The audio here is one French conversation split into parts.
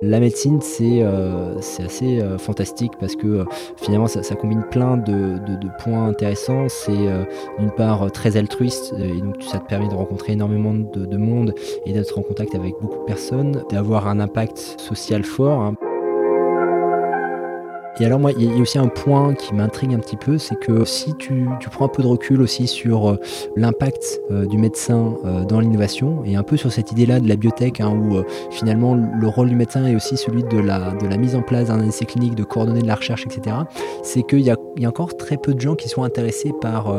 La médecine, c'est euh, assez euh, fantastique parce que euh, finalement, ça, combine plein de, de, points intéressants. C'est d'une part très altruiste et donc ça te permet de rencontrer énormément de, de monde et d'être en contact avec beaucoup de personnes, d'avoir un impact social fort. Hein. Et alors moi, il y a aussi un point qui m'intrigue un petit peu, c'est que si tu, prends un peu de recul aussi sur euh, l'impact euh, du médecin euh, dans l'innovation, et un peu sur cette idée-là de la biotech, hein, où finalement le rôle du médecin est aussi celui de la, mise en place d'un essai clinique, de coordonner de la recherche, etc., c'est qu'il y a, encore très peu de gens qui sont intéressés par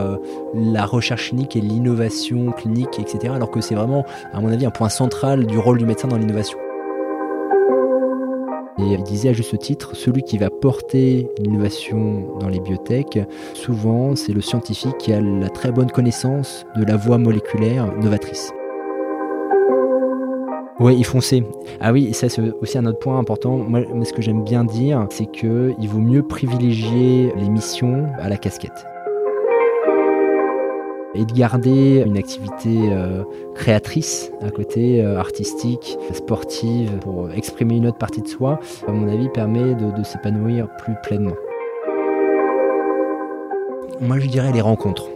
la recherche clinique et l'innovation clinique, etc., alors que c'est vraiment, à mon avis, un point central du rôle du médecin dans l'innovation. Et il disait à juste titre, celui qui va porter l'innovation dans les biotech, souvent c'est le scientifique qui a la très bonne connaissance de la voie moléculaire novatrice. Oui, ils fonçaient. Ah oui, ça c'est aussi un autre point important. Moi, ce que j'aime bien dire, c'est qu'il vaut mieux privilégier les missions à la casquette et de garder une activité euh, créatrice à côté, euh, artistique, sportive, pour exprimer une autre partie de soi, à mon avis, permet de, s'épanouir plus pleinement. Moi, je dirais les rencontres.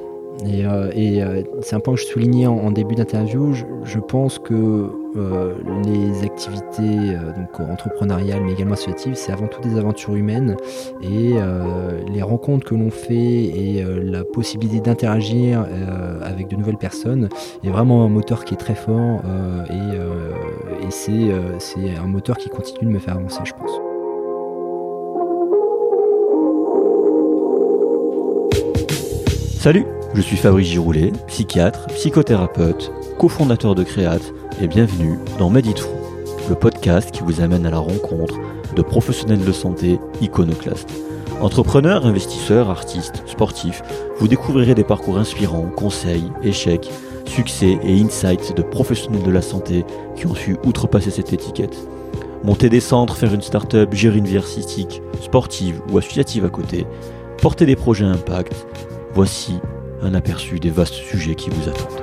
Et, euh, c'est un point que je soulignais en, début d'interview. Je, pense que euh, les activités donc entrepreneuriales, mais également associatives, c'est avant tout des aventures humaines. Et les rencontres que l'on fait et la possibilité d'interagir avec de nouvelles personnes est vraiment un moteur qui est très fort. et, et c'est un moteur qui continue de me faire avancer, je pense. Salut je suis Fabrice Giroulet, psychiatre, psychothérapeute, cofondateur de Créate et bienvenue dans Medit le podcast qui vous amène à la rencontre de professionnels de santé iconoclastes. Entrepreneurs, investisseurs, artistes, sportifs, vous découvrirez des parcours inspirants, conseils, échecs, succès et insights de professionnels de la santé qui ont su outrepasser cette étiquette. Monter des centres, faire une start-up, gérer une vie artistique, sportive ou associative à côté, porter des projets impact, voici un aperçu des vastes sujets qui vous attendent.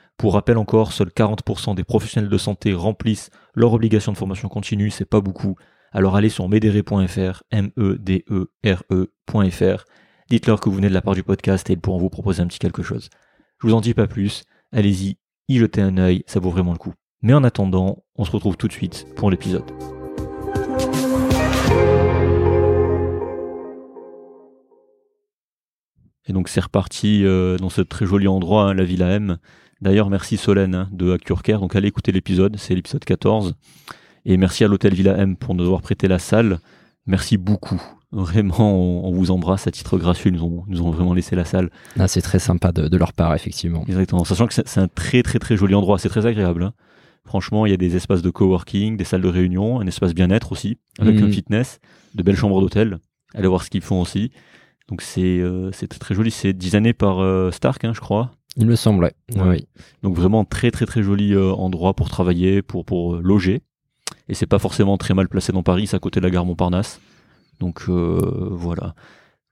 pour rappel encore, seuls 40% des professionnels de santé remplissent leur obligation de formation continue, c'est pas beaucoup. Alors allez sur medere.fr, M-E-D-E-R-E.fr, dites-leur que vous venez de la part du podcast et ils pourront vous proposer un petit quelque chose. Je vous en dis pas plus, allez-y, y jetez un œil, ça vaut vraiment le coup. Mais en attendant, on se retrouve tout de suite pour l'épisode. Et donc c'est reparti euh, dans ce très joli endroit, hein, la Villa M. D'ailleurs, merci Solène hein, de Acurcare. Donc allez écouter l'épisode, c'est l'épisode 14. Et merci à l'hôtel Villa M pour nous avoir prêté la salle. Merci beaucoup. Vraiment, on, vous embrasse à titre gracieux. Ils nous ont, nous ont vraiment laissé la salle. Ah, c'est très sympa de, leur part, effectivement. Exactement. Sachant que c'est un très très très joli endroit. C'est très agréable. Hein. Franchement, il y a des espaces de coworking, des salles de réunion, un espace bien-être aussi, avec un mhm. fitness, de belles chambres d'hôtel. Allez voir ce qu'ils font aussi. Donc c'est euh, très joli. C'est designé par euh, Stark, hein, je crois. Il me semble, oui. Donc vraiment très très très joli endroit pour travailler, pour, pour loger. Et c'est pas forcément très mal placé dans Paris, c'est à côté de la gare Montparnasse. Donc voilà.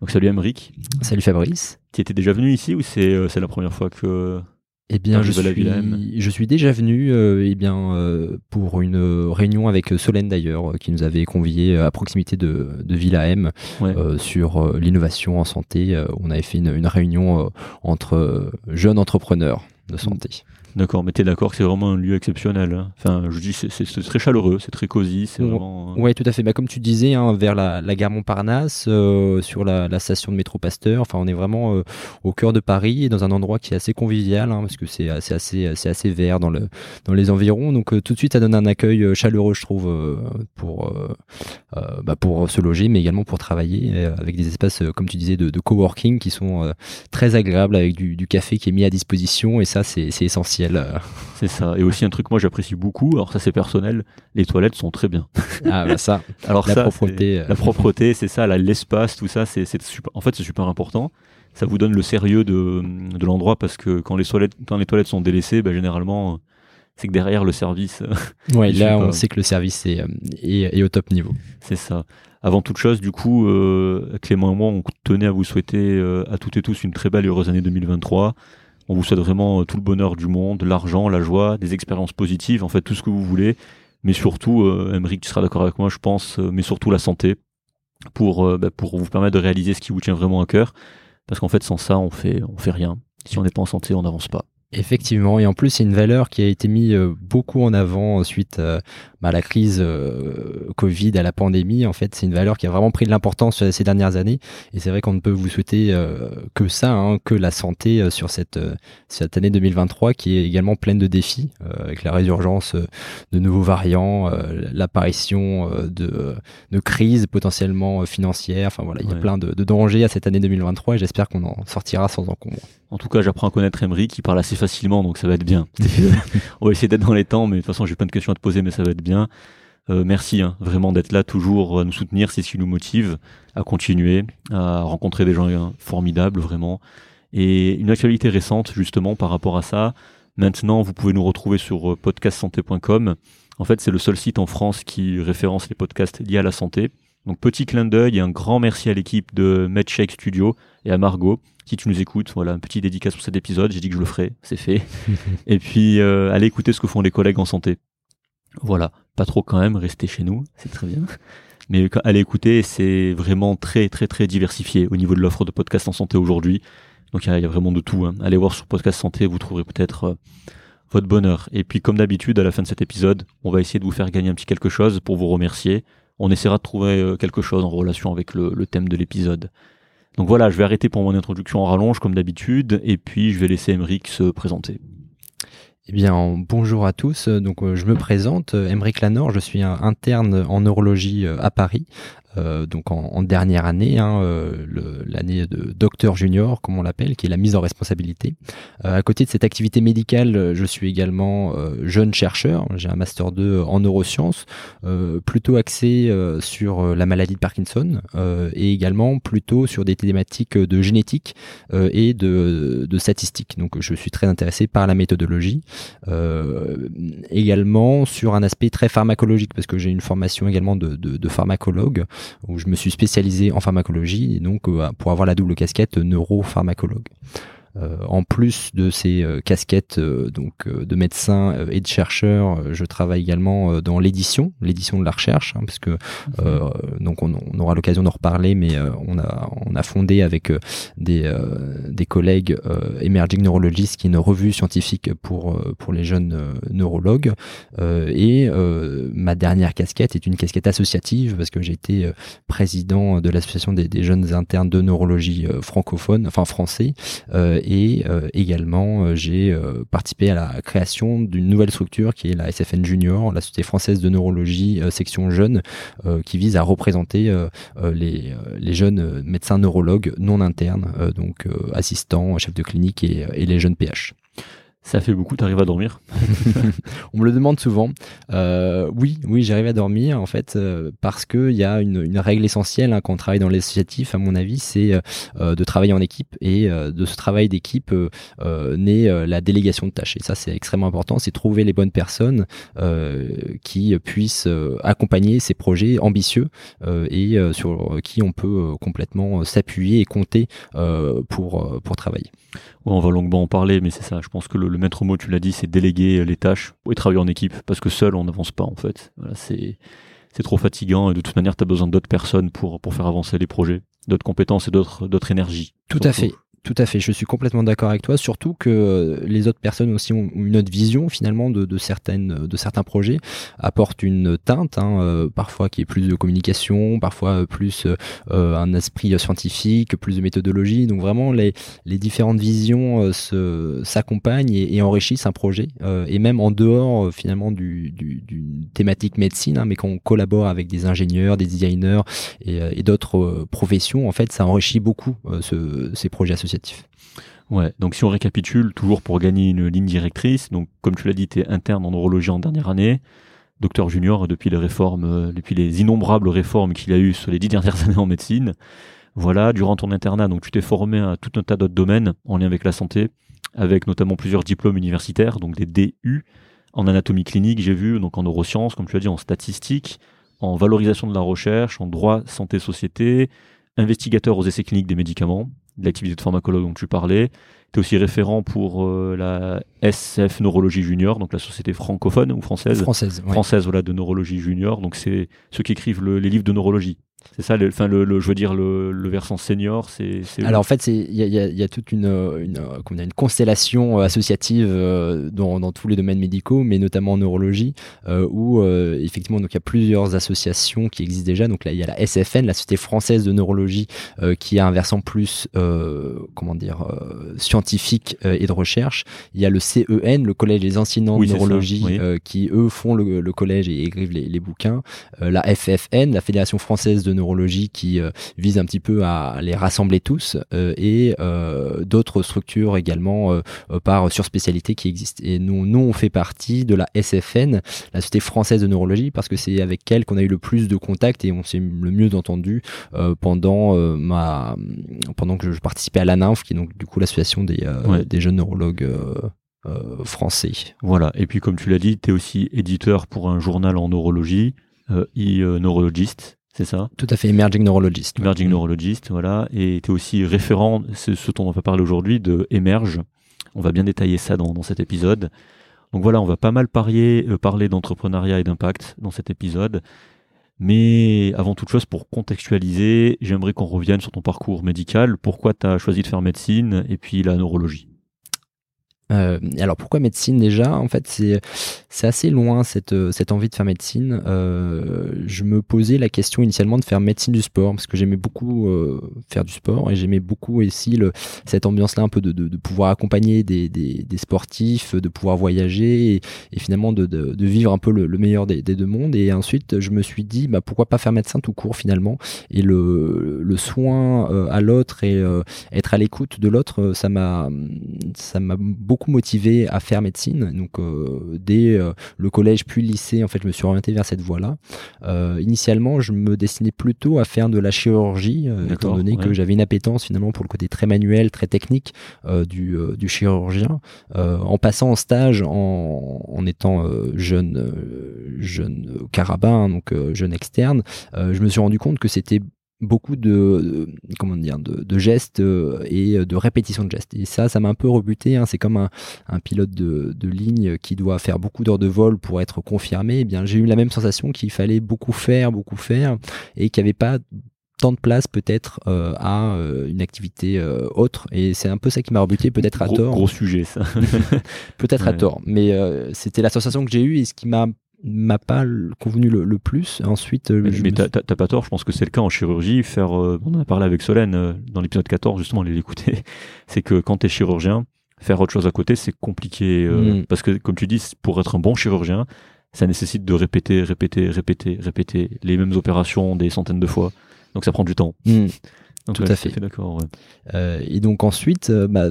Donc salut Emeric. Salut Fabrice. Tu étais déjà venu ici ou c'est la première fois que eh bien, je suis, je suis déjà venu euh, eh bien, euh, pour une réunion avec Solène d'ailleurs, euh, qui nous avait conviés à proximité de, de Villa M sur l'innovation en santé. on avait fait une, une réunion entre jeunes entrepreneurs de santé. D'accord, mais tu es d'accord que c'est vraiment un lieu exceptionnel. Hein. Enfin, je dis, c'est très chaleureux, c'est très cosy, c'est vraiment. Euh, ouais, tout à fait. Bah, comme tu disais, hein, vers la, la, gare Montparnasse, euh, sur la, la, station de métro Pasteur. Enfin, on est vraiment euh, au cœur de Paris et dans un endroit qui est assez convivial, hein, parce que c'est assez, assez, assez vert dans le dans les environs. Donc tout de suite, ça donne un accueil chaleureux, je trouve, pour bah, pour se loger, mais également pour travailler, avec des espaces, comme tu disais, de, de coworking qui sont très agréables, avec du, du café qui est mis à disposition. Et ça, c'est essentiel euh. C'est ça. Et aussi un truc moi j'apprécie beaucoup, alors ça c'est personnel, les toilettes sont très bien. Ah bah ça. alors la propreté. Euh. La propreté, c'est ça, l'espace, tout ça, c'est super. En fait, c'est super important. Ça vous donne le sérieux de, de l'endroit parce que quand les toilettes, quand les toilettes sont délaissées, bah, généralement c'est que derrière le service. ouais, là on sait que le service est, est, au top niveau. C'est ça. Avant toute chose, du coup, euh, Clément et moi, on tenait à vous souhaiter à toutes et tous une très belle et heureuse année 2023. On vous souhaite vraiment euh, tout le bonheur du monde, l'argent, la joie, des expériences positives, en fait tout ce que vous voulez. Mais surtout, euh, tu seras d'accord avec moi, je pense, euh, mais surtout la santé pour, euh, bah, pour vous permettre de réaliser ce qui vous tient vraiment à cœur. Parce qu'en fait, sans ça, on fait, on fait rien. Si on n'est pas en santé, on n'avance pas. Effectivement, et en plus c'est une valeur qui a été mise euh, beaucoup en avant suite euh, bah, à la crise euh, Covid, à la pandémie. En fait, c'est une valeur qui a vraiment pris de l'importance ces dernières années. Et c'est vrai qu'on ne peut vous souhaiter que ça, hein, que la santé sur cette cette année 2023 qui est également pleine de défis, avec la résurgence de nouveaux variants, l'apparition de, de crises potentiellement financières. Enfin voilà, il y a plein de, de dangers à cette année 2023 et j'espère qu'on en sortira sans encombre. En tout cas, j'apprends à connaître Emery qui parle assez facilement, donc ça va être bien. On va essayer d'être dans les temps, mais de toute façon, j'ai plein de questions à te poser, mais ça va être bien. Euh, merci hein, vraiment d'être là toujours à nous soutenir, c'est ce qui nous motive à continuer, à rencontrer des gens formidables vraiment. Et une actualité récente justement par rapport à ça. Maintenant, vous pouvez nous retrouver sur euh, podcastsanté.com. En fait, c'est le seul site en France qui référence les podcasts liés à la santé. Donc petit clin d'œil et un grand merci à l'équipe de MedShake Studio et à Margot si tu nous écoutes, voilà, un petit dédicace pour cet épisode. J'ai dit que je le ferai, c'est fait. et puis, euh, allez écouter ce que font les collègues en santé. Voilà, pas trop quand même, restez chez nous, c'est très bien. Mais allez écouter, c'est vraiment très, très, très diversifié au niveau de l'offre de podcast en santé aujourd'hui. Donc il y, a vraiment de tout. Hein. Allez voir sur Podcast Santé, vous trouverez peut-être euh, votre bonheur. Et puis comme d'habitude, à la fin de cet épisode, on va essayer de vous faire gagner un petit quelque chose pour vous remercier. On essaiera de trouver euh, quelque chose en relation avec le thème de l'épisode. Donc voilà, je vais arrêter pour mon introduction en rallonge comme d'habitude, et puis je vais laisser Emeric se présenter. Eh bien, bonjour à tous. Donc, euh, je me présente, Emeric Lanor. Je suis interne en neurologie euh, à Paris. Euh, donc en, dernière année, hein, euh, l'année de docteur junior, comme on l'appelle, qui est la mise en responsabilité. Euh, à côté de cette activité médicale, je suis également jeune chercheur. J'ai un master 2 en neurosciences, plutôt axé sur la maladie de Parkinson et également plutôt sur des thématiques de génétique et de, de statistiques. Donc je suis très intéressé par la méthodologie, également sur un aspect très pharmacologique parce que j'ai une formation également de, de, de pharmacologue où je me suis spécialisé en pharmacologie et donc euh, pour avoir la double casquette neuropharmacologue. Euh, en plus de ces euh, casquettes euh, donc de médecin et de chercheur, je travaille également dans l'édition, l'édition de la recherche, hein, parce que donc on, aura l'occasion d'en reparler, mais on a on a fondé avec des des collègues Emerging Neurologists, qui est une revue scientifique pour pour les jeunes neurologues, et ma dernière casquette est une casquette associative parce que j'ai été président de l'association des, des, jeunes internes de neurologie francophone, enfin français et euh, également euh, j'ai euh, participé à la création d'une nouvelle structure qui est la SFN Junior, la Société française de neurologie section jeunes, qui vise à représenter les, jeunes médecins neurologues non internes, donc assistants, chefs de clinique et les jeunes PH. Ça fait beaucoup, t'arrives à dormir On me le demande souvent. Euh, oui, oui, j'arrive à dormir en fait euh, parce qu'il y a une, règle essentielle hein, quand on travaille dans l'associatif, à mon avis, c'est euh, de travailler en équipe et de ce travail d'équipe naît la délégation de tâches. Et ça, c'est extrêmement important, c'est trouver les bonnes personnes qui puissent accompagner ces projets ambitieux et sur qui on peut complètement s'appuyer et compter pour, pour travailler. on va longuement en parler, mais c'est ça. Je pense que le, maître mot, tu l'as dit, c'est déléguer les tâches et travailler en équipe, parce que seul, on n'avance pas en fait. c'est c'est trop fatigant et de toute manière, tu as besoin d'autres personnes pour, pour faire avancer les projets, d'autres compétences et d'autres énergies. Tout à fait. Tout à fait, je suis complètement d'accord avec toi, surtout que euh, les autres personnes aussi ont une autre vision finalement de, de certaines, de certains projets, apportent une teinte, hein, euh, parfois qui est plus de communication, parfois plus euh, un esprit scientifique, plus de méthodologie. Donc vraiment, les, les différentes visions s'accompagnent et, et, enrichissent un projet, et même en dehors finalement du, du, du thématique médecine, hein, mais quand on collabore avec des ingénieurs, des designers et, et d'autres professions, en fait, ça enrichit beaucoup ce, ces projets associés Ouais, donc si on récapitule, toujours pour gagner une ligne directrice, donc comme tu l'as dit, tu es interne en neurologie en dernière année, docteur junior depuis les réformes, euh, depuis les innombrables réformes qu'il a eues sur les dix dernières années en médecine. Voilà, durant ton internat, donc tu t'es formé à tout un tas d'autres domaines en lien avec la santé, avec notamment plusieurs diplômes universitaires, donc des DU, en anatomie clinique, j'ai vu, donc en neurosciences, comme tu as dit, en statistique, en valorisation de la recherche, en droit santé-société, investigateur aux essais cliniques des médicaments, de l'activité de pharmacologue dont tu parlais. Tu es aussi référent pour euh, la SF Neurologie Junior, donc la société francophone ou française Française, Française voilà, de neurologie junior. Donc c'est ceux qui écrivent les livres de neurologie. C'est ça, le, le, je veux dire, le, le versant senior, c'est. Alors en fait, il y a, y, a, y a, toute une, une, une constellation euh, associative euh, dans, dans, tous les domaines médicaux, mais notamment en neurologie, euh, où effectivement, donc il y a plusieurs associations qui existent déjà. Donc là, il y a la SFN, la Société française de neurologie, qui a un versant plus, comment dire, scientifique et de recherche. Il y a le CEN, le Collège des enseignants de neurologie, qui eux font le, le collège et écrivent les, les bouquins. la FFN, la Fédération française de neurologie qui euh, vise un petit peu à les rassembler tous euh, et euh, d'autres structures également par surspécialité qui existent. Et nous, nous, on fait partie de la SFN, la Société française de neurologie, parce que c'est avec elle qu'on a eu le plus de contacts et on s'est le mieux entendu pendant ma pendant que je participais à la NINF, qui est donc du coup l'association des, des jeunes neurologues. français. Voilà, et puis comme tu l'as dit, tu es aussi éditeur pour un journal en neurologie, e-neurologist, c'est ça Tout à fait, Emerging Neurologist. Emerging mm. Neurologist, voilà. Et tu es aussi référent, c'est ce dont on va parler aujourd'hui, de Emerge. On va bien détailler ça dans, dans cet épisode. Donc voilà, on va pas mal parier, euh, parler d'entrepreneuriat et d'impact dans cet épisode. Mais avant toute chose, pour contextualiser, j'aimerais qu'on revienne sur ton parcours médical. Pourquoi tu as choisi de faire médecine et puis la neurologie? Euh, alors pourquoi médecine déjà? En fait, c'est c'est assez loin cette cette envie de faire médecine. Euh, je me posais la question initialement de faire médecine du sport parce que j'aimais beaucoup euh, faire du sport et j'aimais beaucoup aussi le, cette ambiance-là un peu de, de, de pouvoir accompagner des, des, des, sportifs, de pouvoir voyager et, et finalement de, de, vivre un peu le, le meilleur des, des, deux mondes. Et ensuite, je me suis dit bah pourquoi pas faire médecin tout court finalement? Et le le soin euh, à l'autre et euh, être à l'écoute de l'autre, ça m'a ça m'a beaucoup motivé à faire médecine. Donc euh, dès euh, le collège puis le lycée, en fait, je me suis orienté vers cette voie-là. Euh, initialement, je me destinais plutôt à faire de la chirurgie, étant donné que j'avais une appétence finalement pour le côté très manuel, très technique du, du, chirurgien. en passant en stage, en, en étant jeune, jeune carabin, donc jeune externe, je me suis rendu compte que c'était beaucoup de, comment dire de, gestes euh, et de répétitions de gestes. Et ça ça m'a un peu rebuté hein. c'est comme un, un pilote de, de, ligne qui doit faire beaucoup d'heures de vol pour être confirmé. Eh bien j'ai eu la même sensation qu'il fallait beaucoup faire beaucoup faire et qu'il n'y avait pas tant de place peut-être euh, à euh, une activité autre. Et c'est un peu ça qui m'a rebuté peut-être à tort. gros sujet ça. Peut-être à tort. Mais c'était la sensation que j'ai eue et ce qui m'a m'a pas convenu le, plus. Ensuite, euh, mais, t'as pas tort. Je pense que c'est le cas en chirurgie. Faire, euh, on en a parlé avec Solène euh, dans l'épisode 14 justement, allez l'écouter. c'est que quand t'es chirurgien, faire autre chose à côté, c'est compliqué mm. parce que comme tu dis, pour être un bon chirurgien, ça nécessite de répéter, répéter, répéter, répéter les mêmes opérations des centaines de fois. Donc ça prend du temps. Mm. Tout à fait. D'accord. Euh, et donc ensuite, euh, bah,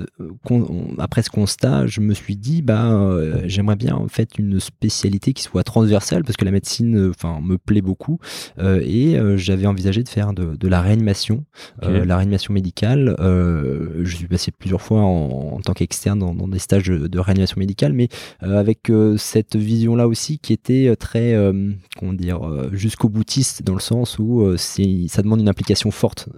après ce constat, je me suis dit, bah, euh, j'aimerais bien en fait une spécialité qui soit transversale parce que la médecine, enfin, me plaît beaucoup. et j'avais envisagé de faire de, de la réanimation, la réanimation médicale. je suis passé plusieurs fois en, en tant qu'externe dans, dans, des stages de, de réanimation médicale, mais avec cette vision-là aussi qui était très, comment dire, jusqu'au boutiste dans le sens où c'est, ça demande une implication forte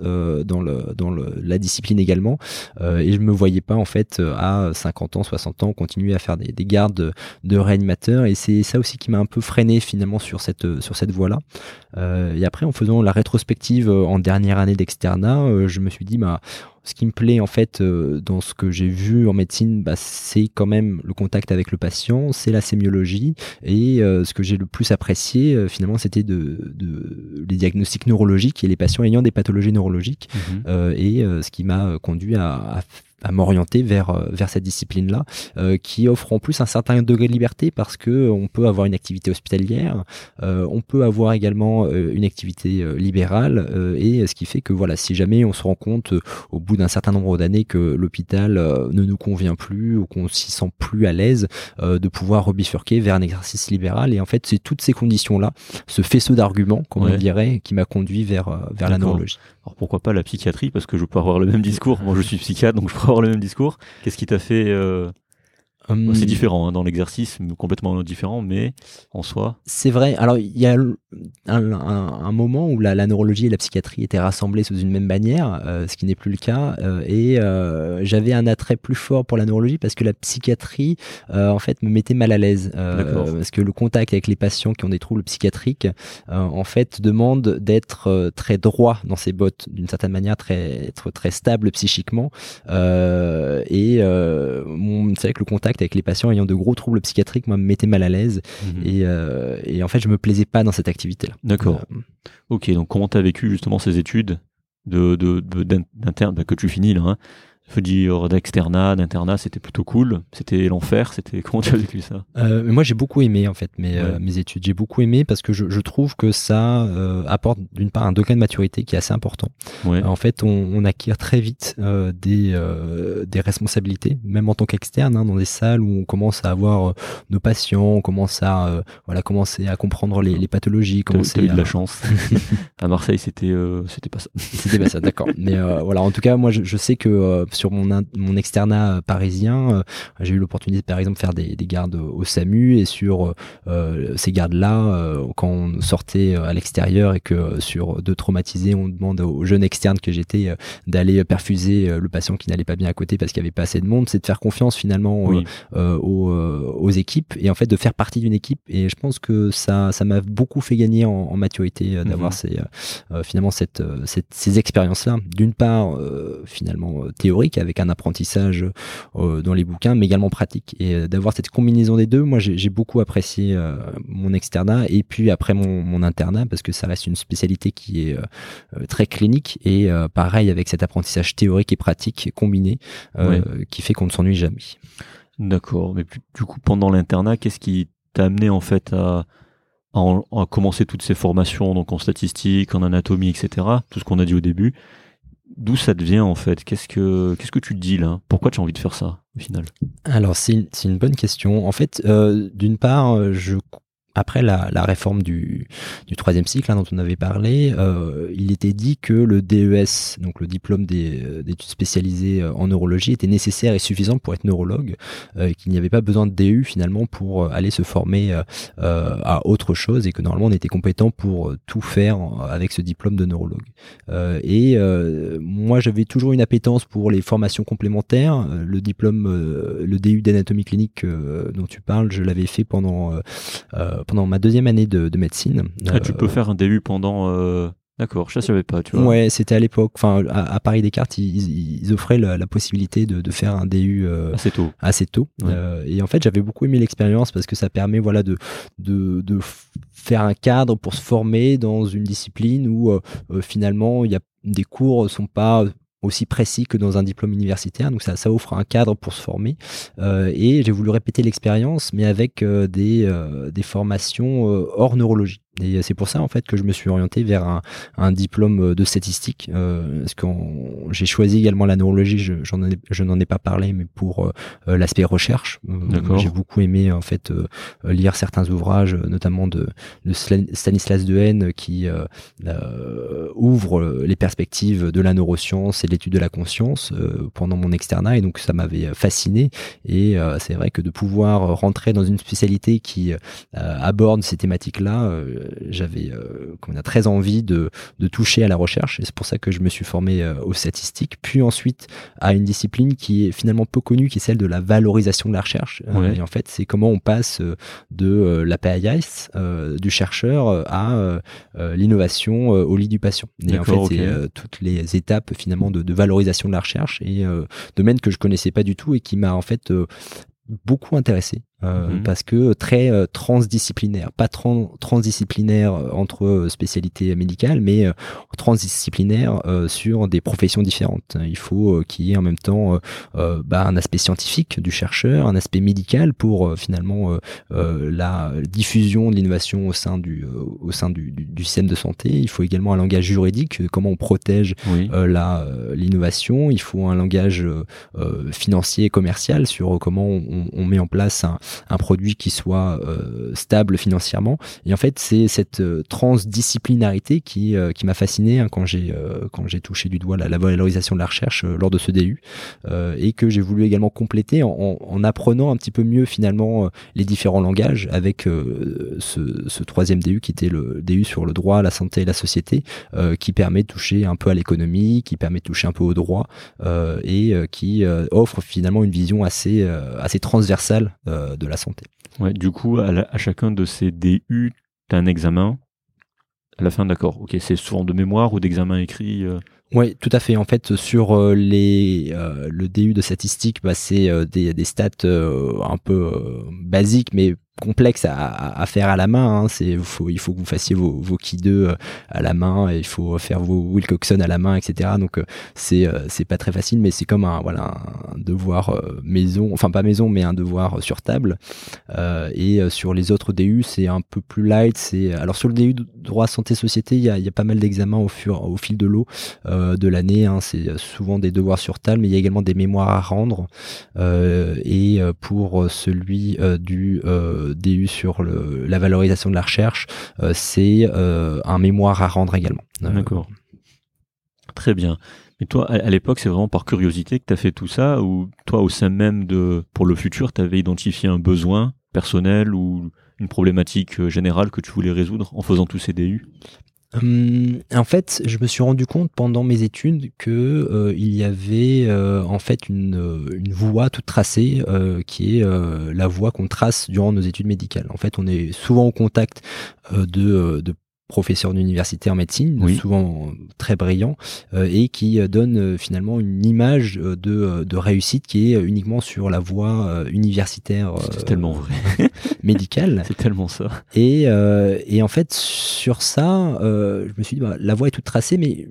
dans, le, dans le, la discipline également. Euh, et je me voyais pas en fait à 50 ans, 60 ans continuer à faire des, des gardes de, de réanimateurs. Et c'est ça aussi qui m'a un peu freiné finalement sur cette, sur cette voie-là. Euh, et après, en faisant la rétrospective en dernière année d'externat, euh, je me suis dit, bah, ce qui me plaît en fait euh, dans ce que j'ai vu en médecine, bah, c'est quand même le contact avec le patient, c'est la sémiologie et euh, ce que j'ai le plus apprécié euh, finalement c'était de, de, les diagnostics neurologiques et les patients ayant des pathologies neurologiques mmh et ce qui m'a conduit à, à à m'orienter vers euh, vers cette discipline là euh, qui offre en plus un certain degré de liberté parce que on peut avoir une activité hospitalière euh, on peut avoir également une activité libérale et ce qui fait que voilà si jamais on se rend compte au bout d'un certain nombre d'années que l'hôpital ne nous convient plus ou qu'on s'y sent plus à l'aise de pouvoir rebifurquer vers un exercice libéral. Et en fait c'est toutes ces conditions là ce faisceau d'arguments comme on dirait qui m'a conduit vers vers la neurologie. Alors pourquoi pas la psychiatrie parce que je peux avoir le même discours. Moi je suis psychiatre donc je le même discours. Qu'est-ce qui t'a fait euh, Hum. c'est différent hein, dans l'exercice, complètement différent, mais en soi. C'est vrai. Alors il y a un, moment où la, neurologie et la psychiatrie étaient rassemblées sous une même bannière, euh, ce qui n'est plus le cas. Euh, et euh, j'avais un attrait plus fort pour la neurologie parce que la psychiatrie, en fait, me mettait mal à l'aise. parce que le contact avec les patients qui ont des troubles psychiatriques, en fait, demande d'être très droit dans ses bottes, d'une certaine manière, très être très stable psychiquement. et c'est vrai que le contact avec les patients ayant de gros troubles psychiatriques, moi, me mettait mal à l'aise. Mhm. Euh, et, en fait, je me plaisais pas dans cette activité-là. D'accord. Euh, ok, donc comment tu as vécu justement ces études de, bah, que tu finis là hein veux dire d'externat, d'internat, c'était plutôt cool. C'était l'enfer. C'était comment tu as vécu ça? Euh, Moi, j'ai beaucoup aimé en fait mes, euh, mes études. J'ai beaucoup aimé parce que je, je trouve que ça euh, apporte d'une part un degré de maturité qui est assez important. Ouais. En fait, on, on, acquiert très vite euh, des des responsabilités, même en tant qu'externe, hein, dans des salles où on commence à avoir nos patients, on commence à voilà commencer à comprendre les, les pathologies. Commencer eu de la chance. à Marseille, c'était c'était pas ça. C'était pas ça, d'accord. Mais voilà, en tout cas, moi, je, je sais que sur mon, mon externat euh, parisien, euh, j'ai eu l'opportunité par exemple de faire des, des, gardes au SAMU et sur euh, ces gardes-là, quand on sortait à l'extérieur et que sur deux traumatisés, on demande aux jeunes externes que j'étais d'aller perfuser le patient qui n'allait pas bien à côté parce qu'il n'y avait pas assez de monde, c'est de faire confiance finalement aux, aux, équipes et en fait de faire partie d'une équipe. Et je pense que ça ça m'a beaucoup fait gagner en, maturité d'avoir mhm. ces, finalement cette, cette ces expériences-là. D'une part, finalement théorique avec un apprentissage euh, dans les bouquins, mais également pratique. Et euh, d'avoir cette combinaison des deux, moi j'ai beaucoup apprécié euh, mon externat et puis après mon, mon, internat parce que ça reste une spécialité qui est très clinique et pareil avec cet apprentissage théorique et pratique combiné qui fait qu'on ne s'ennuie jamais. D'accord, mais du coup pendant l'internat, qu'est-ce qui t'a amené en fait à, à, commencer toutes ces formations donc en statistique, en anatomie, etc. Tout ce qu'on a dit au début d'où ça te vient en fait? Qu'est-ce que tu te dis là? Pourquoi tu as envie de faire ça au final? Alors c'est une, bonne question. En fait, euh, d'une part, euh, je après la, réforme du, troisième cycle hein, dont on avait parlé, euh, il était dit que le DES, donc le diplôme euh, d'études spécialisées euh, en neurologie, était nécessaire et suffisant pour être neurologue, qu'il n'y avait pas besoin de DU finalement pour aller se former à autre chose et que normalement on était compétent pour tout faire avec ce diplôme de neurologue. et moi j'avais toujours une appétence pour les formations complémentaires. Le diplôme, le DU d'anatomie clinique dont tu parles, je l'avais fait pendant pendant ma deuxième année de, médecine. Ah, tu peux euh, faire un DU pendant. Euh, d'accord, je ne savais pas, tu vois. Ouais, c'était à l'époque. Enfin, à, Paris Descartes, ils, ils offraient la, possibilité de, faire un DU euh, assez tôt. Assez tôt. et en fait, j'avais beaucoup aimé l'expérience parce que ça permet, voilà, de, de, de faire un cadre pour se former dans une discipline où finalement, il y a des cours sont pas aussi précis que dans un diplôme universitaire. Donc ça, ça offre un cadre pour se former. Euh, et j'ai voulu répéter l'expérience, mais avec euh, des, euh, des formations hors neurologie. Et c'est pour ça en fait que je me suis orienté vers un, un diplôme de statistique. Euh, parce que j'ai choisi également la neurologie. Je, j'en ai, je n'en ai pas parlé, mais pour euh, l'aspect recherche. Euh, j'ai beaucoup aimé en fait euh, lire certains ouvrages, notamment de, de Stanislas Dehaene, qui ouvre les perspectives de la neuroscience et de l'étude de la conscience pendant mon externat. Et donc ça m'avait fasciné. Et c'est vrai que de pouvoir rentrer dans une spécialité qui aborde ces thématiques-là, j'avais qu'on a très envie de, de, toucher à la recherche. Et c'est pour ça que je me suis formé aux statistiques. Puis ensuite à une discipline qui est finalement peu connue qui est celle de la valorisation de la recherche. Et en fait c'est comment on passe de la PAIS du chercheur à l'innovation au lit du patient. Et en fait c'est toutes les étapes finalement de, de, valorisation de la recherche. Et domaine que je connaissais pas du tout et qui m'a en fait beaucoup intéressé euh, mhm. parce que très euh, transdisciplinaire, pas transdisciplinaire euh, entre spécialités médicales, mais transdisciplinaire sur des professions différentes. Il faut qu'il y ait en même temps bah, un aspect scientifique du chercheur, un aspect médical pour finalement la diffusion de l'innovation au sein du au sein du, du, système de santé. Il faut également un langage juridique, comment on protège la l'innovation. Il faut un langage financier et commercial sur comment on, on met en place un, un produit qui soit euh, stable financièrement. Et en fait, c'est cette euh, transdisciplinarité qui, euh, qui m'a fasciné hein, quand j'ai quand j'ai touché du doigt la, la, valorisation de la recherche lors de ce DU et que j'ai voulu également compléter en, en, apprenant un petit peu mieux finalement les différents langages avec ce, ce, troisième DU qui était le DU sur le droit, la santé et la société, qui permet de toucher un peu à l'économie, qui permet de toucher un peu au droit et qui offre finalement une vision assez assez transversale de la santé. Ouais, du coup, à, chacun de ces DU, tu as un examen à la fin, d'accord. Ok, c'est souvent de mémoire ou d'examen écrit euh Oui, tout à fait. En fait, sur euh, les, euh, le DU de statistique, bah, c'est des, des, stats un peu basiques, mais complexe à, faire à la main. Hein. Faut, il faut que vous fassiez vos, vos key 2 euh, à la main, et il faut faire vos Wilcoxon à la main, etc. Donc euh, c'est euh, c'est pas très facile, mais c'est comme un voilà un devoir maison, enfin pas maison, mais un devoir sur table. et sur les autres DU, c'est un peu plus light. C'est alors sur le DU droit santé société, il y a, y a pas mal d'examens au, fur, au fil de l'eau de l'année. Hein. C'est souvent des devoirs sur table, mais il y a également des mémoires à rendre. et pour celui du DU sur la valorisation de la recherche, euh, c'est euh, un mémoire à rendre également. Euh, D'accord. Très bien. Mais toi, à l'époque, c'est vraiment par curiosité que tu as fait tout ça ou toi, au sein même de, pour le futur, tu avais identifié un besoin personnel ou une problématique générale que tu voulais résoudre en faisant tous ces DU Hum, en fait, je me suis rendu compte pendant mes études que euh, il y avait euh, en fait une, euh, voie toute tracée qui est la voie qu'on trace durant nos études médicales. En fait, on est souvent au contact de professeur d'université en médecine, souvent très brillant, euh, et qui euh, donne euh, finalement une image de, de, réussite qui est uniquement sur la voie universitaire tellement vrai. médicale. C'est tellement ça. Et, et en fait, sur ça, je me suis dit, bah, la voie est toute tracée, mais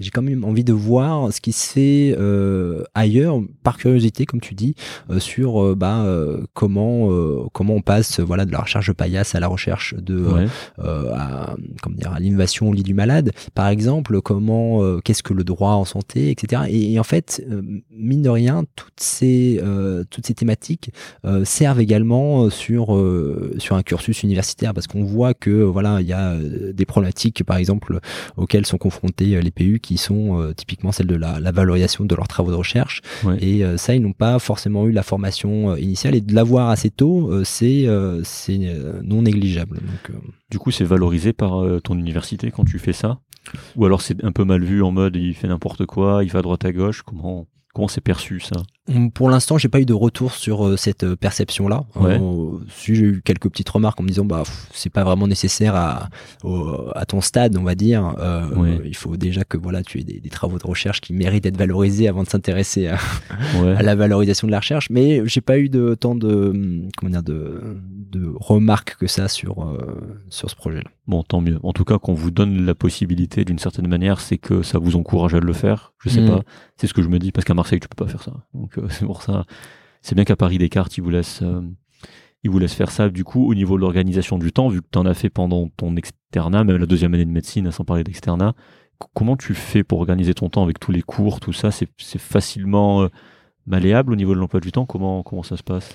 j'ai quand même envie de voir ce qui se fait euh, ailleurs, par curiosité, comme tu dis, euh, sur euh, bah, comment comment on passe voilà de la recherche de paillasse à la recherche de à, comment dire à l'innovation au lit du malade, par exemple. Comment qu'est-ce que le droit en santé, etc. Et, en fait, mine de rien, toutes ces toutes ces thématiques servent également sur sur un cursus universitaire parce qu'on voit que voilà il y a des problématiques par exemple auxquelles sont confrontés les PU qui sont euh, typiquement celles de la, valorisation de leurs travaux de recherche. Et euh, ça, ils n'ont pas forcément eu la formation euh, initiale. Et de l'avoir assez tôt, c'est c'est non négligeable. Donc, du coup, c'est valorisé par ton université quand tu fais ça? Ou alors c'est un peu mal vu en mode il fait n'importe quoi, il va à droite à gauche? Comment Comment c'est perçu ça? Pour l'instant, j'ai pas eu de retour sur euh, cette euh, perception-là. Euh, si j'ai eu quelques petites remarques en me disant bah c'est pas vraiment nécessaire à, à ton stade, on va dire. Il faut déjà que voilà tu aies des, travaux de recherche qui méritent d'être valorisés avant de s'intéresser à, la valorisation de la recherche. Mais j'ai pas eu de tant de comment dire de, de remarques que ça sur sur ce projet-là. Bon, tant mieux. En tout cas, qu'on vous donne la possibilité d'une certaine manière, c'est que ça vous encourage à le faire. Je sais mm. pas. C'est ce que je me dis parce qu'à Marseille, tu peux pas faire ça. Donc c'est pour ça. C'est bien qu'à Paris Descartes, ils vous laissent, euh, faire ça. Du coup, au niveau de l'organisation du temps, vu que tu en as fait pendant ton externat, même la deuxième année de médecine, sans parler d'externat, comment tu fais pour organiser ton temps avec tous les cours, tout ça? C'est facilement euh, malléable au niveau de l'emploi du temps? Comment, ça se passe?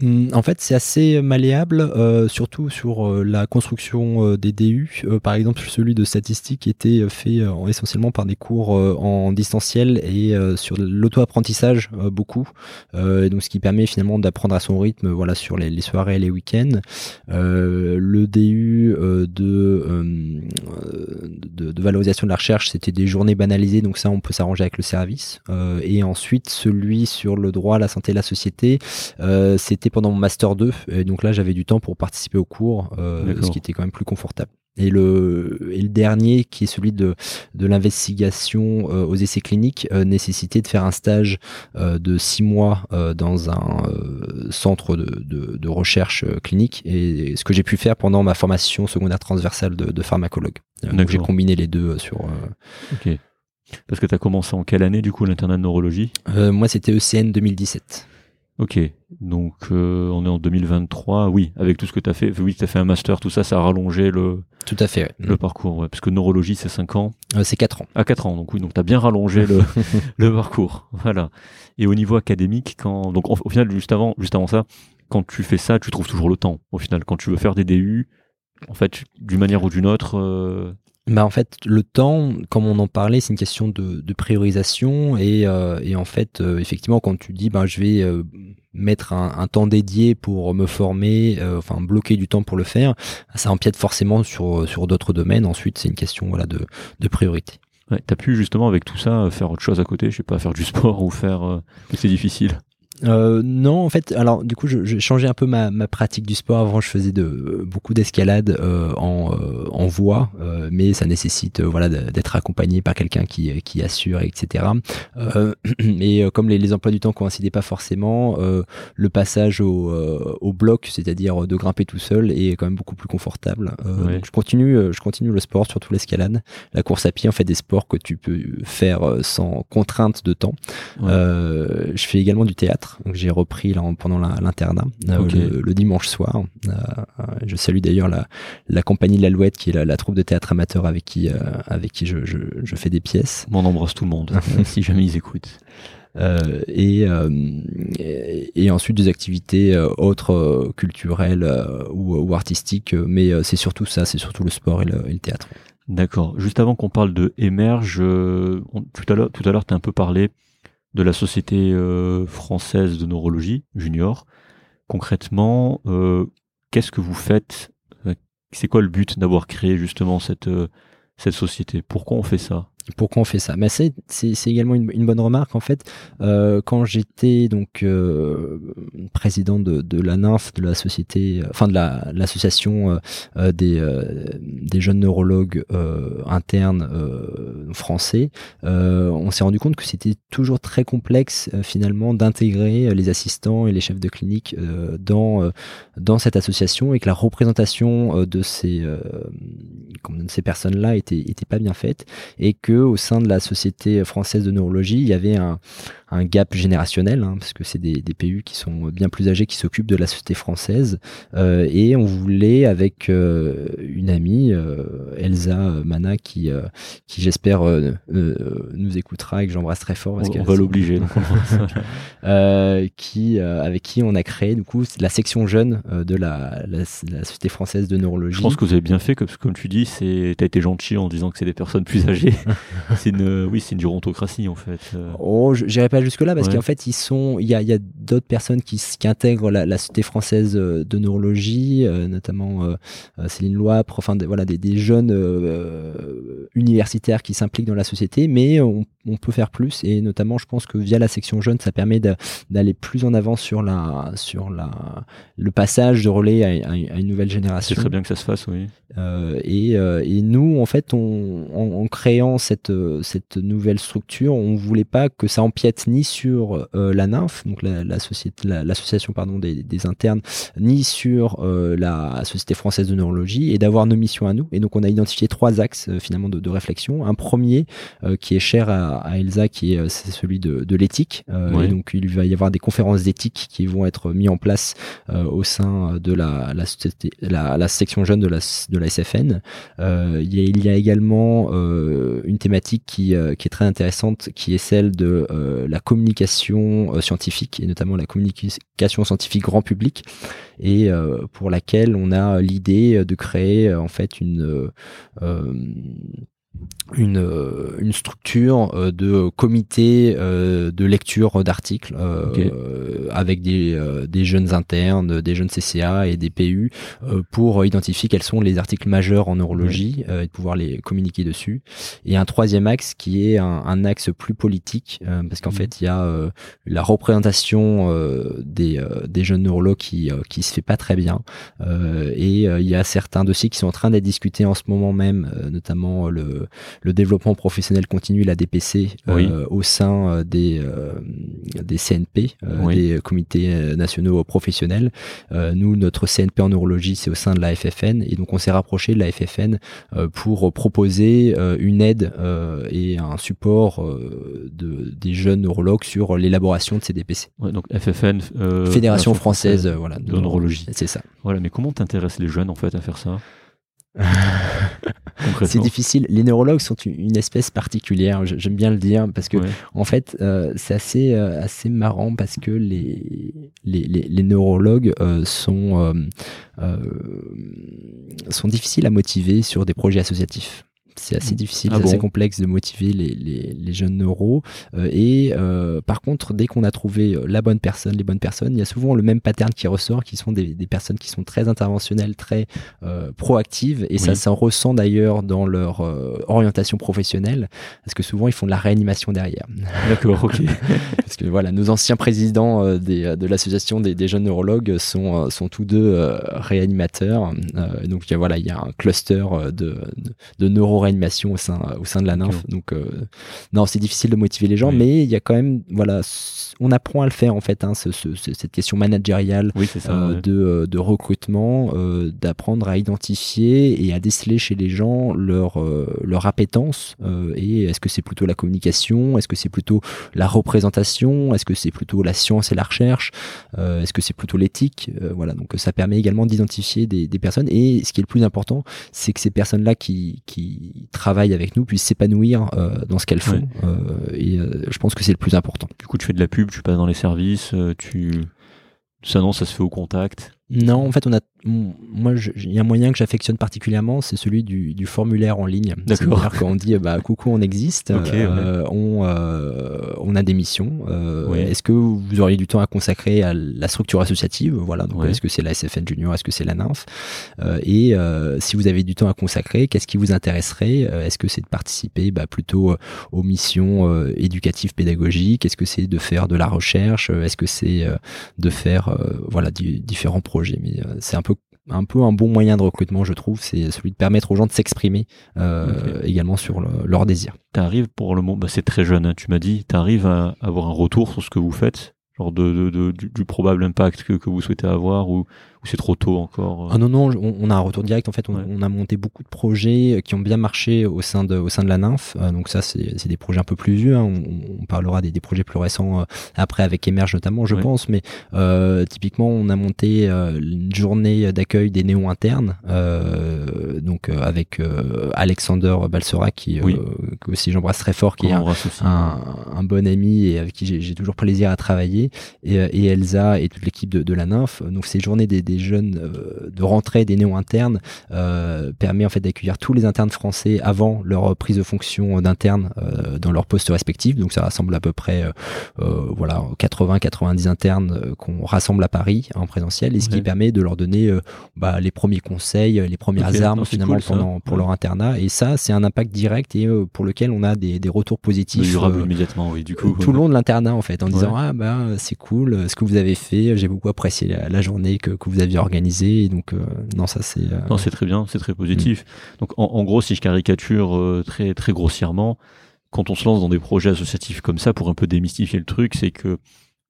En fait, c'est assez malléable, euh, surtout sur euh, la construction euh, des DU. par exemple, celui de statistique était fait essentiellement par des cours en distanciel et sur l'auto-apprentissage beaucoup. donc, ce qui permet finalement d'apprendre à son rythme, voilà, sur les, soirées et les week-ends. le DU de, de, valorisation de la recherche, c'était des journées banalisées, donc ça, on peut s'arranger avec le service. et ensuite, celui sur le droit, la santé et la société, c'était pendant mon master 2 et donc là j'avais du temps pour participer au cours euh, ce qui était quand même plus confortable et le, et le dernier qui est celui de, de l'investigation euh, aux essais cliniques euh, nécessitait de faire un stage de six mois dans un centre de, de, recherche clinique. Et ce que j'ai pu faire pendant ma formation secondaire transversale de, pharmacologue. Donc j'ai combiné les deux sur ok. Parce que tu as commencé en quelle année du coup l'internat de neurologie? Moi c'était ECN 2017. Ok, donc euh, on est en 2023, oui, avec tout ce que tu as fait, oui, tu as fait un master, tout ça, ça a rallongé le, tout à fait, le parcours, ouais, parce que neurologie c'est 5 ans. Euh, c'est 4 ans. À ah, 4 ans, donc oui, donc tu as bien rallongé le, le parcours, voilà. Et au niveau académique, quand, donc au final, juste avant, juste avant ça, quand tu fais ça, tu trouves toujours le temps, au final, quand tu veux faire des DU, en fait, d'une manière ou d'une autre, euh, bah en fait, le temps, comme on en parlait, c'est une question de, de priorisation et, euh, et, en fait, euh, effectivement, quand tu dis, ben, je vais euh, mettre un, temps dédié pour me former, enfin bloquer du temps pour le faire, ça empiète forcément sur sur d'autres domaines. Ensuite, c'est une question voilà de, de priorité. T'as pu justement avec tout ça faire autre chose à côté, je sais pas, faire du sport ou faire, c'est difficile. Euh, non, en fait, alors du coup, j'ai changé un peu ma, ma, pratique du sport. Avant, je faisais de beaucoup d'escalade euh, en, euh, en voie, euh, mais ça nécessite voilà d'être accompagné par quelqu'un qui, qui assure, etc. et comme les, les, emplois du temps coïncidaient pas forcément, le passage au, au bloc, c'est-à-dire de grimper tout seul, est quand même beaucoup plus confortable. Donc je continue, je continue le sport, surtout l'escalade, la course à pied, en fait, des sports que tu peux faire sans contrainte de temps. je fais également du théâtre. Donc j'ai repris là, pendant l'internat euh, le, dimanche soir. Euh, je salue d'ailleurs la, la compagnie de l'Alouette qui est la, troupe de théâtre amateur avec qui, euh, avec qui je, je, je, fais des pièces. On embrasse tout le monde si jamais ils écoutent. Euh, et, et, ensuite des activités autres culturelles ou, ou, artistiques, mais c'est surtout ça, c'est surtout le sport et le, et le théâtre. D'accord. Juste avant qu'on parle de Émerge, tout à l'heure, tout à l'heure, tu as un peu parlé de la Société euh, française de neurologie junior. Concrètement, euh, qu'est-ce que vous faites? Euh, C'est quoi le but d'avoir créé justement cette, cette société? Pourquoi on fait ça? Pourquoi on fait ça Mais c'est, également une, bonne remarque en fait. Euh, quand j'étais donc euh, président de, la NINF, de la société, enfin de la, l'association euh, euh des, euh, des jeunes neurologues euh, internes français, on s'est rendu compte que c'était toujours très complexe finalement d'intégrer les assistants et les chefs de clinique dans dans cette association et que la représentation de ces de ces personnes-là était était pas bien faite et que au sein de la Société française de neurologie, il y avait un, un gap générationnel, hein, parce que c'est des, des, PU qui sont bien plus âgés qui s'occupent de la société française. Euh, et on voulait, avec euh, une amie, euh, Elsa Mana, qui, qui j'espère nous écoutera et que j'embrasse très fort. Parce on, va l'obliger. qui, avec qui on a créé du coup la section jeune de la, la, la, société française de neurologie. Je pense que vous avez bien fait, que, comme tu dis, c'est, t'as été gentil en disant que c'est des personnes plus âgées. c'est une, oui, c'est une gérontocratie en fait. Oh, j'irai pas jusque-là parce qu'en fait, ils sont, il y a, y a d'autres personnes qui, qui intègrent la, la, Société française euh, de neurologie, euh, notamment euh, Céline Loipre, enfin, voilà, des, des jeunes universitaires qui s'impliquent dans la société, mais on, on, peut faire plus et notamment, je pense que via la section jeune, ça permet d'aller plus en avant sur la, sur la, le passage de relais à, à, une nouvelle génération. C'est très bien que ça se fasse, oui. et, et, nous, en fait, on, en, créant cette, cette nouvelle structure, on voulait pas que ça empiète ni sur la donc la, la société, l'association pardon des, des, internes, ni sur la Société française de neurologie, et d'avoir nos missions à nous. Et donc, on a identifié trois axes finalement de, de, réflexion. Un premier qui est cher à, à Elsa, qui est c'est celui de, de l'éthique. Et donc, il va y avoir des conférences d'éthique qui vont être mises en place au sein de la, la, la, la section jeune de la, de la SFN. Euh, il, y a, il, y a, également euh, une thématique qui, euh, qui, est très intéressante, qui est celle de euh, la communication euh, scientifique, et notamment la communication scientifique grand public, et pour laquelle on a l'idée de créer en fait une une, euh, une structure euh, de comité euh, de lecture d'articles avec des, des jeunes internes, des jeunes CCA et des PU pour identifier quels sont les articles majeurs en neurologie et de pouvoir les communiquer dessus. Et un troisième axe qui est un, un axe plus politique parce qu'en mmh. fait il y a la représentation des, des jeunes neurologues qui, qui se fait pas très bien et il y a certains dossiers qui sont en train d'être discutés en ce moment même, notamment le le développement professionnel continu, la DPC, euh, au sein euh, des, euh, des CNP, des comités nationaux professionnels. nous, notre CNP en neurologie, c'est au sein de la FFN, et donc on s'est rapproché de la FFN pour proposer une aide et un support de, des jeunes neurologues sur l'élaboration de ces DPC. donc FFN, Fédération française, voilà, de, neurologie. C'est ça. Voilà, mais comment t'intéresses les jeunes en fait à faire ça? c'est difficile. Les neurologues sont une espèce particulière, j'aime bien le dire, parce que en fait, euh, c'est assez, euh, assez marrant parce que les, les, les, neurologues euh, sont, sont difficiles à motiver sur des projets associatifs c'est assez mm. difficile, ah c'est assez complexe de motiver les, les, les jeunes neuros. Euh, et euh, par contre, dès qu'on a trouvé euh, la bonne personne, les bonnes personnes, il y a souvent le même pattern qui ressort, qui sont des, des personnes qui sont très interventionnelles, très euh, proactives, et ça s'en ressent d'ailleurs dans leur orientation professionnelle, parce que souvent ils font de la réanimation derrière. D'accord, ok. parce que voilà, nos anciens présidents des, de l'association des, des, jeunes neurologues sont, sont tous deux réanimateurs. donc voilà, il y a un cluster de, de, de neuro animation au sein, au sein de la nymphe. Donc, euh, non, c'est difficile de motiver les gens, mais il y a quand même, voilà, on apprend à le faire en fait, hein, cette question managériale euh, de, euh, de, recrutement, d'apprendre à identifier et à déceler chez les gens leur, leur appétence. et est-ce que c'est plutôt la communication Est-ce que c'est plutôt la représentation Est-ce que c'est plutôt la science et la recherche Est-ce que c'est plutôt l'éthique Voilà, donc ça permet également d'identifier des, des personnes. Et ce qui est le plus important, c'est que ces personnes-là qui, qui travaillent avec nous puissent s'épanouir euh, dans ce qu'elles font. Euh, et euh, je pense que c'est le plus important. Du coup, tu fais de la pub, tu passes dans les services, tu ça non, ça se fait au contact? Non, en fait, on a moi, il y a un moyen que j'affectionne particulièrement, c'est celui du, du, formulaire en ligne. D'accord. Quand on dit bah coucou, on existe, euh, on, euh, on a des missions. Euh, Est-ce que vous auriez du temps à consacrer à la structure associative? Voilà. Donc, est-ce que c'est la SFN Junior Est-ce que c'est la NYMF euh, Et euh, si vous avez du temps à consacrer, qu'est-ce qui vous intéresserait? Est-ce que c'est de participer bah, plutôt aux missions éducatives pédagogiques? Est-ce que c'est de faire de la recherche? Est-ce que c'est de faire voilà différents projets? Mais c'est un peu un peu un bon moyen de recrutement, je trouve, c'est celui de permettre aux gens de s'exprimer euh, également sur leur désir. Tu arrives pour le moment, bah c'est très jeune, hein, tu m'as dit, tu arrives à avoir un retour sur ce que vous faites, genre de, de, du, probable impact que, que vous souhaitez avoir ou ou c'est trop tôt encore euh Ah non, non, on, a un retour direct. En fait, on, a monté beaucoup de projets euh, qui ont bien marché au sein de, au sein de la nymphe. Euh, donc ça, c'est des projets un peu plus vieux. Hein. On, parlera des, des, projets plus récents après avec Emerge notamment, je pense. Mais typiquement, on a monté une journée d'accueil des néons internes. donc avec Alexander Balsera, qui, que aussi j'embrasse très fort, qui est un, un, bon ami et avec qui j'ai toujours plaisir à travailler. Et, et Elsa et toute l'équipe de, de la nymphe. Donc ces journées des des jeunes euh, de rentrée des néo internes euh, permet en fait d'accueillir tous les internes français avant leur prise de fonction d'interne euh, dans leur poste respectif. Donc ça rassemble à peu près voilà 80-90 internes qu'on rassemble à Paris en présentiel et ce qui permet de leur donner bah, les premiers conseils, les premières armes finalement pendant, pour leur internat. Et ça, c'est un impact direct et pour lequel on a des, des retours positifs. Durable immédiatement, oui, du coup. Tout, le long de l'internat en fait, en disant ah bah c'est cool, ce que vous avez fait, j'ai beaucoup apprécié la, journée que, que vous vous aviez organisé. donc non, ça c'est. Non, c'est très bien, c'est très positif. Donc en, gros, si je caricature très très grossièrement, quand on se lance dans des projets associatifs comme ça, pour un peu démystifier le truc, c'est que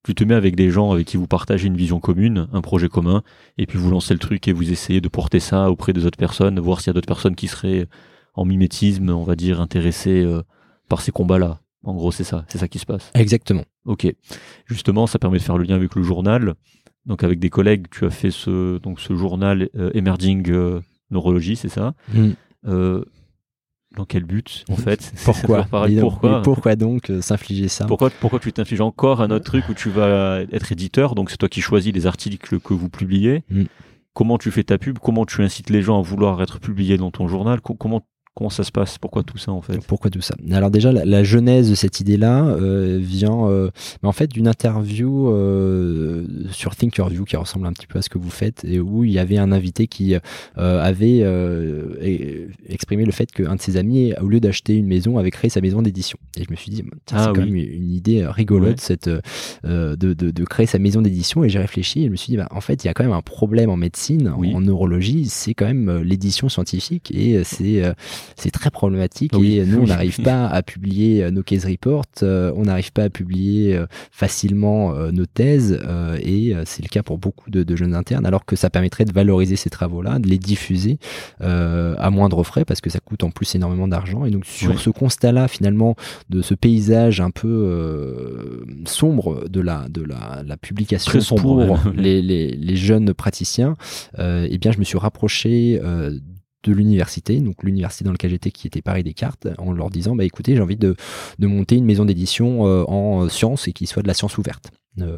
tu te mets avec des gens avec qui vous partagez une vision commune, un projet commun, et puis vous lancez le truc et vous essayez de porter ça auprès des autres personnes, voir s'il y a d'autres personnes qui seraient en mimétisme, on va dire, intéressées euh, par ces combats-là. En gros, c'est ça, c'est ça qui se passe. Exactement. Ok. Justement, ça permet de faire le lien avec le journal. Donc, avec des collègues, tu as fait ce, donc, ce journal euh, Emerging euh, Neurology, c'est ça? Mm. Dans quel but en fait? Pourquoi? Pourquoi, pourquoi donc euh, s'infliger ça? Pourquoi, pourquoi tu t'infliges encore un autre truc où tu vas être éditeur? Donc c'est toi qui choisis les articles que vous publiez. Mm. Comment tu fais ta pub? Comment tu incites les gens à vouloir être publiés dans ton journal? Comment Comment ça se passe? Pourquoi tout ça en fait? Pourquoi tout ça? Alors déjà, la, genèse de cette idée-là euh, vient euh, en fait d'une interview euh, sur Think Your View qui ressemble un petit peu à ce que vous faites et où il y avait un invité qui avait exprimé le fait qu'un de ses amis, au lieu d'acheter une maison, avait créé sa maison d'édition. Et je me suis dit, c'est ah quand même une idée rigolote cette, de, de, créer sa maison d'édition. Et j'ai réfléchi et je me suis dit, bah, en fait, il y a quand même un problème en médecine, en neurologie, c'est quand même l'édition scientifique et c'est c'est très problématique et nous on n'arrive pas à publier euh, nos case reports, euh, on n'arrive pas à publier euh, facilement nos thèses et c'est le cas pour beaucoup de, jeunes internes alors que ça permettrait de valoriser ces travaux-là, de les diffuser à moindre frais parce que ça coûte en plus énormément d'argent. Et donc sur ce constat-là finalement de ce paysage un peu sombre de la de la, publication pour les, les, jeunes praticiens, eh bien je me suis rapproché de l'université, donc l'université dans laquelle j'étais qui était Paris Descartes, en leur disant bah écoutez j'ai envie de, de, monter une maison d'édition euh, en sciences et qui soit de la science ouverte. Euh,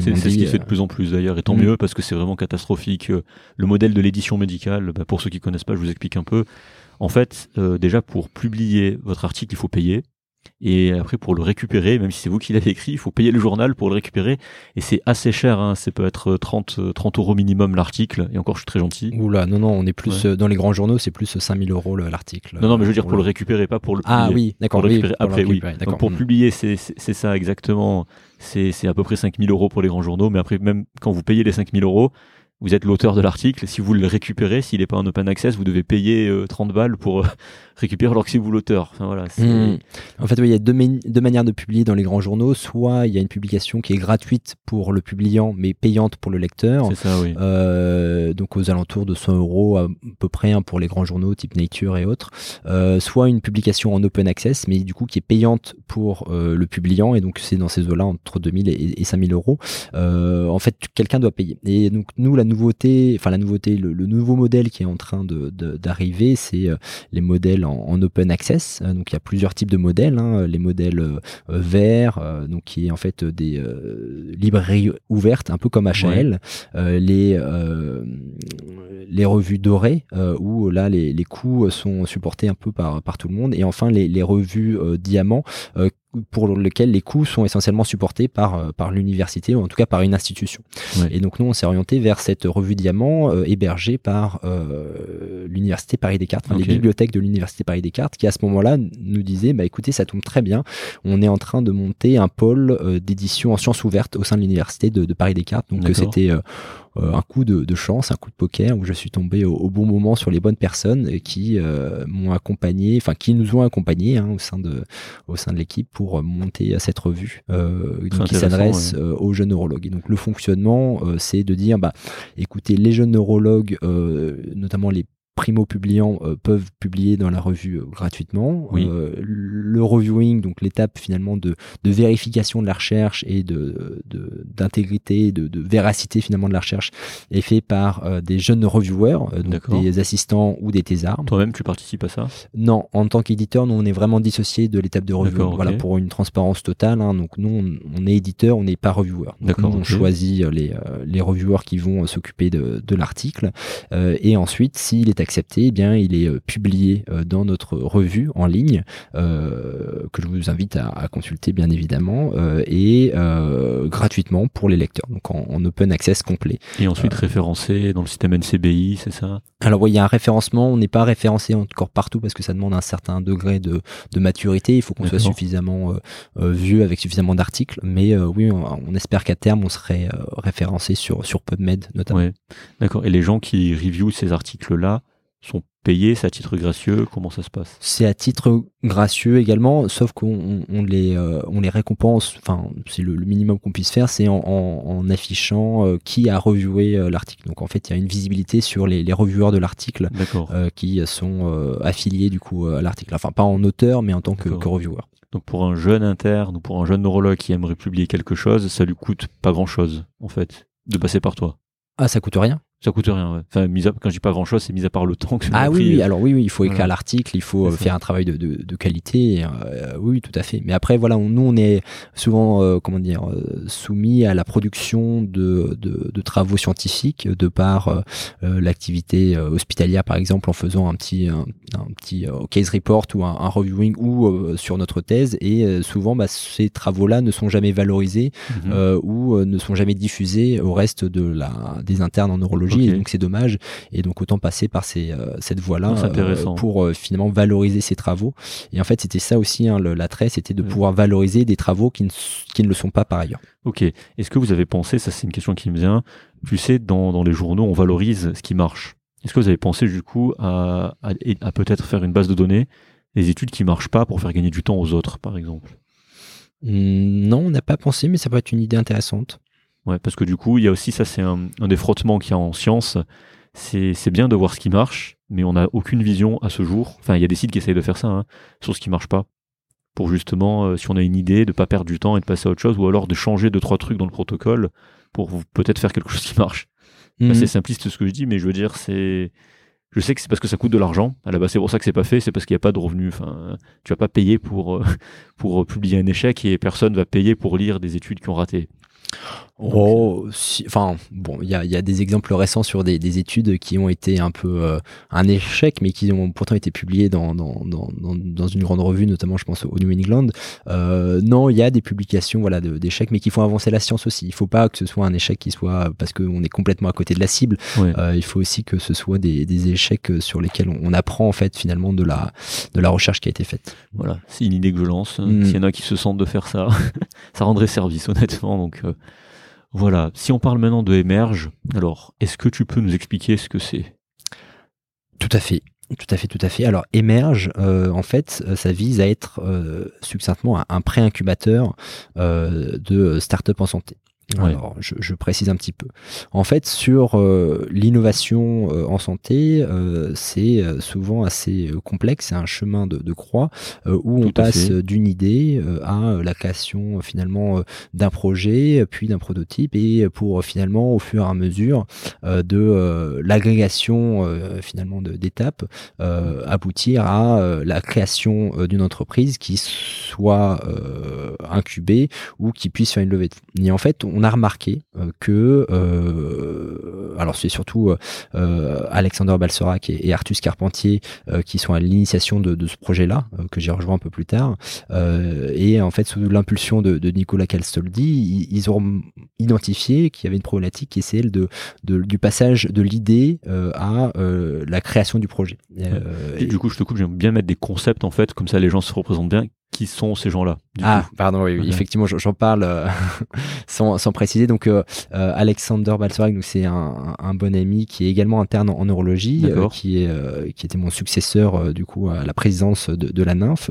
c'est ce qui fait de euh, plus en plus d'ailleurs, et tant mm. mieux parce que c'est vraiment catastrophique. Le modèle de l'édition médicale, bah, pour ceux qui connaissent pas, je vous explique un peu. En fait, déjà pour publier votre article, il faut payer. Et après, pour le récupérer, même si c'est vous qui l'avez écrit, il faut payer le journal pour le récupérer. Et c'est assez cher, hein. ça peut être 30, 30 euros minimum l'article. Et encore, je suis très gentil. Oula, non, non, on est plus dans les grands journaux, c'est plus 5000 euros l'article. Non, non, mais je veux dire pour le récupérer, pas pour le ah publier. Ah oui, d'accord. Oui, après, oui. Donc, pour mm. publier, c'est ça exactement. C'est à peu près 5000 euros pour les grands journaux. Mais après, même quand vous payez les 5000 euros, vous êtes l'auteur de l'article. Si vous le récupérez, s'il n'est pas en open access, vous devez payer 30 euh, balles pour euh, alors que c'est vous l'auteur. Enfin, voilà, hmm. En fait, il y a deux, deux, manières de publier dans les grands journaux. Soit il y a une publication qui est gratuite pour le publiant, mais payante pour le lecteur. C'est ça, oui. Euh, donc aux alentours de 100 euros à peu près hein, pour les grands journaux type Nature et autres. soit une publication en open access, mais du coup qui est payante pour le publiant. Et donc c'est dans ces eaux-là entre 2000 et, et 5000 euros. en fait, quelqu'un doit payer. Et donc nous, la nouveauté, enfin la nouveauté, le, nouveau modèle qui est en train de, d'arriver, c'est euh, les modèles en, open access. Euh, donc il y a plusieurs types de modèles, hein. les modèles euh, verts, donc qui est en fait des librairies ouvertes, un peu comme HL, les les revues dorées où là les, les coûts sont supportés un peu par par tout le monde, et enfin les, les revues diamants pour lequel les coûts sont essentiellement supportés par, euh, par l'université ou en tout cas par une institution. Et donc nous, on s'est orienté vers cette revue Diamant euh, hébergée par euh, l'université Paris Descartes, enfin, les bibliothèques de l'université Paris Descartes, qui à ce moment-là nous disaient, bah écoutez, ça tombe très bien, on est en train de monter un pôle d'édition en sciences ouvertes au sein de l'université de, de Paris Descartes. Donc c'était euh, un coup de, chance, un coup de poker où je suis tombé au, bon moment sur les bonnes personnes qui euh, m'ont accompagné, enfin qui nous ont accompagnés hein, au sein de au sein de l'équipe pour monter cette revue euh, qui s'adresse aux jeunes neurologues. Et donc le fonctionnement, c'est de dire bah écoutez les jeunes neurologues, notamment les primo-publiants euh, peuvent publier dans la revue euh, gratuitement. Euh, le reviewing, donc l'étape finalement de, de, vérification de la recherche et de d'intégrité, de, de, véracité finalement de la recherche, est fait par des jeunes reviewers, donc des assistants ou des thésards. Toi-même, tu participes à ça? Non, en tant qu'éditeur, nous on est vraiment dissocié de l'étape de review. Voilà pour une transparence totale. Hein. donc nous, on, est éditeur, on n'est pas reviewer. Nous, on choisit les les reviewers qui vont s'occuper de, l'article et ensuite, s'il est accepté, eh bien, il est publié dans notre revue en ligne, que je vous invite à, consulter bien évidemment, et gratuitement pour les lecteurs, donc en, open access complet. Et ensuite référencé dans le système NCBI, c'est ça? Alors oui, il y a un référencement, on n'est pas référencé encore partout parce que ça demande un certain degré de, maturité, il faut qu'on soit suffisamment vu avec suffisamment d'articles, mais oui, on, espère qu'à terme, on serait référencé sur, sur PubMed notamment. D'accord. Et les gens qui reviewent ces articles-là sont payés, c'est à titre gracieux Comment ça se passe? C'est à titre gracieux également, sauf qu'on les, euh, on les récompense, enfin c'est le, minimum qu'on puisse faire, c'est en, affichant euh, qui a reviewé euh, l'article. Donc en fait, il y a une visibilité sur les, les reviewers de l'article qui sont affiliés du coup à l'article. Enfin pas en auteur, mais en tant que, que reviewer. Donc pour un jeune interne ou pour un jeune neurologue qui aimerait publier quelque chose, ça lui coûte pas grand-chose en fait de passer par toi? Ah, ça coûte rien ça coûte rien. Enfin, mis à, quand je dis pas grand chose, c'est mis à part le temps que Ah oui, oui, alors oui, oui, il faut écrire l'article, il faut faire un travail de, de, de qualité. Euh, oui, tout à fait. Mais après, voilà, nous, on est souvent, euh, comment dire, euh, soumis à la production de, de, travaux scientifiques de par l'activité hospitalière, par exemple, en faisant un petit, un, petit case report ou un, reviewing ou sur notre thèse. Et souvent, bah, ces travaux-là ne sont jamais valorisés mhm. ou ne sont jamais diffusés au reste de la, des internes en neurologie donc c'est dommage. Et donc autant passer par ces, euh, cette voie-là euh, pour euh, finalement valoriser ces travaux. Et en fait, c'était ça aussi hein, l'attrait, c'était de pouvoir valoriser des travaux qui ne, qui ne le sont pas par ailleurs. Ok. Est-ce que vous avez pensé, ça c'est une question qui me vient, tu sais, dans, dans les journaux, on valorise ce qui marche. Est-ce que vous avez pensé du coup à, à, peut-être faire une base de données des études qui marchent pas pour faire gagner du temps aux autres, par exemple? Mmh, Non, on n'a pas pensé, mais ça peut être une idée intéressante. Ouais, parce que du coup, il y a aussi, ça c'est un, des frottements qu'il y a en science, c'est bien de voir ce qui marche, mais on n'a aucune vision à ce jour. Enfin, il y a des sites qui essayent de faire ça, hein, sur ce qui marche pas. Pour justement, euh, si on a une idée, de pas perdre du temps et de passer à autre chose, ou alors de changer deux, trois trucs dans le protocole pour peut-être faire quelque chose qui marche. Mhm. C'est simpliste ce que je dis, mais je veux dire, c'est. Je sais que c'est parce que ça coûte de l'argent. À la base, c'est pour ça que c'est pas fait. C'est parce qu'il n'y a pas de revenus. Enfin, tu vas pas payer pour, euh, pour publier un échec et personne va payer pour lire des études qui ont raté. Oh, enfin bon, il y a, y a, des exemples récents sur des, des, études qui ont été un peu euh, un échec, mais qui ont pourtant été publiées dans, dans, dans, dans, une grande revue, notamment je pense au New England. Euh, non, il y a des publications voilà d'échecs, mais qui font avancer la science aussi. Il faut pas que ce soit un échec qui soit parce qu'on est complètement à côté de la cible. Euh, il faut aussi que ce soit des, des échecs sur lesquels on, apprend en fait finalement de la de la recherche qui a été faite. Voilà, c'est une idée que je lance. Mm. S'il y en a qui se sentent de faire ça, ça rendrait service honnêtement. Donc euh, voilà, si on parle maintenant de Emerge, alors est-ce que tu peux nous expliquer ce que c'est? Tout à fait. Tout à fait, tout à fait. Alors, Emerge, euh, en fait, euh, ça vise à être euh, succinctement un, pré-incubateur de start-up en santé. Alors, je, précise un petit peu. En fait, sur euh, l'innovation euh, en santé, euh, c'est souvent assez complexe. C'est un chemin de, croix où on passe d'une idée à la création finalement d'un projet, puis d'un prototype, et pour finalement, au fur et à mesure de l'agrégation finalement d'étapes, aboutir à la création d'une entreprise qui soit incubée ou qui puisse faire une levée de fonds. Et en fait, on a remarqué euh, que, euh, alors c'est surtout euh, Alexander Balserac et, Artus Carpentier qui sont à l'initiation de, ce projet-là, que j'ai rejoint un peu plus tard. et en fait, sous l'impulsion de, Nicolas Calstoldi, ils, ont identifié qu'il y avait une problématique qui est celle de, du passage de l'idée à la création du projet. et, du coup, je te coupe, j'aime bien mettre des concepts en fait, comme ça les gens se représentent bien qui sont ces gens-là Ah, pardon, oui, effectivement, j'en parle euh, sans, sans, préciser. Donc, euh, euh Alexander Balsorek, c'est un, un, bon ami qui est également interne en, neurologie, euh, qui, est, qui était mon successeur du coup à la présidence de, de la nymphe.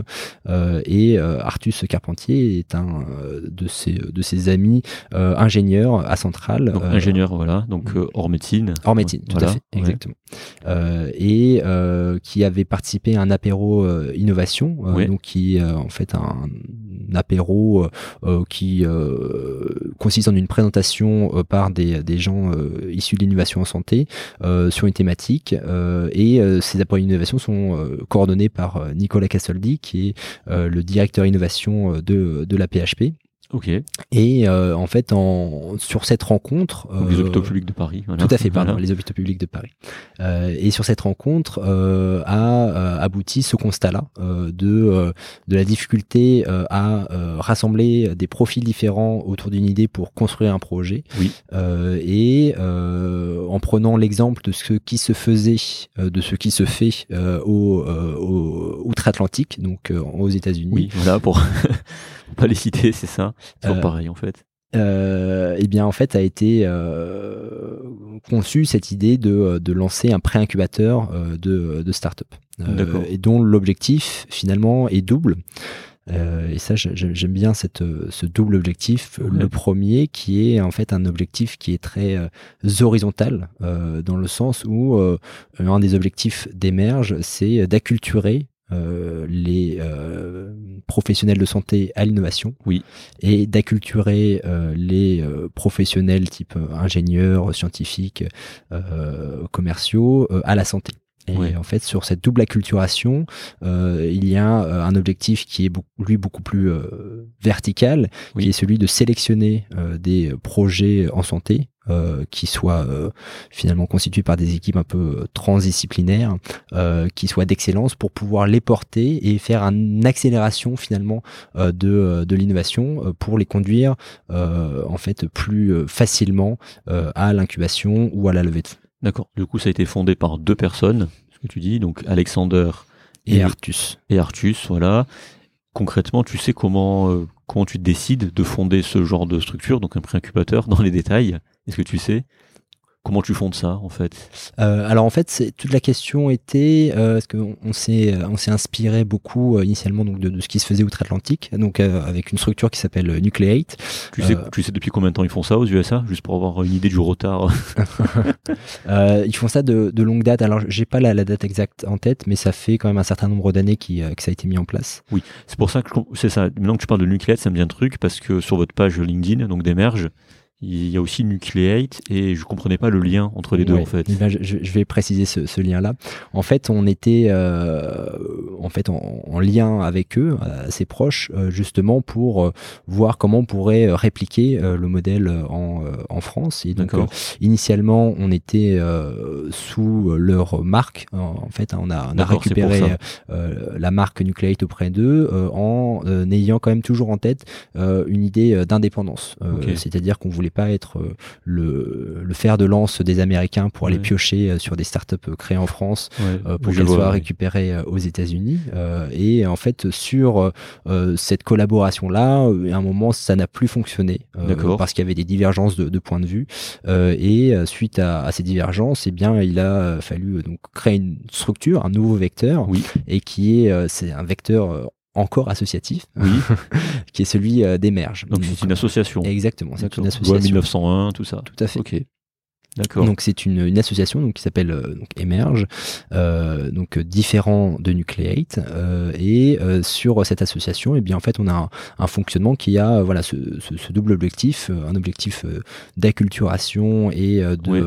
et Artus Carpentier est un de ses, de ses amis ingénieurs à Centrale. Donc, ingénieur, voilà, donc hors médecine. Hors médecine, tout à fait, exactement. Et qui avait participé à un apéro innovation, donc qui en fait un, apéro euh, euh, qui euh, consiste en une présentation par des, gens issus de l'innovation en santé sur une thématique et ces apéros d'innovation sont coordonnés par Nicolas Cassoldi qui est le directeur innovation de, de la PHP Ok. Et euh, en fait, en, sur cette rencontre, Donc, les euh, hôpitaux publics de Paris. voilà. tout à fait, pardon, Voilà. les hôpitaux publics de Paris. Euh, et sur cette rencontre euh, a euh, abouti ce constat-là euh, de euh, de la difficulté euh, à euh, rassembler des profils différents autour d'une idée pour construire un projet. Oui. Euh, et euh, en prenant l'exemple de ce qui se faisait, euh, de ce qui se fait euh, au, euh, au outre-Atlantique, donc euh, aux États-Unis. Oui, voilà, pour pas les citer, c'est ça? C'est toujours Euh, pareil, en fait. euh, eh bien en fait a été euh, conçue cette idée de, de lancer un pré-incubateur euh, de, de start-up Euh, et dont l'objectif finalement est double. Euh, et ça, j'ai- j'ai- j'aime bien cette, euh, ce double objectif. Ouais. Le premier, qui est en fait un objectif qui est très euh, horizontal, euh, dans le sens où euh, un des objectifs d'émerge, c'est d'acculturer euh, les euh, professionnels de santé à l'innovation Oui. et d'acculturer euh, les euh, professionnels type ingénieurs, scientifiques, euh, commerciaux euh, à la santé. Et en fait, sur cette double acculturation, euh, il y a euh, un objectif qui est beaucoup- lui beaucoup plus euh, vertical, Oui. qui est celui de sélectionner euh, des projets en santé euh, qui soient euh, finalement constitués par des équipes un peu transdisciplinaires, euh, qui soient d'excellence pour pouvoir les porter et faire une accélération finalement euh, de, de l'innovation pour les conduire euh, en fait plus facilement euh, à l'incubation ou à la levée de fonds. D'accord. Du coup, ça a été fondé par deux personnes, ce que tu dis, donc Alexander Et Et- Artus. et Artus, voilà. Concrètement, tu sais comment, euh, comment tu décides de fonder ce genre de structure, donc un pré-incubateur, dans les détails Est-ce que tu sais? Comment tu fondes ça, en fait? Euh, alors en fait, toute la question était euh, parce qu'on on s'est on s'est inspiré beaucoup euh, initialement donc de, de ce qui se faisait outre-Atlantique, donc avec une structure qui s'appelle Nucleate. tu sais, tu sais depuis combien de temps ils font ça aux USA Juste pour avoir une idée du retard? Ils font ça de, de longue date. Alors j'ai pas la, la date exacte en tête, mais ça fait quand même un certain nombre d'années qui, que ça a été mis en place. C'est pour ça que c'est ça. Maintenant que tu parles de Nucleate, ça me dit un truc parce que sur votre page LinkedIn, donc d'Emerge, il y a aussi Nucleate et je comprenais pas le lien entre les deux Ouais. en fait. Eh ben, je, vais préciser ce, ce lien-là. En fait, on était euh, en fait en, en lien avec eux, assez proches, euh, justement pour euh, voir comment on pourrait euh, répliquer le modèle en, en France. Et donc, initialement, on était sous leur marque. En en fait, on a, on récupéré la marque Nucleate auprès d'eux en ayant quand même toujours en tête une idée d'indépendance. C'est-à-dire qu'on voulait pas être euh, le, le fer de lance des Américains pour aller Ouais. piocher euh, sur des startups euh, créées en France Ouais, pour qu'elles soient récupérées aux États-Unis. Et en fait, sur cette collaboration-là, à un moment, ça n'a plus fonctionné parce qu'il y avait des divergences de, de points de vue. Et suite à, à ces divergences, eh bien, il a fallu donc créer une structure, un nouveau vecteur, Oui. et qui est, c'est un vecteur encore associatif, Oui, qui est celui euh, d'Emerge. donc c'est une association. Exactement, c'est une Loi association. 1901, tout ça. Tout à fait. Ok. Donc c'est une, une association donc, qui s'appelle euh, Emerge, euh, donc euh, différent de Nucleate. euh, et sur cette association, et bien en fait on a un, un fonctionnement qui a voilà ce, ce- ce double objectif, un objectif d'acculturation et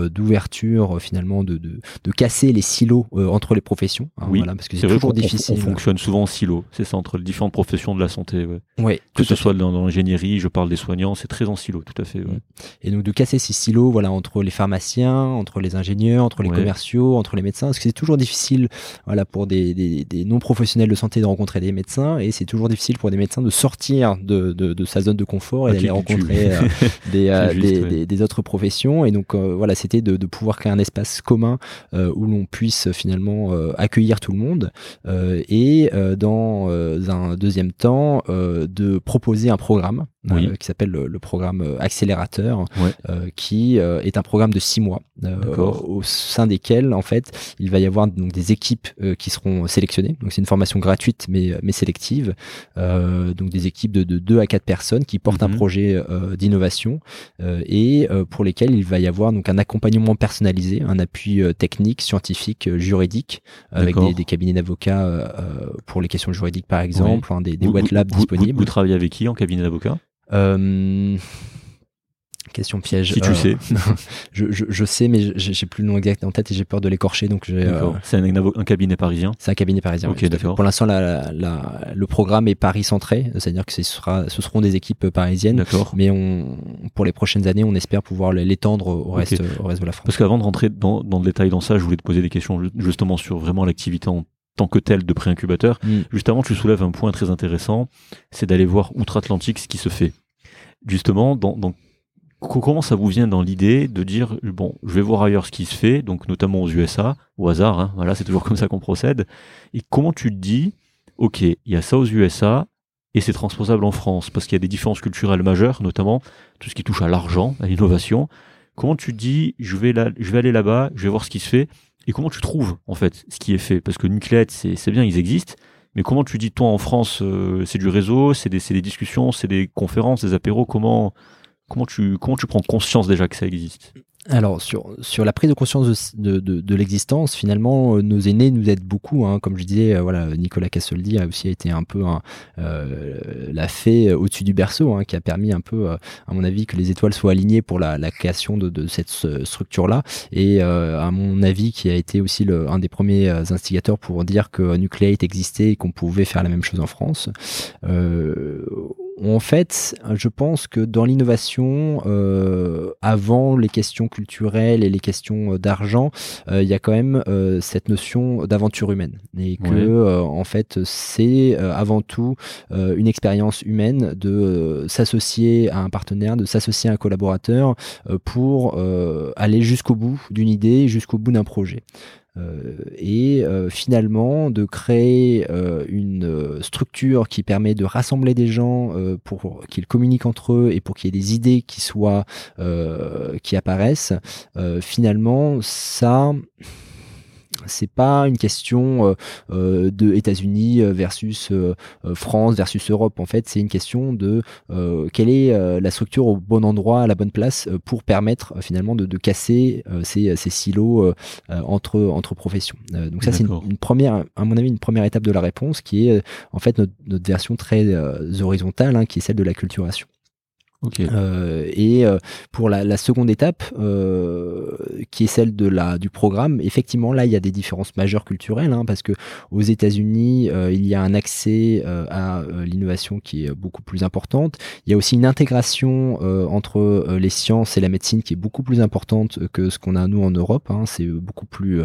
d'ouverture finalement de, de, de casser les silos entre les professions. hein, Oui, voilà, parce que c'est vrai toujours on- difficile. On, fonctionne souvent en silo, c'est ça, entre les différentes professions de la santé. ouais. Ouais, Que tout ce soit dans, dans l'ingénierie, je parle des soignants, c'est très en silo, tout à fait. ouais. Et donc de casser ces silos, voilà, entre les pharmaciens, entre les ingénieurs, entre les Ouais. commerciaux, entre les médecins, parce que c'est toujours difficile, voilà, pour des, des, des non professionnels de santé de rencontrer des médecins, et c'est toujours difficile pour des médecins de sortir de, de, de sa zone de confort et Ah, d'aller rencontrer euh, des, euh, juste, des, ouais. des, des autres professions. Et donc euh, voilà, c'était de, de pouvoir créer un espace commun euh, où l'on puisse finalement euh, accueillir tout le monde, et euh, dans un deuxième temps euh, de proposer un programme Oui. euh, qui s'appelle le, le programme euh, accélérateur, Ouais. euh, qui est un programme de six mois, au sein desquels en fait il va y avoir donc des équipes qui seront sélectionnées. Donc c'est une formation gratuite mais mais sélective, donc des équipes de, de 2 à 4 personnes qui portent un Mhm. projet d'innovation et pour lesquels il va y avoir donc un accompagnement personnalisé, un appui technique, scientifique, juridique, avec des, des cabinets d'avocats pour les questions juridiques par exemple, hein, des, des Vous- wet labs vous- vous- disponibles. Vous, travaillez avec qui en cabinet d'avocat Euh, Question piège. Si tu Euh, sais. je, je, je sais, mais j'ai plus le nom exact en tête et j'ai peur de l'écorcher, donc euh. C'est un, un cabinet parisien. c'est un cabinet parisien. Ok, oui, tout à fait. d'accord. Pour l'instant, la, la- le programme est Paris centré, c'est-à-dire que ce, sera, ce seront des équipes parisiennes. Mais on, pour les prochaines années, on espère pouvoir l'étendre au reste, au reste de la France. Parce qu'avant de rentrer dans, dans le détail dans ça, je voulais te poser des questions ju- justement sur vraiment l'activité en tant que telle de pré-incubateur. Mm. Juste avant, tu soulèves un point très intéressant, c'est d'aller voir outre-Atlantique ce qui se fait. Justement, dans, dans- co- comment ça vous vient dans l'idée de dire, bon, je vais voir ailleurs ce qui se fait, donc notamment aux USA, au hasard, hein, voilà, c'est toujours comme ça qu'on procède. Et comment tu te dis, ok, il y a ça aux USA, et c'est transposable en France, parce qu'il y a des différences culturelles majeures, notamment tout ce qui touche à l'argent, à l'innovation. Comment tu te dis, je vais, là, je vais aller là-bas, je vais voir ce qui se fait, et comment tu trouves, en fait, ce qui est fait? Parce que Nucléate, c'est bien, ils existent, mais comment tu dis, toi, en France, euh, c'est du réseau, c'est des, des discussions, c'est des conférences, des apéros, comment, comment, tu, comment tu prends conscience déjà que ça existe? Alors, sur, sur la prise de conscience de, de, de- l'existence, finalement, euh, nos aînés nous aident beaucoup. hein. Comme je disais, euh, voilà, Nicolas Cassoldi a aussi été un peu euh, la fée euh, au-dessus du berceau, hein, qui a permis un peu, à mon avis, que les étoiles soient alignées pour la, la création de, cette structure-là. Et à mon avis, qui a été aussi le, un des premiers instigateurs pour dire que Nucleate existait et qu'on pouvait faire la même chose en France. En fait, je pense que dans l'innovation, euh, avant les questions culturelles et les questions euh, d'argent, euh, il y a quand même euh, cette notion d'aventure humaine et que Ouais. euh, en fait c'est euh, avant tout euh, une expérience humaine de s'associer à un partenaire, de s'associer à un collaborateur euh, pour euh, aller jusqu'au bout d'une idée, jusqu'au bout d'un projet. Euh, et euh, finalement de créer euh, une structure qui permet de rassembler des gens pour qu'ils communiquent entre eux et pour qu'il y ait des idées qui soient qui apparaissent. Finalement ça c'est pas une question euh, euh, de États-Unis versus euh, euh, France versus Europe. En fait, c'est une question de euh, quelle est euh, la structure au bon endroit, à la bonne place, euh, pour permettre euh, finalement de, de casser euh, ces, ces silos euh, euh, entre entre professions. Euh, donc ça, c'est une, première, à mon avis, une première étape de la réponse qui est euh, en fait notre, notre version très euh, horizontale, hein, qui est celle de la Euh, et euh, pour la, la seconde étape, euh, qui est celle de la du programme, effectivement là il y a des différences majeures culturelles, hein, parce que aux États-Unis euh, il y a un accès à l'innovation qui est beaucoup plus importante. Il y a aussi une intégration euh, entre les sciences et la médecine qui est beaucoup plus importante que ce qu'on a nous en Europe. hein. C'est beaucoup plus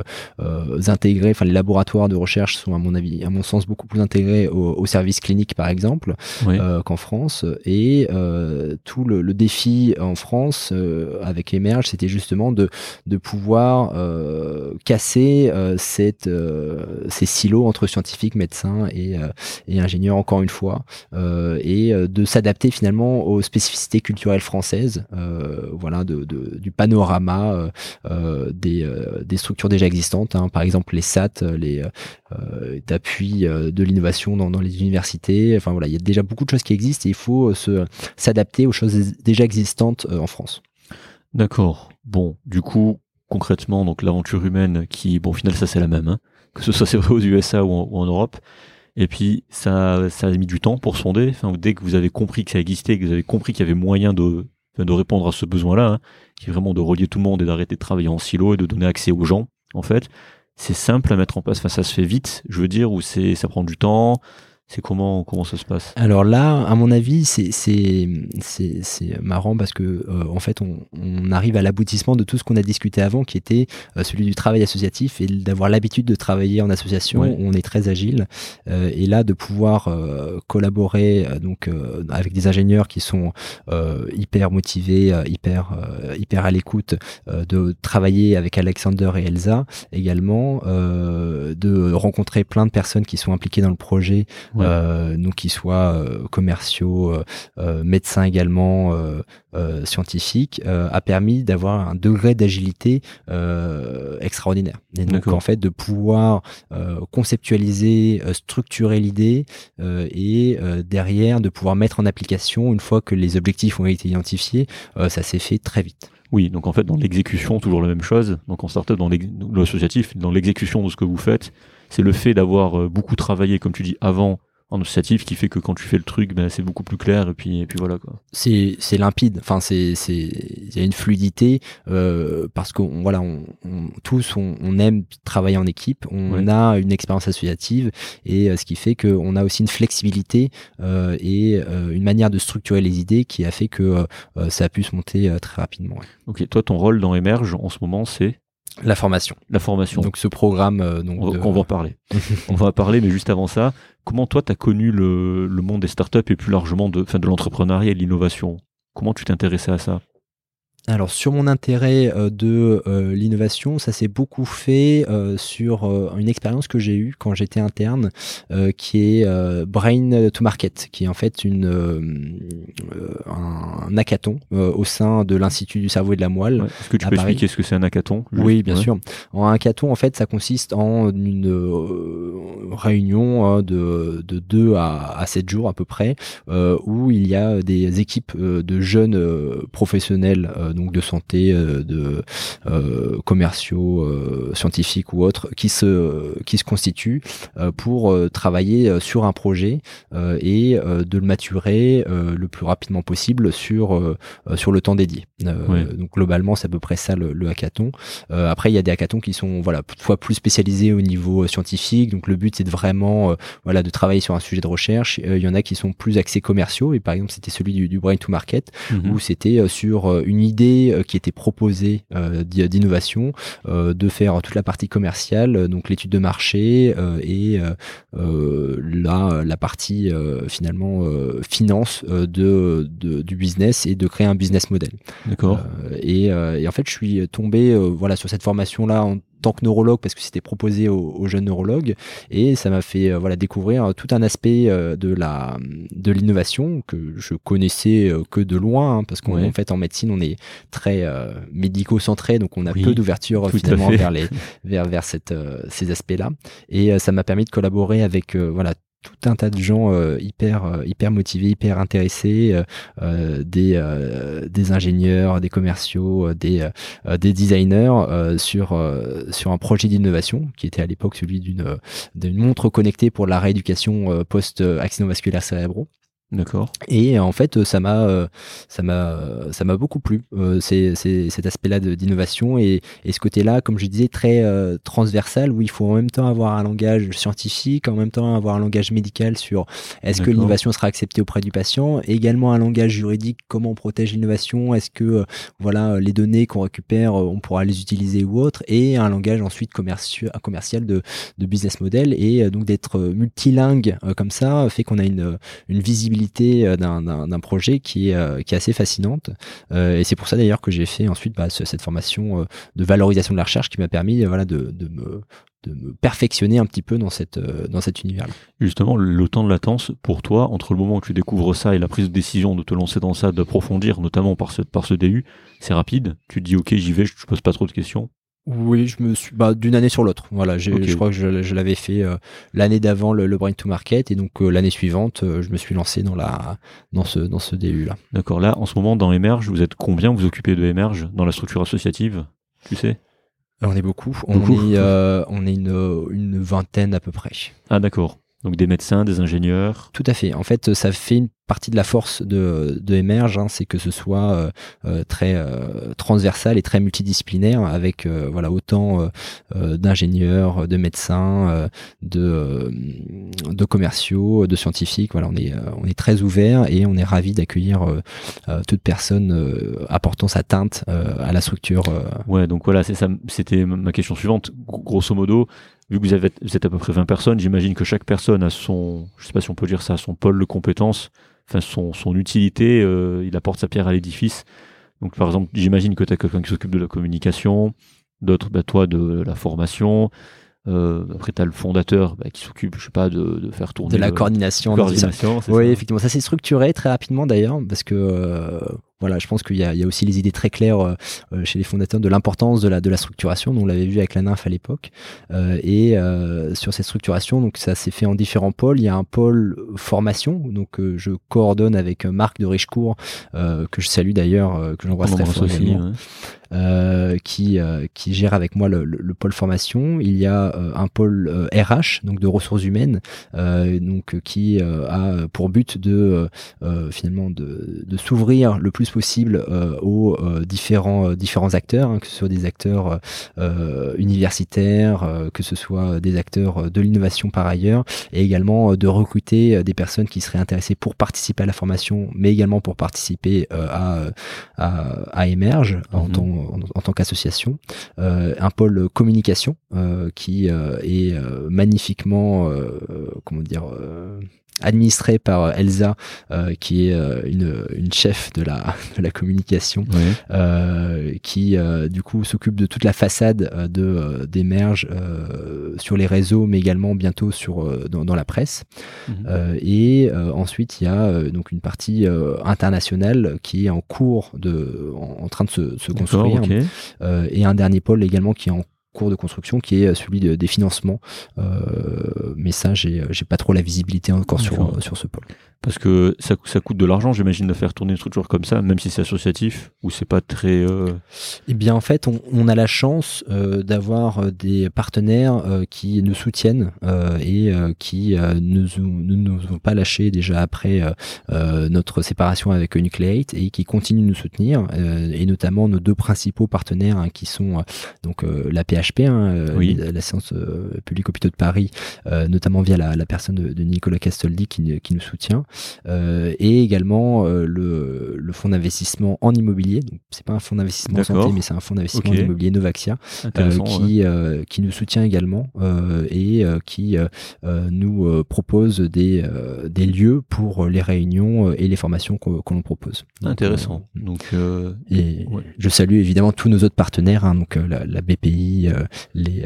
intégré. Enfin les laboratoires de recherche sont à mon avis, à mon sens, beaucoup plus intégrés au, au service clinique par exemple Oui. euh, qu'en France. Et euh, tout le, défi en France euh, avec Emerge, c'était justement de, de pouvoir euh, casser euh, cette, euh, ces silos entre scientifiques, médecins et, euh, et ingénieurs, encore une fois, euh, et euh, de s'adapter finalement aux spécificités culturelles françaises, euh, voilà, de, du panorama euh, euh, des, euh, des structures déjà existantes, hein, par exemple les SAT, les euh, d'appui euh, de l'innovation dans, les universités. Enfin voilà, il y a déjà beaucoup de choses qui existent et il faut euh, s'adapter choses déjà existantes euh, en France. D'accord. Bon, du coup, concrètement, donc l'aventure humaine qui, bon, au final, ça c'est la même, hein. que ce soit c'est vrai aux USA ou en, Europe. Et puis, ça, ça a mis du temps pour sonder. Enfin, dès que vous avez compris que ça existait, que vous avez compris qu'il y avait moyen de, de répondre à ce besoin-là, hein, qui est vraiment de relier tout le monde et d'arrêter de travailler en silo et de donner accès aux gens, en fait, c'est simple à mettre en place. Enfin, ça se fait vite, je veux dire, ou c'est, ça prend du temps. C'est comment, comment ça se passe? Alors là, à mon avis, c'est c'est c'est c'est marrant parce que euh, en fait, on, on arrive à l'aboutissement de tout ce qu'on a discuté avant, qui était euh, celui du travail associatif et d'avoir l'habitude de travailler en association. Ouais. On est très agile euh, et là de pouvoir euh, collaborer donc euh, avec des ingénieurs qui sont euh, hyper motivés, hyper euh, hyper à l'écoute, euh, de travailler avec Alexander et Elsa également, euh, de rencontrer plein de personnes qui sont impliquées dans le projet Ouais. Euh, donc qu'ils soient euh, commerciaux, euh, euh, médecins également, euh, euh, scientifiques, euh, a permis d'avoir un degré d'agilité euh, extraordinaire. Et donc en fait de pouvoir euh, conceptualiser, structurer l'idée euh, et euh, derrière de pouvoir mettre en application une fois que les objectifs ont été identifiés, euh, ça s'est fait très vite. Oui, donc en fait, dans l'exécution, toujours la même chose. Donc en startup, dans l'associatif, dans l'exécution de ce que vous faites, c'est le fait d'avoir beaucoup travaillé, comme tu dis, avant en associatif qui fait que quand tu fais le truc, ben, c'est beaucoup plus clair et puis, et puis voilà quoi. C'est, c'est limpide, enfin c'est, c'est, il y a une fluidité euh, parce qu'on voilà, on, tous on, on, aime travailler en équipe, on a une expérience associative et euh, ce qui fait qu'on a aussi une flexibilité euh, et euh, une manière de structurer les idées qui a fait que euh, ça a pu se monter très rapidement. Ok, toi ton rôle dans Emerge en ce moment c'est? La formation. La formation. Donc ce programme. Euh, donc on, va, on va en parler. on va en parler, mais juste avant ça, comment toi tu as connu le, le, monde des startups et plus largement de, de l'entrepreneuriat et de l'innovation? Comment tu t'es intéressé à ça? Alors sur mon intérêt euh, de euh, l'innovation, ça s'est beaucoup fait euh, sur une expérience que j'ai eue quand j'étais interne, qui est Brain to Market, qui est en fait une un, hackathon au sein de l'Institut du cerveau et de la moelle. Est-ce que tu peux expliquer ce que c'est un hackathon Oui, bien sûr. Un hackathon, en fait, ça consiste en une réunion de, de 2 à, à 7 jours à peu près, où il y a des équipes de jeunes professionnels donc de santé, euh, de euh, commerciaux, euh, scientifiques ou autres, qui se qui se constituent pour travailler sur un projet et de le maturer le plus rapidement possible sur sur le temps dédié. Donc globalement, c'est à peu près ça le, le hackathon. après, il y a des hackathons qui sont voilà fois plus spécialisés au niveau scientifique. Donc le but c'est de vraiment voilà de travailler sur un sujet de recherche. Il y en a qui sont plus axés commerciaux et par exemple c'était celui du, du brain to market mhm. où c'était sur une idée euh, qui était proposée euh, d'innovation, euh, de faire toute la partie commerciale, donc l'étude de marché et là la partie finalement finance de, du business et de créer un business model. D'accord. Et, et, en fait, je suis tombé voilà sur cette formation là en tant que neurologue parce que c'était proposé aux, jeunes neurologues. Et ça m'a fait euh, voilà découvrir tout un aspect euh, de la de l'innovation que je connaissais euh, que de loin hein, parce qu'en fait en médecine on est très médico centré donc on a peu d'ouverture finalement vers les vers vers cette ces aspects là et ça m'a permis de collaborer avec voilà tout un tas de gens euh, hyper euh, hyper motivés, hyper intéressés, euh, des des ingénieurs, des commerciaux, des des designers sur sur un projet d'innovation qui était à l'époque celui d'une d'une montre connectée pour la rééducation post accident vasculaire cérébraux. D'accord. Et en fait, ça m'a, euh, ça m'a, ça m'a beaucoup plu. Euh, c'est, cet aspect-là d'innovation et, et, ce côté-là, comme je disais, très euh, transversal où il faut en même temps avoir un langage scientifique, en même temps avoir un langage médical sur est-ce que l'innovation sera acceptée auprès du patient, et également un langage juridique, comment on protège l'innovation, est-ce que voilà les données qu'on récupère, on pourra les utiliser ou autre, et un langage ensuite commercial, commercial de, de business model et donc d'être multilingue comme ça fait qu'on a une, une visibilité euh, d'un projet qui est, euh, assez fascinante. Euh, et c'est pour ça d'ailleurs que j'ai fait ensuite bah, cette formation de valorisation de la recherche qui m'a permis voilà, de, de, me, de me perfectionner un petit peu dans, cette, dans cet univers. -là. Justement, le temps de latence pour toi, entre le moment où tu découvres ça et la prise de décision de te lancer dans ça, d'approfondir, notamment par ce, par ce DU, c'est rapide. Tu te dis, ok, j'y vais, je ne pose pas trop de questions. Oui, je me suis bah, d'une année sur l'autre. Voilà, je crois que je, l'avais fait euh, l'année d'avant le, Brain to Market et donc euh, l'année suivante, euh, je me suis lancé dans la dans ce dans ce DU là. D'accord. Là, en ce moment dans Emerge, vous êtes combien? Vous occupez de Emerge dans la structure associative? Tu sais? On est beaucoup. On est on est une, une vingtaine à peu près. Ah d'accord. Donc des médecins, des ingénieurs. Tout à fait. En fait, ça fait une partie de la force de, de Emerge, hein, c'est que ce soit euh, euh, très euh, transversal et très multidisciplinaire, avec voilà autant d'ingénieurs, de médecins, de, de commerciaux, de scientifiques. Voilà, on est on est très ouvert et on est ravi d'accueillir toute personne apportant sa teinte à la structure. Ouais, donc voilà, c'est ça. C'était ma question suivante. Grosso modo, vu que vous, avez, êtes à peu près 20 personnes, j'imagine que chaque personne a son, je sais pas si on peut dire ça, son pôle de compétences, enfin son, son utilité, euh, il apporte sa pierre à l'édifice. Donc par exemple, j'imagine que tu as quelqu'un qui s'occupe de la communication, d'autres, bah, toi, de la formation. Euh, après, tu as le fondateur bah, qui s'occupe, je sais pas, de, de faire tourner. De la coordination. coordination oui, effectivement. Ça s'est structuré très rapidement d'ailleurs, parce que Voilà, je pense qu'il y, y, a aussi les idées très claires chez les fondateurs de l'importance de la, de la structuration. dont on l'avait vu avec la nymphe à l'époque. et sur cette structuration, donc ça s'est fait en différents pôles. Il y a un pôle formation, donc je coordonne avec Marc de Richecourt, que je salue d'ailleurs, que j'embrasse très fort. Euh, qui, euh, qui gère avec moi le, le, pôle formation. Il y a euh, un pôle RH, donc de ressources humaines, donc qui a pour but de finalement de, de s'ouvrir le plus possible aux différents différents acteurs, hein, que ce soit des acteurs universitaires, que ce soit des acteurs de l'innovation par ailleurs, et également de recruter des personnes qui seraient intéressées pour participer à la formation, mais également pour participer à, à, à Emerge en mhm. tant en, tant qu'association, euh, un pôle communication euh, qui euh, est magnifiquement, comment dire administré par Elsa, euh, qui est une, une, chef de la, de la communication, euh, qui du coup s'occupe de toute la façade de d'Emerge sur les réseaux, mais également bientôt sur dans, dans la presse. Mhm. et ensuite, il y a donc une partie internationale qui est en cours de, en, train de se, se construire, et un dernier pôle également qui est en cours de construction qui est celui des financements. mais ça, j'ai pas trop la visibilité encore sur, sur ce pôle. Parce que ça, ça coûte de l'argent, j'imagine, de faire tourner une structure comme ça, même si c'est associatif ou c'est pas très. Euh... Eh bien, en fait, on, on a la chance euh, d'avoir euh, des partenaires euh, qui nous soutiennent et qui ne nous, nous ont pas lâché déjà après notre séparation avec Nucleate et qui continuent de nous soutenir, et notamment nos deux principaux partenaires hein, qui sont donc la PHP, hein, la, séance publique hôpitaux de Paris, notamment via la, la personne de, de, Nicolas Castaldi qui, qui nous soutient. Euh, et également euh, le, le fonds d'investissement en immobilier. Donc c'est pas un fonds d'investissement en santé, mais c'est un fonds d'investissement en immobilier Novaxia euh, qui qui nous soutient également et qui nous propose des des lieux pour les réunions et les formations qu'on l'on propose. Intéressant. Donc et je salue évidemment tous nos autres partenaires, hein, donc la, la, BPI, les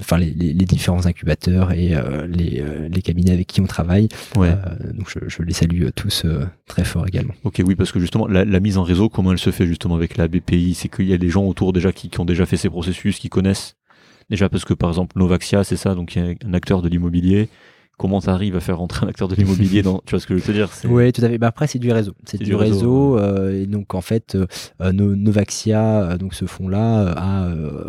enfin les, les, les, différents incubateurs et les, les cabinets avec qui on travaille. Ouais donc je, les salue tous euh, très fort également. Ok, oui, parce que justement, la, mise en réseau, comment elle se fait justement avec la BPI C'est qu'il y a des gens autour déjà qui, ont déjà fait ces processus, qui connaissent. Déjà parce que par exemple, Novaxia, c'est ça, donc il y a un acteur de l'immobilier comment tu arrives à faire rentrer un acteur de l'immobilier dans tu vois ce que je veux te dire oui tout à fait. Bah après c'est du réseau. C'est du, réseau, euh, et donc en fait euh, Novaxia euh, donc ce fonds là a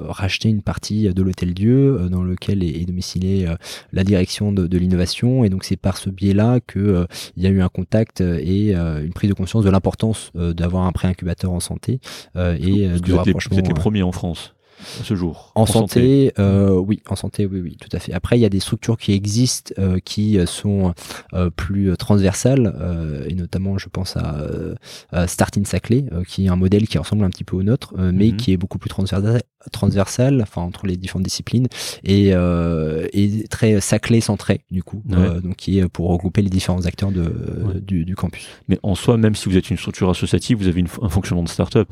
racheté une partie de l'hôtel Dieu dans lequel est, est domicilée la direction de, de l'innovation. Et donc c'est par ce biais là que il y a eu un contact et une prise de conscience de l'importance d'avoir un pré-incubateur en santé et du rapprochement vous êtes les premiers en France ce jour En, santé, Euh, oui, en santé, oui, oui, tout à fait. Après, il y a des structures qui existent, euh, qui sont euh, plus transversales, et notamment, je pense à, à Starting Saclay, qui est un modèle qui ressemble un petit peu au nôtre, mais mhm. qui est beaucoup plus transversal, transversal, enfin entre les différentes disciplines, et, et très Saclay centré, du coup, donc qui est pour regrouper les différents acteurs de, du, du, campus. Mais en soi, même si vous êtes une structure associative, vous avez une, un fonctionnement de start-up,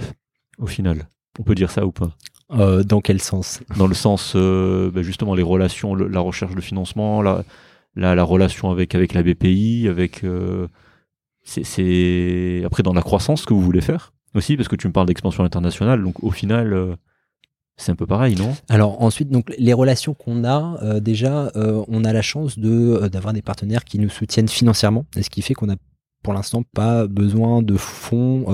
au final. On peut dire ça ou pas? Euh, dans quel sens Dans le sens, euh, bah, justement, les relations, la recherche de financement, la, la, relation avec, avec la BPI, avec. Euh, c'est après dans la croissance que vous voulez faire aussi, parce que tu me parles d'expansion internationale, donc au final. c'est un peu pareil, non? Alors ensuite, donc les relations qu'on a, déjà, on a la chance de d'avoir des partenaires qui nous soutiennent financièrement, ce qui fait qu'on a pour l'instant pas besoin de fonds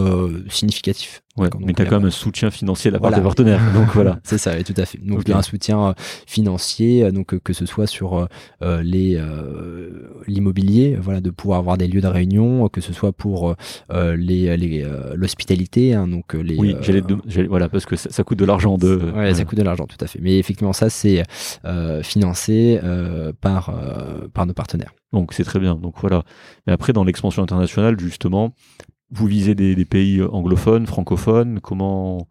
significatifs. Ouais, mais tu as quand même un soutien financier de la part des partenaires. Donc voilà. C'est ça, tout à fait. Donc il y a un soutien euh, financier, euh, donc que ce soit sur euh, les l'immobilier, voilà, de pouvoir avoir des lieux de réunion, que ce soit pour les l'hospitalité, hein, donc les. Oui, voilà parce que ça, coûte de l'argent de. Ouais, ça coûte de l'argent, tout à fait. Mais effectivement, ça c'est financé par par nos partenaires. Donc c'est très bien. Donc voilà. Mais après dans l'expansion internationale, justement, vous visez des, pays anglophones, francophones Comment,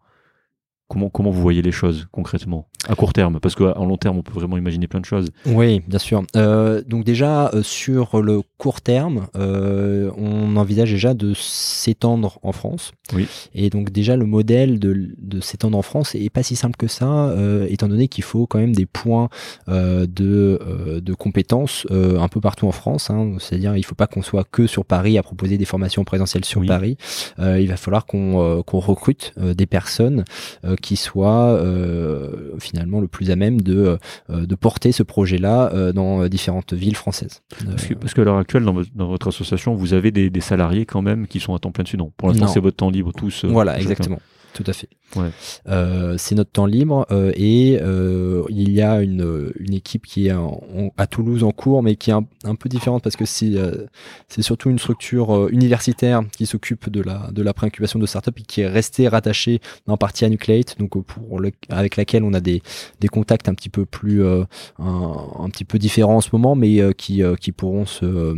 comment, comment vous voyez les choses concrètement? À court terme, parce qu'en long terme, on peut vraiment imaginer plein de choses. Oui, bien sûr. Euh, donc déjà, euh, sur le court terme, euh, on envisage déjà de s'étendre en France. Oui. Et donc déjà, le modèle de, de s'étendre en France est pas si simple que ça, étant donné qu'il faut quand même des points de, de compétences un peu partout en France. Hein. C'est-à-dire, il faut pas qu'on soit que sur Paris à proposer des formations présentielles sur Paris. il va falloir qu'on qu'on recrute des personnes qui soient finalement le plus à même de, euh, de porter ce projet-là euh, dans euh, différentes villes françaises. Parce qu'à l'heure actuelle, dans, votre association, vous avez des, des, salariés quand même qui sont à temps plein dessus. Non, pour l'instant, c'est votre temps libre tous. Voilà, exactement. Tout à fait. Euh, c'est notre temps libre euh, et euh, il y a une, une équipe qui est à Toulouse en cours, mais qui est un, peu différente parce que c'est c'est surtout une structure universitaire qui s'occupe de la de la préincubation de start-up et qui est restée rattachée en partie à Nucleate, donc pour le, avec laquelle on a des des contacts un petit peu plus un, un, petit peu différents en ce moment, mais qui qui pourront se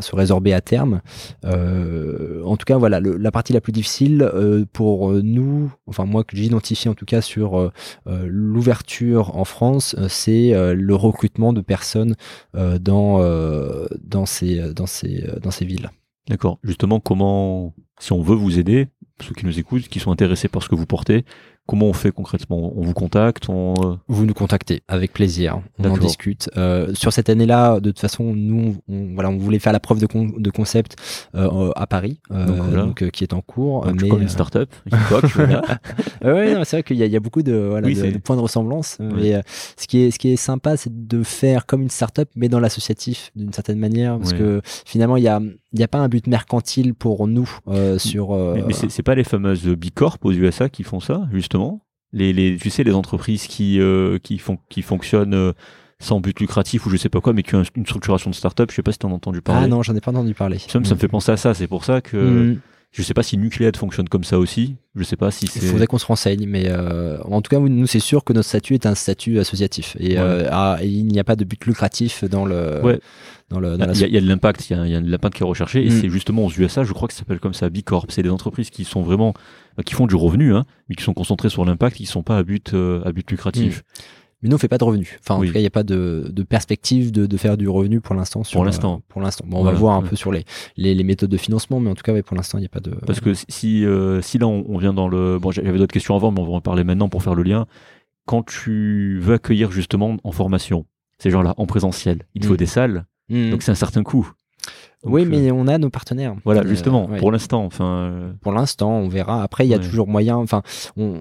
se résorber à terme. en tout cas, voilà, la partie la plus difficile pour nous enfin moi que j'identifie en tout cas sur euh, euh, l'ouverture en France, euh, c'est le recrutement de personnes dans dans ces dans ces dans ces villes. D'accord. Justement, comment, si on veut vous aider, ceux qui nous écoutent, qui sont intéressés par ce que vous portez, Comment on fait concrètement? On vous contacte on... Euh vous nous contactez avec plaisir. On en discute. Euh, sur cette année-là, de toute façon, nous, on, voilà, on voulait faire la preuve de, de concept euh, à Paris, donc, qui est en cours. Donc, mais comme une start-up? ouais, c'est vrai qu'il y, y, a beaucoup de, voilà, de, points de ressemblance. Mais ce qui est, ce qui est sympa, c'est de faire comme une start-up, mais dans l'associatif d'une certaine manière, parce que finalement, il y a, n'y a pas un but mercantile pour nous sur. mais, mais c'est pas les fameuses Bicorp aux USA qui font ça, justement? Les, les, tu sais, les entreprises qui, euh, qui, font, qui fonctionnent euh, sans but lucratif ou je sais pas quoi, mais qui ont une structuration de start-up. Je sais pas si tu en as entendu parler. Ah non, j'en ai pas entendu parler. Ça, me mm. fait penser à ça. C'est pour ça que mm. Je sais pas si Nucleate fonctionne comme ça aussi. Je sais pas si c'est. Il faudrait qu'on se renseigne, mais euh, en tout cas, nous, c'est sûr que notre statut est un statut associatif et, ah, il n'y a pas de but lucratif dans le. Ouais. Dans le, dans il, y a, de l'impact, il, y a, de l'impact qui est recherché, et mm. c'est justement aux USA, je crois que ça s'appelle comme ça, B Corp. C'est des entreprises qui sont vraiment euh, qui font du revenu, hein, mais qui sont concentrés sur l'impact, qui ne sont pas à but, euh, à but lucratif. Hmm. Mais nous, on fait pas de revenus. Enfin, en tout cas, il n'y a pas de, de perspective de, de, faire du revenu pour l'instant. Pour l'instant. Euh, pour l'instant. Bon, on va voir un peu sur les, les, les, méthodes de financement, mais en tout cas, ouais, pour l'instant, il n'y a pas de. Parce que si, si là, on, vient dans le. Bon, j'avais d'autres questions avant, mais on va en parler maintenant pour faire le lien. Quand tu veux accueillir justement en formation ces gens-là en présentiel, il faut hmm. des salles. Hmm. Donc c'est un certain coût oui, mais on a nos partenaires. Voilà, euh, justement, pour l'instant. Enfin, euh, Pour l'instant, on verra. Après, il y a toujours moyen. Enfin, on,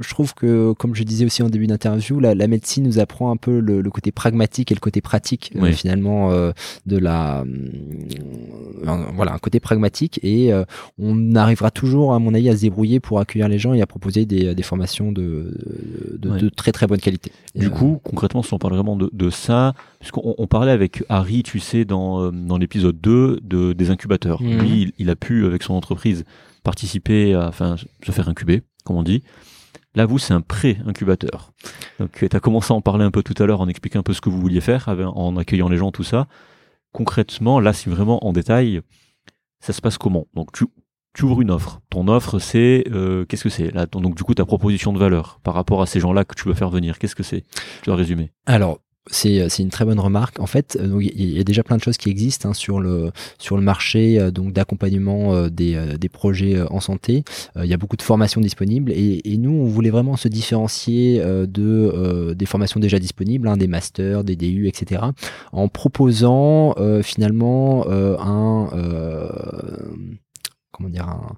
je trouve que, comme je disais aussi en début d'interview, la, médecine nous apprend un peu le, côté pragmatique et le côté pratique, euh, finalement, de la. voilà, un côté pragmatique. Et on arrivera toujours, à mon avis, à se débrouiller pour accueillir les gens et à proposer des, des formations de, de, très très bonne qualité. Du coup, concrètement, si on parle vraiment de, de ça, puisqu'on on parlait avec Harry, tu sais, dans, dans l'épisode 2 de, des incubateurs. Mhm. Lui, il, a pu, avec son entreprise, participer à, enfin, se faire incuber, comme on dit. Là, vous, c'est un pré-incubateur. Donc, tu as commencé à en parler un peu tout à l'heure, en expliquant un peu ce que vous vouliez faire, en accueillant les gens, tout ça. Concrètement, là, si vraiment en détail, ça se passe comment? Donc, tu, tu ouvres une offre. Ton offre, c'est euh, qu'est-ce que c'est? Là Donc, du coup, ta proposition de valeur par rapport à ces gens-là que tu veux faire venir, qu'est-ce que c'est? Tu dois résumer. Alors, c'est une très bonne remarque. En fait, euh, il y a déjà plein de choses qui existent hein, sur le sur le marché euh, donc d'accompagnement euh, des, des projets en santé. Il y a beaucoup de formations disponibles et, et nous on voulait vraiment se différencier de des formations déjà disponibles, hein, des masters, des DU, etc. En proposant finalement un comment dire un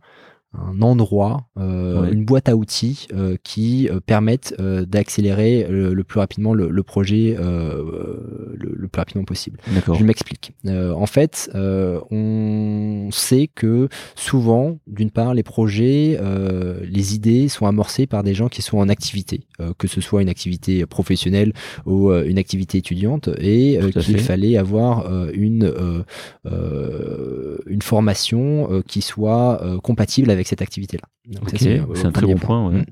un endroit, euh, une boîte à outils euh, qui euh, permettent d'accélérer le, plus rapidement le, projet le, plus rapidement possible. Je m'explique. en fait, on sait que souvent, d'une part, les projets, les idées sont amorcées par des gens qui sont en activité, que ce soit une activité professionnelle ou une activité étudiante, et qu'il fallait avoir une une formation qui soit compatible avec avec cette activité-là. c'est un très bon point. Mm.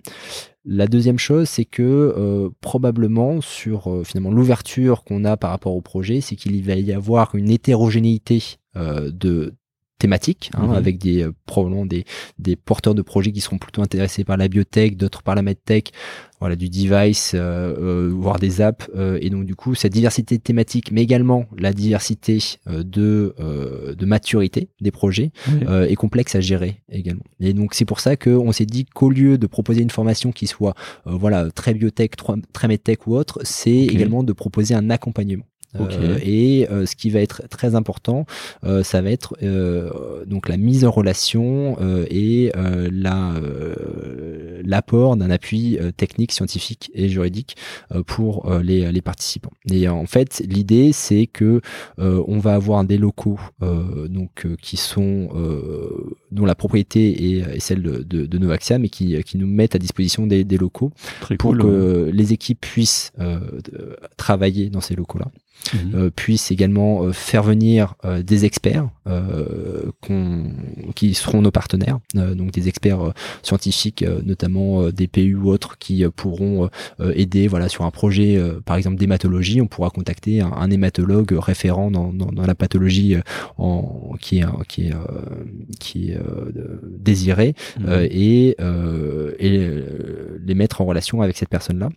La deuxième chose, c'est que euh, probablement sur euh, finalement l'ouverture qu'on a par rapport au projet, c'est qu'il va y avoir une hétérogénéité euh, de thématiques, hein, Mhm. avec des euh, probablement des, des porteurs de projets qui seront plutôt intéressés par la biotech, d'autres par la medtech, voilà du device, euh, euh, voire des apps. euh, et donc du coup, cette diversité thématique, mais également la diversité euh, de euh, de maturité des projets euh, est complexe à gérer également. Et donc c'est pour ça qu'on s'est dit qu'au lieu de proposer une formation qui soit euh, voilà très biotech, très medtech ou autre, c'est également de proposer un accompagnement. Euh, et euh, ce qui va être très important, euh, ça va être euh, donc la mise en relation euh, et euh, la euh, l'apport d'un appui euh, technique, scientifique et juridique euh, pour euh, les, les participants. Et en fait, l'idée c'est que euh, on va avoir des locaux euh, donc euh, qui sont euh, dont la propriété est, est celle de, de, de Novaxia, mais qui, qui nous mettent à disposition des, des locaux Très pour cool. que les équipes puissent euh, travailler dans ces locaux-là Mhm. euh, puissent également euh, faire venir euh, des experts euh, qui seront nos partenaires, euh, donc des experts euh, scientifiques, euh, notamment euh, des PU ou autres, qui euh, pourront aider voilà, sur un projet, euh, par exemple d'hématologie, on pourra contacter un, un hématologue référent dans, dans, dans la pathologie euh, en, qui est, qui est, euh, qui est euh, de- désirée et, et les mettre en relation avec cette personne-là.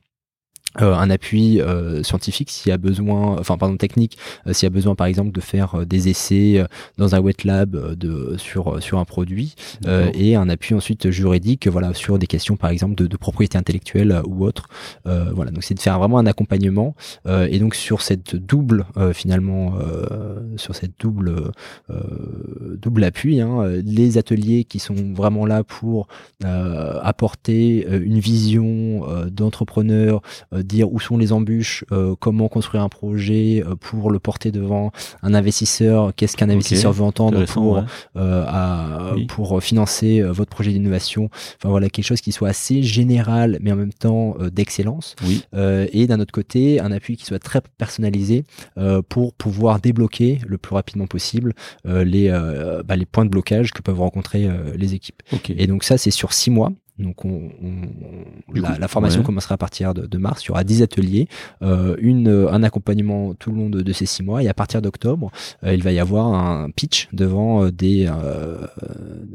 Euh, un appui euh, scientifique s'il y a besoin, enfin pardon technique, euh, s'il y a besoin par exemple de faire euh, des essais euh, dans un wet lab de sur sur un produit euh, et un appui ensuite juridique voilà sur des questions par exemple de, de propriété intellectuelle ou autre. Euh, voilà donc c'est de faire vraiment un accompagnement euh, et donc sur cette double euh, finalement euh, sur cette double euh, double appui hein, les ateliers qui sont vraiment là pour euh, apporter une vision euh, d'entrepreneur dire où sont les embûches, euh, comment construire un projet euh, pour le porter devant un investisseur, qu'est-ce qu'un investisseur veut entendre pour ouais. euh, à- Oui. pour financer euh, votre projet d'innovation. Enfin voilà quelque chose qui soit assez général mais en même temps euh, d'excellence. Oui. Euh, et d'un autre côté un appui qui soit très personnalisé euh, pour pouvoir débloquer le plus rapidement possible euh, les euh, bah, les points de blocage que peuvent rencontrer euh, les équipes. Et donc ça, c'est sur six mois. Donc on, on- la, coup, la formation ouais. commencera à partir de, de mars. Il y aura 10 ateliers, euh, une, euh, un accompagnement tout le long de, de ces six mois. Et à partir d'octobre, euh, il va y avoir un pitch devant euh, des, euh,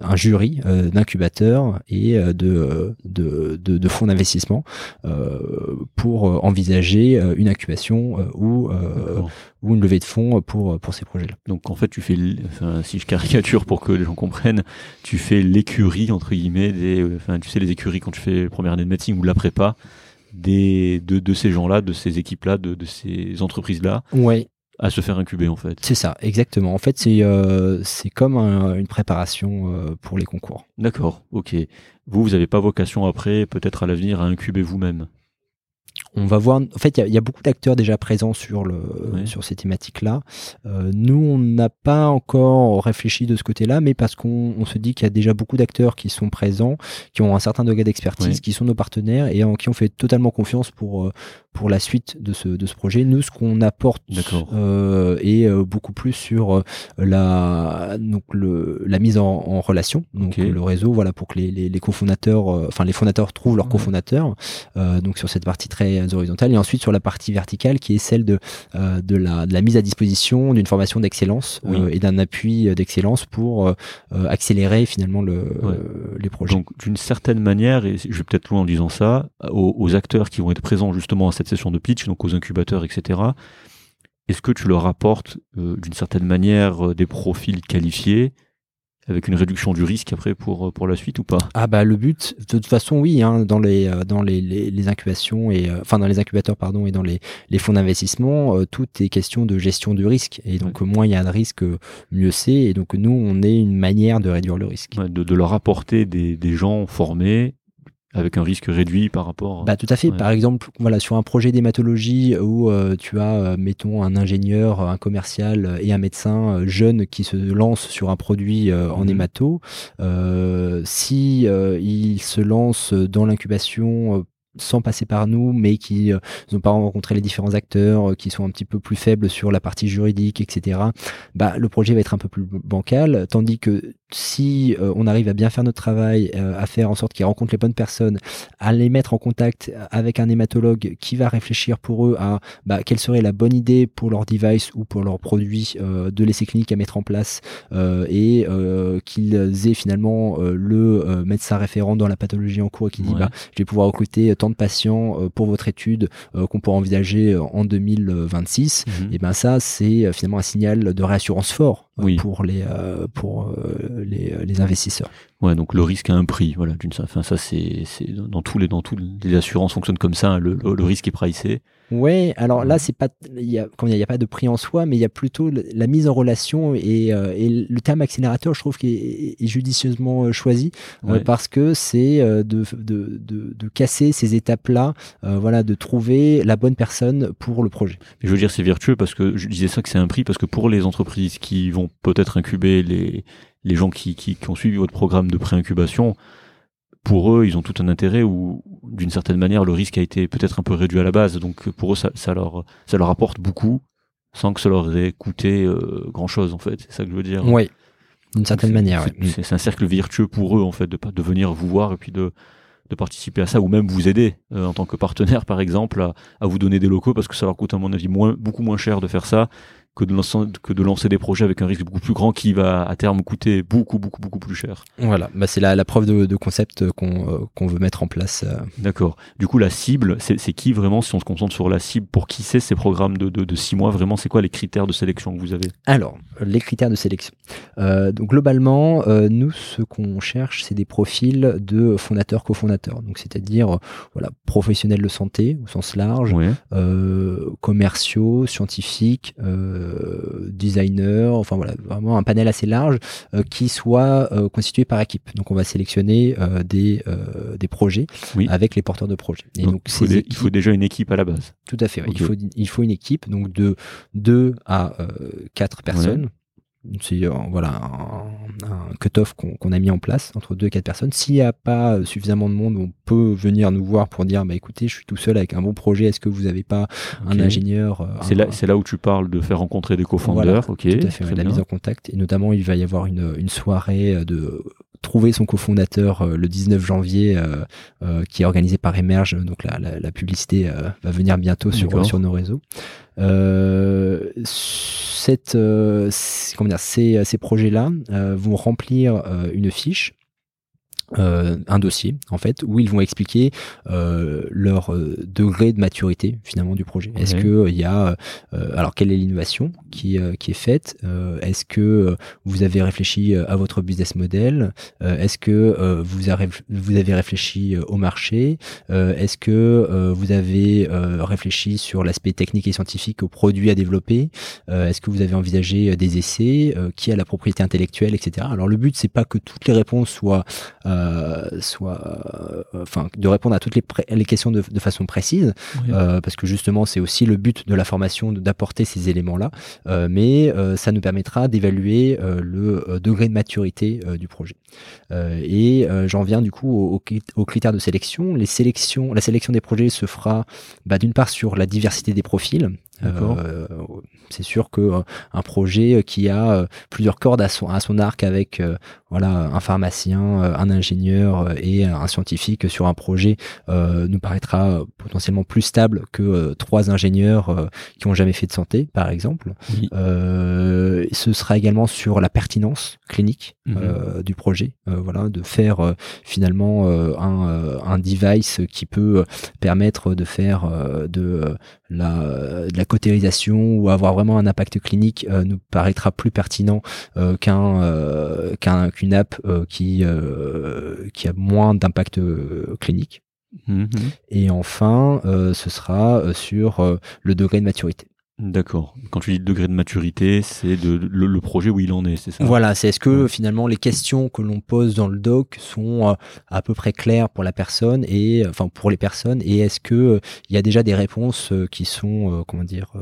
un jury euh, d'incubateurs et de, de, de, de fonds d'investissement euh, pour envisager une incubation ou. Ou une levée de fonds pour, pour ces projets-là. Donc en fait, tu fais, enfin, si je caricature pour que les gens comprennent, tu fais l'écurie entre guillemets, des, euh, enfin, tu sais les écuries quand tu fais première année de médecine ou la prépa, des de, de ces gens-là, de ces équipes-là, de, de ces entreprises-là, Ouais, à se faire incuber en fait. c'est ça, exactement. En fait, c'est euh, c'est comme un- une préparation euh, pour les concours. D'accord, ok. Vous, vous n'avez pas vocation après, peut-être à l'avenir, à incuber vous-même. On va voir. En fait, il y a- il y, a beaucoup d'acteurs déjà présents sur le Ouais. sur ces thématiques-là. Euh, nous, on n'a pas encore réfléchi de ce côté-là, mais parce qu'on on se dit qu'il y a déjà beaucoup d'acteurs qui sont présents, qui ont un certain degré d'expertise, Ouais. qui sont nos partenaires et en qui on fait totalement confiance pour euh, pour la suite de ce de ce projet. Nous, ce qu'on apporte euh, est euh, beaucoup plus sur euh, la donc le la mise en, en relation, donc le réseau, voilà, pour que les les, les cofondateurs, enfin les fondateurs trouvent leurs cofondateurs. Euh, donc sur cette partie très horizontale et ensuite sur la partie verticale qui est celle de, euh, de, la, de la mise à disposition d'une formation d'excellence Oui. et d'un appui d'excellence pour accélérer finalement le, Ouais. les projets. Donc d'une certaine manière, et je vais peut-être loin en disant ça, aux, aux acteurs qui vont être présents justement à cette session de pitch, donc aux incubateurs, etc., est-ce que tu leur apportes euh, d'une certaine manière euh, des profils qualifiés avec une réduction du risque après pour, euh, pour la suite ou pas? Ah bah le but, de toute façon oui, hein, dans les dans les, les, les incubations et euh, enfin dans les incubateurs pardon et dans les, les fonds d'investissement, euh, tout est question de gestion du risque et donc moins il y a de risque, mieux c'est et donc nous on est une manière de réduire le risque. Ouais, de, de leur apporter des, des gens formés avec un risque réduit par rapport. Bah tout à fait. Ouais. Par exemple, voilà, sur un projet d'hématologie où euh, tu as, euh, mettons, un ingénieur, un commercial et un médecin euh, jeune qui se lance sur un produit euh, en Mhm. hémato, euh, si il se lance dans l'incubation sans passer par nous, mais qui euh, n'ont pas rencontré les différents acteurs, euh, qui sont un petit peu plus faibles sur la partie juridique, etc. Bah, le projet va être un peu plus bancal, tandis que si euh, on arrive à bien faire notre travail, euh, à faire en sorte qu'ils rencontrent les bonnes personnes, à les mettre en contact avec un hématologue qui va réfléchir pour eux à bah, quelle serait la bonne idée pour leur device ou pour leur produit euh, de l'essai clinique à mettre en place et qu'ils aient finalement le médecin référent dans la pathologie en cours qui dit bah, je vais pouvoir recruter tant de patients pour votre étude qu'on pourra envisager en 2026. Mhm. Et ben ça c'est finalement un signal de réassurance fort pour les pour les, euh, les, investisseurs. Ouais, donc le risque a un prix, voilà. D'une, enfin, ça c'est, c'est dans tous les dans toutes les assurances fonctionnent comme ça. Hein, le, le, risque est pricé. Ouais, alors là c'est pas, il y a, il n'y a, pas de prix en soi, mais il y a plutôt la mise en relation et, euh, et le terme accélérateur, je trouve qu'il est, judicieusement euh, choisi parce que c'est de, de, de, de, casser ces étapes-là, voilà, de trouver la bonne personne pour le projet. je veux dire c'est vertueux parce que je disais ça que c'est un prix parce que pour les entreprises qui vont peut-être incuber les les gens qui, qui, ont suivi votre programme de pré-incubation, pour eux, ils ont tout un intérêt ou d'une certaine manière, le risque a été peut-être un peu réduit à la base. Donc pour eux, ça, ça, leur, ça leur apporte beaucoup sans que ça leur ait coûté euh, grand-chose, en fait. C'est ça que je veux dire. Oui, d'une certaine manière. C'est un cercle virtueux pour eux, en fait, de, de venir vous voir et puis de, de participer à ça ou même vous aider euh, en tant que partenaire par exemple à, à, vous donner des locaux parce que ça leur coûte à mon avis moins, beaucoup moins cher de faire ça que de, lancer, que de lancer des projets avec un risque beaucoup plus grand qui va à terme coûter beaucoup, beaucoup, beaucoup plus cher. Voilà, bah c'est la, la preuve de, de concept qu'on euh, qu'on veut mettre en place. Euh. D'accord. Du coup, la cible, c'est qui vraiment, si on se concentre sur la cible, pour qui c'est ces programmes de, de, de, six mois, vraiment, c'est quoi les critères de sélection que vous avez? Alors, les critères de sélection. Euh, donc, globalement, euh, nous, ce qu'on cherche, c'est des profils de fondateurs, cofondateurs. Donc, c'est-à-dire, voilà, professionnels de santé au sens large, commerciaux, scientifiques, euh, designers, enfin voilà, vraiment un panel assez large euh, qui soit euh, constitué par équipe. Donc on va sélectionner des, des projets avec les porteurs de projets. Et donc, il, faut déjà une équipe à la base. Tout à fait. Il, faut, il faut une équipe donc de 2 à 4 personnes euh, voilà un, un cut-off qu'on a mis en place entre deux et quatre personnes. S'il n'y a pas suffisamment de monde, on peut venir nous voir pour dire bah écoutez, je suis tout seul avec un bon projet. Est-ce que vous n'avez pas un ingénieur euh, C'est là, c'est là où tu parles de faire rencontrer des co-founders. ok, tout à fait, la mise en contact et notamment il va y avoir une, une soirée de trouver son cofondateur euh, le 19 janvier qui est organisé par Emerge. Donc la, la, la publicité va venir bientôt sur, sur nos réseaux. Euh, cette, euh, comment dire, ces, ces projets-là euh, vont remplir une fiche euh, un dossier en fait où ils vont expliquer euh, leur euh, degré de maturité finalement du projet. Est-ce que il y a alors quelle est l'innovation qui qui est faite Est-ce que vous avez réfléchi à votre business model Est-ce que vous avez vous avez réfléchi au marché Est-ce que vous avez réfléchi sur l'aspect technique et scientifique au produit à développer Est-ce que vous avez envisagé des essais Qui a la propriété intellectuelle, etc. Alors le but c'est pas que toutes les réponses soient euh, soit, euh, enfin, de répondre à toutes les, les questions de, de, façon précise, euh, parce que justement, c'est aussi le but de la formation d'apporter ces éléments-là. mais ça nous permettra d'évaluer le degré de maturité du projet. et j'en viens du coup aux, critères de sélection. Les sélections, la sélection des projets se fera bah, d'une part sur la diversité des profils, euh, c'est sûr que euh, un projet qui a euh, plusieurs cordes à son, à son arc avec voilà un pharmacien, un ingénieur et un scientifique sur un projet nous paraîtra potentiellement plus stable que trois ingénieurs qui ont jamais fait de santé, par exemple. ce sera également sur la pertinence clinique mhm. du projet, voilà, de faire finalement un, un device qui peut permettre de faire de la, de la cotérisation ou avoir vraiment un impact clinique euh, nous paraîtra plus pertinent euh, qu'un euh, qu'une app qui qui a moins d'impact clinique. Mm-hmm. Et enfin, ce sera sur le degré de maturité. D'accord. Quand tu dis degré de maturité, c'est de, le, projet où il en est, c'est ça? Voilà, c'est est-ce que finalement les questions que l'on pose dans le doc sont euh, à peu près claires pour la personne et enfin pour les personnes et est-ce que euh, il y a déjà des réponses euh, qui sont comment dire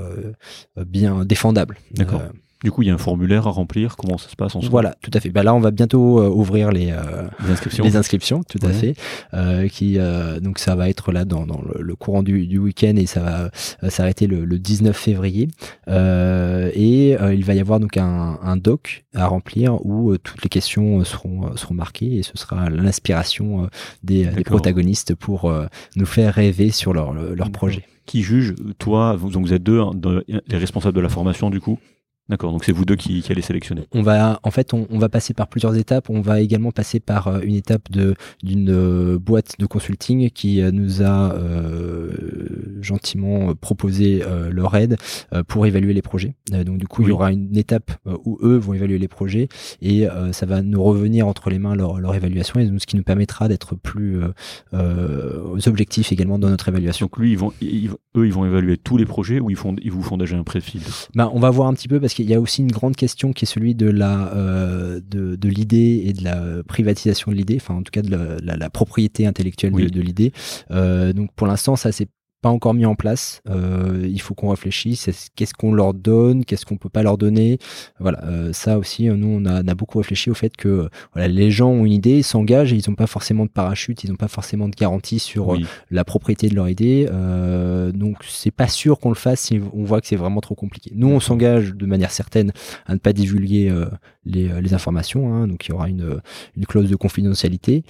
bien défendables? D'accord. Du coup, il y a un formulaire à remplir. Comment ça se passe en soi? Voilà, tout à fait. Bah là, on va bientôt euh, ouvrir les, euh, Les inscriptions. les inscriptions, tout à fait. Euh, qui euh, donc ça va être là dans, dans le, le courant du, du week-end et ça va euh, s'arrêter le, le 19 février. Euh, et il va y avoir donc un, un doc à remplir où toutes les questions seront seront marquées et ce sera l'inspiration des, protagonistes pour nous faire rêver sur leur leur projet. Qui juge Toi, vous, donc vous êtes deux, hein, les responsables de la formation, du coup? D'accord. Donc c'est vous deux qui, qui allez sélectionner. On va, en fait, on, on va passer par plusieurs étapes. On va également passer par euh, une étape de d'une euh, boîte de consulting qui euh, nous a euh, gentiment proposé euh, leur aide euh, pour évaluer les projets. Donc du coup, il y aura une étape où eux vont évaluer les projets et ça va nous revenir entre les mains leur, leur évaluation et ce qui nous permettra d'être plus objectifs également dans notre évaluation. Donc lui, ils vont, ils- eux, ils vont évaluer tous les projets ou ils, font, ils vous font déjà un pré-filtre Ben, on va voir un petit peu parce qu'il y a aussi une grande question qui est celui de la euh, de, de l'idée et de la privatisation de l'idée, enfin en tout cas de la, la- la propriété intellectuelle de, l'idée. Euh, donc pour l'instant ça c'est pas encore mis en place. Euh, il faut qu'on réfléchisse. Est-ce- Qu'est-ce qu'on leur donne Qu'est-ce qu'on peut pas leur donner Voilà, euh, ça aussi, euh, nous on a, on a beaucoup réfléchi au fait que voilà, les gens ont une idée, s'engagent, et ils n'ont pas forcément de parachute, ils n'ont pas forcément de garantie sur Oui. la propriété de leur idée. Euh, donc c'est pas sûr qu'on le fasse si on voit que c'est vraiment trop compliqué. Nous on s'engage de manière certaine à ne pas divulguer les, les informations. hein. donc il y aura une, une clause de confidentialité.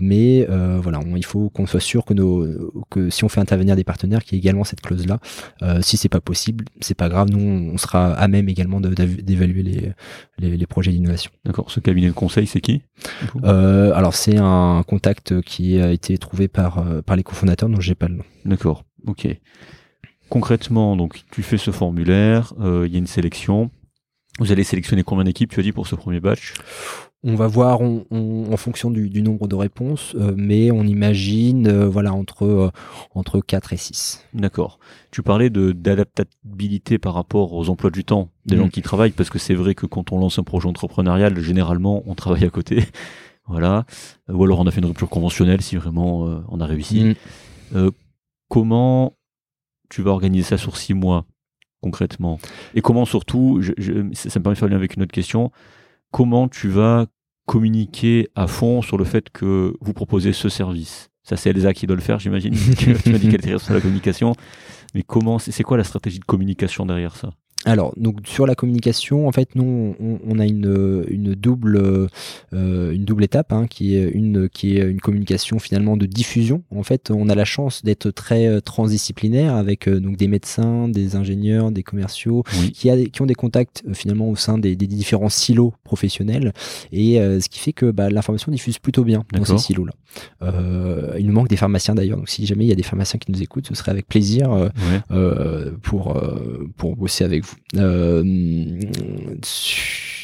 Mais voilà, on- il faut qu'on soit sûr que, nos, que si on fait intervenir des partenaires, qu'il y ait également cette clause là. Euh, si c'est pas possible, c'est pas grave. Nous on sera à même également d'évaluer les, les, les projets d'innovation. D'accord. Ce cabinet de conseil, c'est qui Euh, alors c'est un contact qui a été trouvé par, euh, par les cofondateurs dont j'ai pas le nom. D'accord. Ok. Concrètement, donc tu fais ce formulaire, euh, il y a une sélection. Vous allez sélectionner combien d'équipes, tu as dit, pour ce premier batch? On va voir on- on- en fonction du, du nombre de réponses, euh, mais on imagine euh, voilà entre euh, entre 4 et 6. D'accord. Tu parlais de d'adaptabilité par rapport aux emplois du temps des Mm. gens qui travaillent, parce que c'est vrai que quand on lance un projet entrepreneurial, généralement, on travaille à côté. voilà. Ou alors on a fait une rupture conventionnelle si vraiment on a réussi. Mm. Comment tu vas organiser ça sur six mois concrètement? Et comment surtout, je- je- ça ça me permet de faire le lien avec une autre question, comment tu vas communiquer à fond sur le fait que vous proposez ce service Ça c'est Elsa qui doit le faire j'imagine. tu m'as dit qu'elle était responsable de la communication. Mais comment, c'est quoi la stratégie de communication derrière ça? Alors, donc sur la communication, en fait, nous, on, on a une, une double, euh, une double étape, hein, qui est une, qui est une communication finalement de diffusion. En fait, on a la chance d'être très euh, transdisciplinaire avec euh, donc des médecins, des ingénieurs, des commerciaux, Oui. qui, a, qui ont des contacts euh, finalement au sein des, des différents silos professionnels, et ce qui fait que bah, l'information diffuse plutôt bien dans ces silos-là. Euh, il nous manque des pharmaciens d'ailleurs, donc si jamais il y a des pharmaciens qui nous écoutent, ce serait avec plaisir. Ouais. pour, pour bosser avec vous. Euh,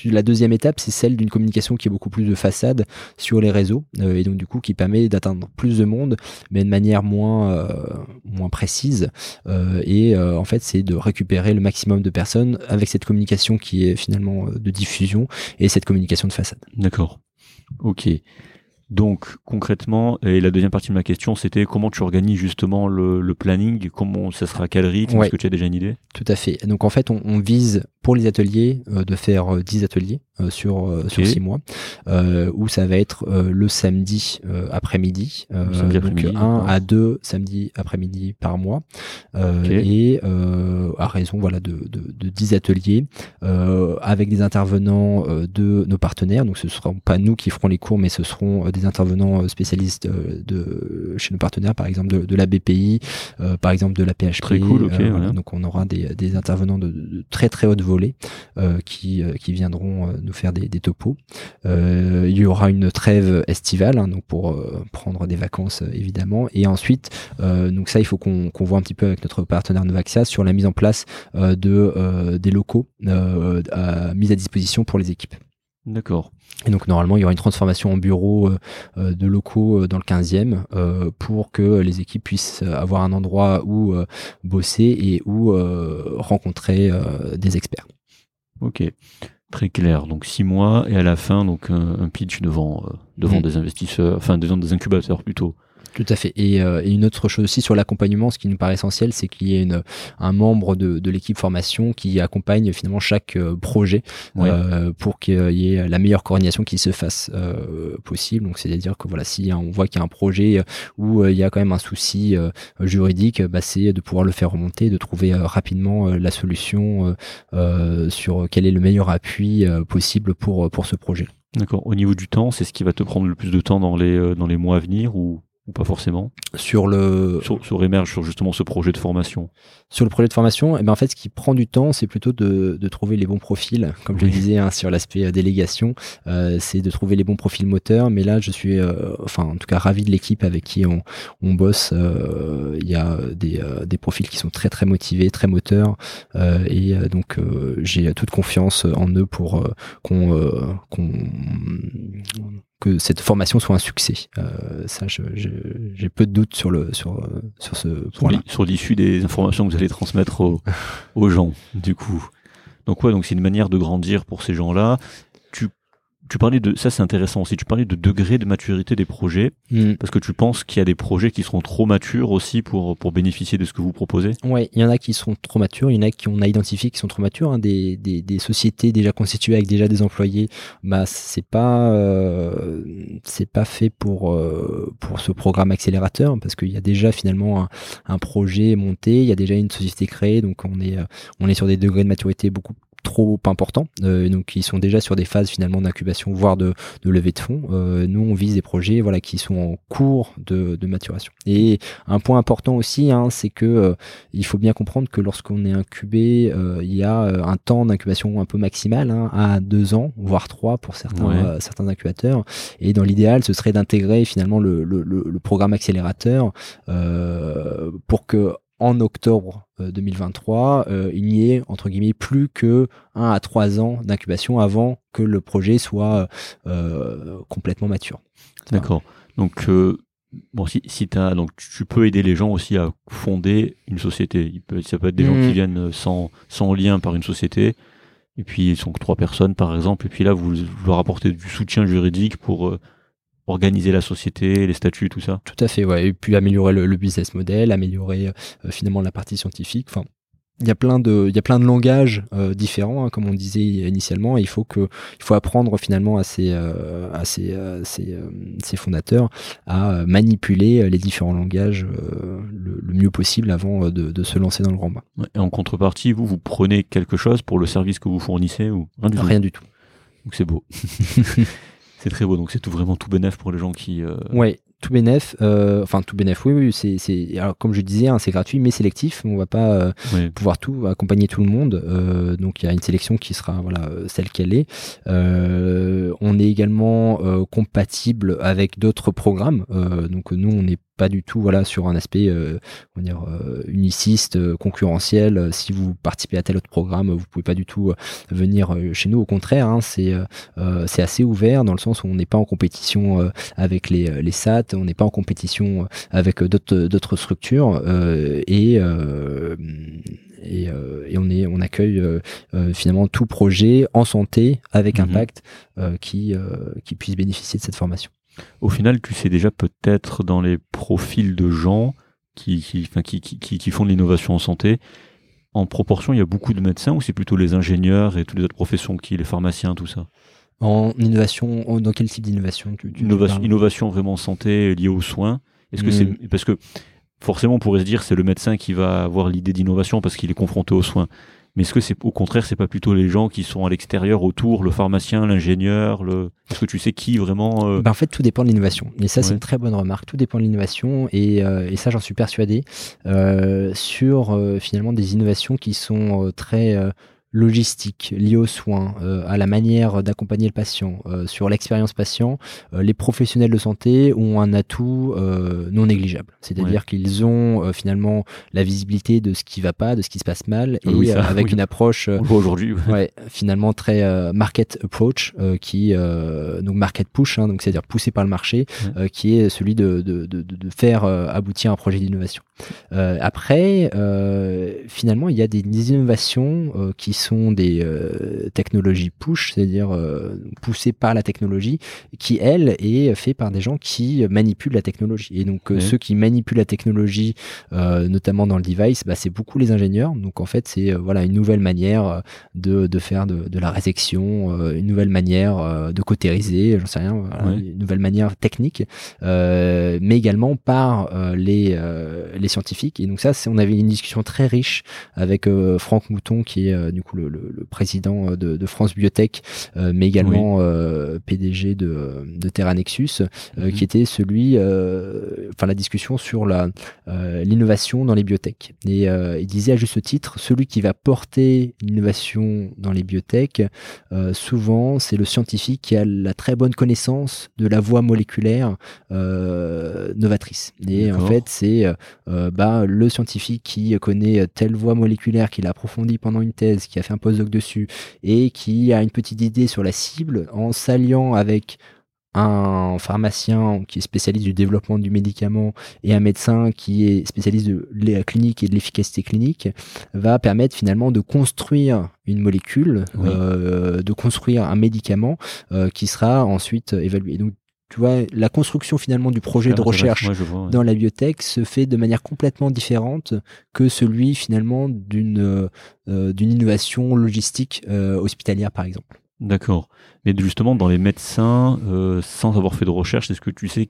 la deuxième étape, c'est celle d'une communication qui est beaucoup plus de façade sur les réseaux euh, et donc du coup qui permet d'atteindre plus de monde, mais de manière moins, euh, moins précise. Et en fait, c'est de récupérer le maximum de personnes avec cette communication qui est finalement de diffusion et cette communication de façade. D'accord. Ok. Donc concrètement, et la deuxième partie de ma question, c'était comment tu organises justement le, le planning, comment ça sera à quel rythme, Ouais. est-ce que tu as déjà une idée? Tout à fait. Donc en fait, on, on vise pour les ateliers euh, de faire euh, 10 ateliers euh, sur euh, sur Ok. 6 mois, euh, où ça va être euh, le samedi euh, après-midi, euh, samedi donc après-midi, 1 d'accord. à 2 samedis après-midi par mois, euh, et euh, à raison voilà de, de, de 10 ateliers euh, avec des intervenants euh, de nos partenaires. Donc ce seront pas nous qui ferons les cours, mais ce seront euh, des intervenants euh, spécialistes euh, de chez nos partenaires, par exemple de, de la BPI, euh, par exemple de la PHP. Très cool, euh, voilà. Donc on aura des, des intervenants de, de très très haute euh, qui, euh, qui viendront euh, nous faire des, topos. Il y aura une trêve estivale, hein, donc pour prendre des vacances évidemment. Et ensuite, donc ça il faut qu'on voit un petit peu avec notre partenaire Novaxia sur la mise en place de des locaux mis à disposition pour les équipes. D'accord. Et donc normalement, il y aura une transformation en bureau euh, euh, de locaux euh, dans le 15e euh, pour que les équipes puissent avoir un endroit où bosser et où rencontrer des experts. Ok. Très clair. Donc six mois et à la fin donc un, un pitch devant devant Mm. des investisseurs, enfin devant des incubateurs plutôt. Tout à fait. Et, une autre chose aussi sur l'accompagnement, ce qui nous paraît essentiel, c'est qu'il y ait une, un membre de, de l'équipe formation qui accompagne finalement chaque projet pour qu'il y ait la meilleure coordination qui se fasse possible. Donc c'est-à-dire que voilà, si on voit qu'il y a un projet où il y a quand même un souci juridique, bah, c'est de pouvoir le faire remonter, de trouver rapidement la solution sur quel est le meilleur appui possible pour, pour ce projet. D'accord. Au niveau du temps, c'est ce qui va te prendre le plus de temps dans les, euh, dans les mois à venir ou? Pas forcément Sur le sur, sur Emerge, sur justement ce projet de formation. Sur le projet de formation, eh ben en fait, ce qui prend du temps, c'est plutôt de, de, trouver les bons profils. Comme je le disais hein, sur l'aspect euh, délégation, euh, c'est de trouver les bons profils moteurs. Mais là, je suis, euh, enfin, en tout cas, ravi de l'équipe avec qui on, on bosse. Il y a des, des profils qui sont très très motivés, très moteurs, et donc j'ai toute confiance en eux pour qu'on qu'on que cette formation soit un succès. Euh, ça, j'ai peu de doutes sur le sur sur ce point-là. Sur l'issue des informations que vous allez transmettre aux, aux gens, du coup. Donc ouais, donc c'est une manière de grandir pour ces gens-là tu parlais de ça, c'est intéressant aussi. Tu parlais de degré de maturité des projets, mm. parce que tu penses qu'il y a des projets qui seront trop matures aussi pour pour bénéficier de ce que vous proposez? Ouais, il y en a qui sont trop matures, il y en a qui on a identifié qui sont trop matures. Hein, des, des, des, sociétés déjà constituées avec déjà des employés, bah c'est pas euh, c'est pas fait pour euh, pour ce programme accélérateur, parce qu'il y a déjà finalement un, un, projet monté, il y a déjà une société créée, donc on est on est sur des degrés de maturité beaucoup trop importants, euh, donc ils sont déjà sur des phases finalement d'incubation, voire de, de levée de fonds. Euh, nous, on vise des projets voilà qui sont en cours de, de maturation. Et un point important aussi, hein, c'est que euh, il faut bien comprendre que lorsqu'on est incubé, euh, il y a un temps d'incubation un peu maximal, hein, à deux ans, voire trois pour certains certains incubateurs. Et dans l'idéal, ce serait d'intégrer finalement le, le, le, programme accélérateur pour que en octobre 2023, euh, euh, il n'y ait entre guillemets plus que 1 à 3 ans d'incubation avant que le projet soit euh, complètement mature. D'accord. Donc bon, si, si as, donc tu peux aider les gens aussi à fonder une société. Il peut, ça peut être des gens qui mmh. viennent sans, sans lien par une société, et puis ils sont que trois personnes par exemple, et puis là vous, vous leur apportez du soutien juridique pour organiser la société, les statuts, tout ça. Tout à fait, ouais. Et puis améliorer le, business model, améliorer euh, finalement la partie scientifique. Enfin, il y a plein de il y a plein de langages euh, différents hein, comme on disait initialement et il faut que il faut apprendre finalement à ces euh, à ces, ces, fondateurs à manipuler les différents langages le, mieux possible avant de, de, se lancer dans le grand bain. Et en contrepartie, vous vous prenez quelque chose pour le service que vous fournissez ou rien du tout. Donc c'est beau. C'est très beau, donc c'est tout vraiment tout bénéf pour les gens qui. Euh... Ouais, tout bénéf, euh, enfin tout bénéf, oui, oui, c'est, c'est, alors comme je disais, hein, c'est gratuit mais sélectif. On va pas euh, pouvoir tout accompagner tout le monde, euh, donc il y a une sélection qui sera voilà celle qu'elle est. on est également compatible avec d'autres programmes, donc nous on est pas du tout voilà sur un aspect euh, on dire euh, uniciste euh, concurrentiel si vous participez à tel autre programme vous pouvez pas du tout venir chez nous au contraire hein, c'est c'est assez ouvert dans le sens où on n'est pas en compétition avec les, les SAT on n'est pas en compétition avec d'autres d'autres structures et et, et, on est on accueille finalement tout projet en santé avec mhm. impact qui qui puisse bénéficier de cette formation. Au final, tu sais déjà peut-être dans les profils de gens qui, qui, qui, qui, qui font de l'innovation en santé, en proportion, il y a beaucoup de médecins ou c'est plutôt les ingénieurs et toutes les autres professions qui, les pharmaciens, tout ça? En innovation, dans quel type d'innovation innovation, innovation vraiment santé liée aux soins. Est-ce que c'est hmm. parce que forcément on pourrait se dire c'est le médecin qui va avoir l'idée d'innovation parce qu'il est confronté aux soins. Mais est-ce que c'est au contraire, c'est pas plutôt les gens qui sont à l'extérieur autour, le pharmacien, l'ingénieur, le Est-ce que tu sais qui vraiment euh ben En fait, tout dépend de l'innovation. Et ça, c'est une très bonne remarque. Tout dépend de l'innovation et, euh, et, ça, j'en suis persuadé euh, sur euh, finalement des innovations qui sont très logistique liée aux soins, euh, à la manière d'accompagner le patient, euh, sur l'expérience patient, euh, les professionnels de santé ont un atout non négligeable. C'est-à-dire qu'ils ont finalement la visibilité de ce qui va pas, de ce qui se passe mal, et avec une approche aujourd'hui, ouais. finalement très market approach, qui donc market push, hein, donc c'est-à-dire poussé par le marché, qui est celui de, de, de, de faire aboutir un projet d'innovation. après, finalement, il y a des, des innovations qui sont des technologies push, c'est-à-dire poussées par la technologie, qui elle est fait par des gens qui manipulent la technologie. Et donc ceux qui manipulent la technologie, notamment dans le device, bah, c'est beaucoup les ingénieurs. Donc en fait c'est voilà une nouvelle manière de, de faire de, de la résection, une nouvelle manière de cautériser, j'en sais rien, une nouvelle manière technique, mais également par les les scientifiques. Et donc ça, on avait une discussion très riche avec Franck Mouton, qui est du coup le, le, président de, de, France Biotech, mais également PDG de, de Terra Nexus, mhm. qui était celui, enfin la discussion sur la l'innovation dans les biotech. Et il disait à juste titre, celui qui va porter l'innovation dans les biotech, souvent c'est le scientifique qui a la très bonne connaissance de la voie moléculaire novatrice. Et en fait, c'est euh, bah, le scientifique qui connaît telle voie moléculaire, qui l'a approfondie pendant une thèse, qui a fait un postdoc dessus, et qui a une petite idée sur la cible, en s'alliant avec un pharmacien qui est spécialiste du développement du médicament et un médecin qui est spécialiste de la clinique et de l'efficacité clinique va permettre finalement de construire une molécule, euh, de construire un médicament euh, qui sera ensuite évalué. Donc tu vois, la construction finalement du projet de recherche dans la biotech se fait de manière complètement différente que celui finalement d'une euh, d'une innovation logistique euh, hospitalière par exemple. D'accord. Mais justement, dans les médecins, euh, sans avoir fait de recherche, est-ce que tu sais,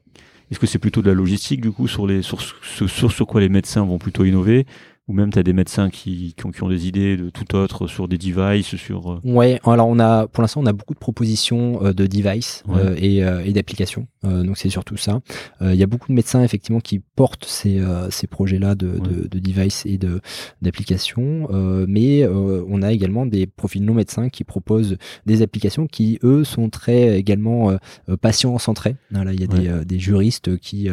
est-ce que c'est plutôt de la logistique du coup sur les sur, sur, sur quoi les médecins vont plutôt innover ou même tu as des médecins qui, qui, ont, des idées de tout autre sur des devices sur euh, ouais alors on a pour l'instant on a beaucoup de propositions euh, de devices euh, et, et d'applications. Donc c'est surtout ça. Il y a beaucoup de médecins effectivement qui portent ces, ces projets là de, de, de devices et de d'applications. Mais on a également des profils non médecins qui proposent des applications qui eux sont très également patients centrés. Là il y a des, des, juristes qui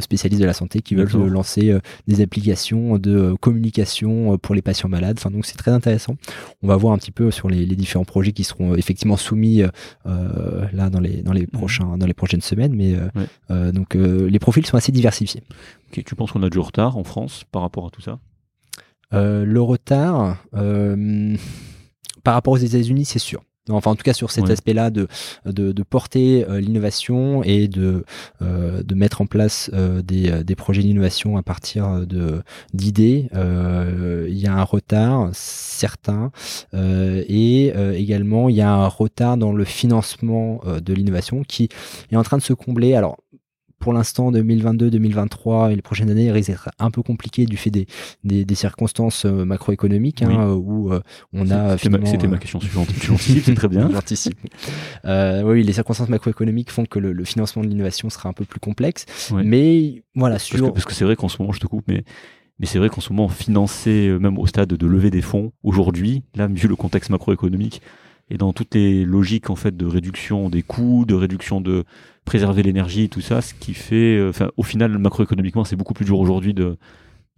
spécialistes de la santé qui veulent lancer des applications de euh, communication euh, pour les patients malades. Enfin, donc c'est très intéressant. On va voir un petit peu sur les, différents projets qui seront euh, effectivement soumis là dans les dans les mmh. prochains dans les prochaines semaines. Mais donc les profils sont assez diversifiés. tu penses qu'on a du retard en France par rapport à tout ça? Le retard par rapport aux États-Unis, c'est sûr. Enfin, en tout cas, sur cet aspect-là de, de, de porter euh, l'innovation et de, euh, de mettre en place euh, des, des projets d'innovation à partir de d'idées, il y a un retard certain et également il y a un retard dans le financement de l'innovation qui est en train de se combler. Alors, pour l'instant 2022, 2023 et les prochaines années risquent d'être un peu compliquées du fait des, des, circonstances euh, macroéconomiques hein, où euh, on a C'était ma, question suivante. tu anticipes, très bien. J'anticipe. Euh, oui, les circonstances macroéconomiques font que le, financement de l'innovation sera un peu plus complexe. Mais voilà, sur... Parce que c'est vrai qu'en ce moment, je te coupe, mais mais c'est vrai qu'en ce moment, financer, même au stade de lever des fonds, aujourd'hui, là, vu le contexte macroéconomique, et dans toutes les logiques en fait de réduction des coûts, de réduction de préserver l'énergie, tout ça, ce qui fait, euh, enfin, au final, macroéconomiquement, c'est beaucoup plus dur aujourd'hui de,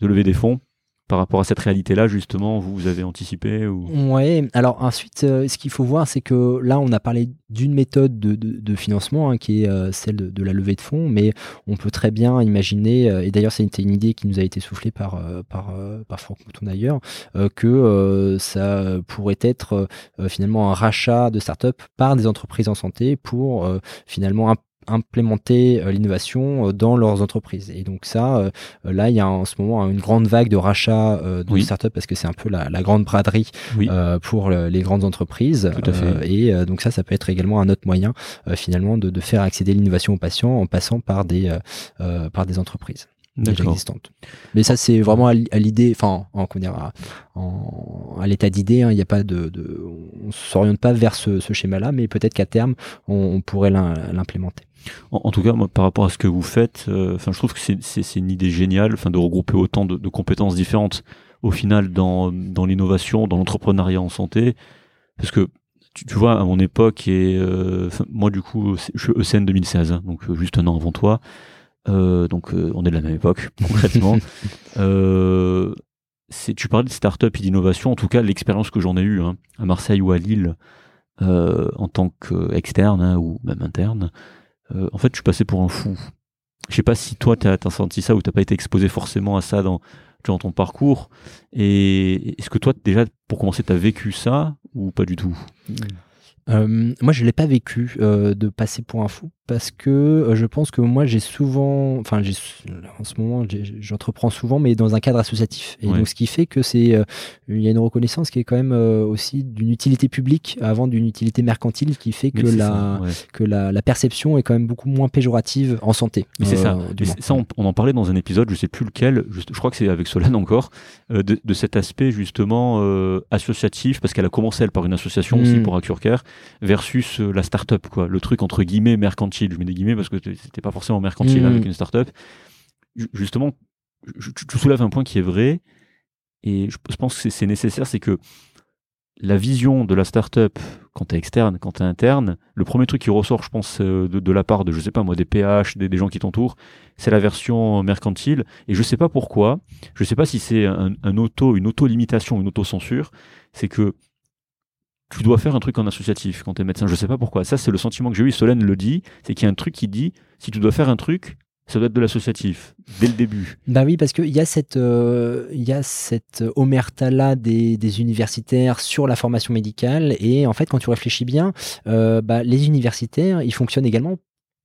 de lever des fonds par rapport à cette réalité-là, justement, vous, vous avez anticipé ou... Ouais, alors ensuite, euh, ce qu'il faut voir, c'est que là, on a parlé d'une méthode de, financement hein, qui est euh, celle de, la levée de fonds, mais on peut très bien imaginer, et d'ailleurs, c'était une idée qui nous a été soufflée par, par, par Franck Mouton d'ailleurs, que ça pourrait être finalement un rachat de start-up par des entreprises en santé pour finalement implémenter euh, l'innovation euh, dans leurs entreprises. Et donc ça, euh, là, il y a en ce moment une grande vague de rachat de startups parce que c'est un peu la, grande braderie pour les grandes entreprises. Tout à fait. et donc ça, ça peut être également un autre moyen finalement de, de, faire accéder l'innovation aux patients en passant par des par des entreprises déjà existantes. Mais ça, c'est vraiment à l'idée, enfin, en, à, l'état d'idée. Hein, il n'y a pas de, de on s'oriente pas vers ce, ce schéma-là, mais peut-être qu'à terme, on, on pourrait l'implémenter. En, tout cas, moi, par rapport à ce que vous faites, euh, enfin, je trouve que c'est une idée géniale, enfin, de regrouper autant de, compétences différentes au final dans, l'innovation, dans l'entrepreneuriat en santé, parce que tu, vois, à mon époque et euh, moi du coup, je suis ECN 2016, hein, donc euh, juste un an avant toi. Donc on est de la même époque concrètement. tu parlais de start-up et d'innovation, en tout cas l'expérience que j'en ai eue hein, à Marseille ou à Lille en tant qu'externe hein, ou même interne, euh, en fait, je suis passé pour un fou. Je sais pas si toi, tu as, senti ça ou t'as pas été exposé forcément à ça dans, dans ton parcours. Et est-ce que toi, déjà, pour commencer, tu as vécu ça ou pas du tout? Euh, moi, je l'ai pas vécu euh, de passer pour un fou parce que euh, je pense que moi, j'ai souvent, enfin, en ce moment, j'entreprends souvent, mais dans un cadre associatif. Et donc, ce qui fait que c'est, il y a une reconnaissance qui est quand même aussi d'une utilité publique avant d'une utilité mercantile, qui fait que la que la, la, perception est quand même beaucoup moins péjorative en santé. Mais c'est ça. ça on, on, en parlait dans un épisode, je sais plus lequel. Je, je crois que c'est avec Solène encore, de, de, cet aspect justement associatif, parce qu'elle a commencé elle par une association aussi hmm. pour Acurcare versus euh, la start-up, quoi. Le truc entre guillemets mercantile. Je mets des guillemets parce que c'était pas forcément mercantile mmh. avec une start-up. Justement, tu soulèves un point qui est vrai et je pense que c'est nécessaire, c'est que la vision de la start-up quand tu es externe, quand tu es interne, le premier truc qui ressort, je pense, euh, de, la part de, je sais pas moi, des PH, des, gens qui t'entourent, c'est la version mercantile. Et je sais pas pourquoi, je sais pas si c'est un, un, auto, une auto-limitation, une auto-censure, c'est que tu dois faire un truc en associatif quand tu es médecin. Je sais pas pourquoi. Ça, c'est le sentiment que j'ai eu. Solène le dit. C'est qu'il y a un truc qui dit si tu dois faire un truc, ça doit être de l'associatif dès le début. Bah oui, parce qu'il y a cette, euh, y a cette omerta là des, des, universitaires sur la formation médicale et en fait, quand tu réfléchis bien, euh, bah, les universitaires, ils fonctionnent également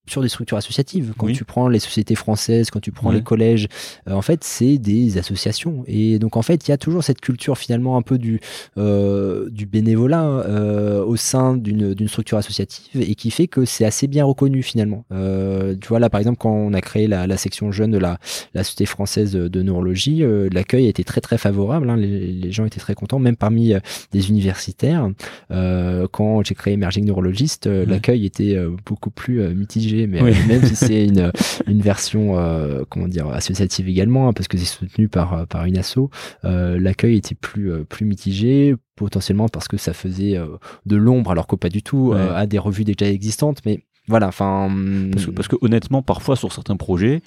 sur des structures associatives. Quand tu prends les sociétés françaises, quand tu prends les collèges, euh, en fait, c'est des associations. Et donc, en fait, il y a toujours cette culture finalement un peu du, euh, du bénévolat euh, au sein d'une structure associative et qui fait que c'est assez bien reconnu finalement. tu vois, là, par exemple, quand on a créé la, la section jeune de la, la Société française de neurologie, l'accueil était très très favorable. Hein. Les, les, gens étaient très contents, même parmi des universitaires. quand j'ai créé Emerging Neurologist, l'accueil était beaucoup plus mitigé mais même si c'est une, une version euh, comment dire associative également, hein, parce que c'est soutenu par par une asso, euh, l'accueil était plus euh, plus mitigé potentiellement parce que ça faisait de l'ombre alors que pas du tout à des revues déjà existantes, mais voilà, enfin. Parce que, parce que honnêtement, parfois sur certains projets,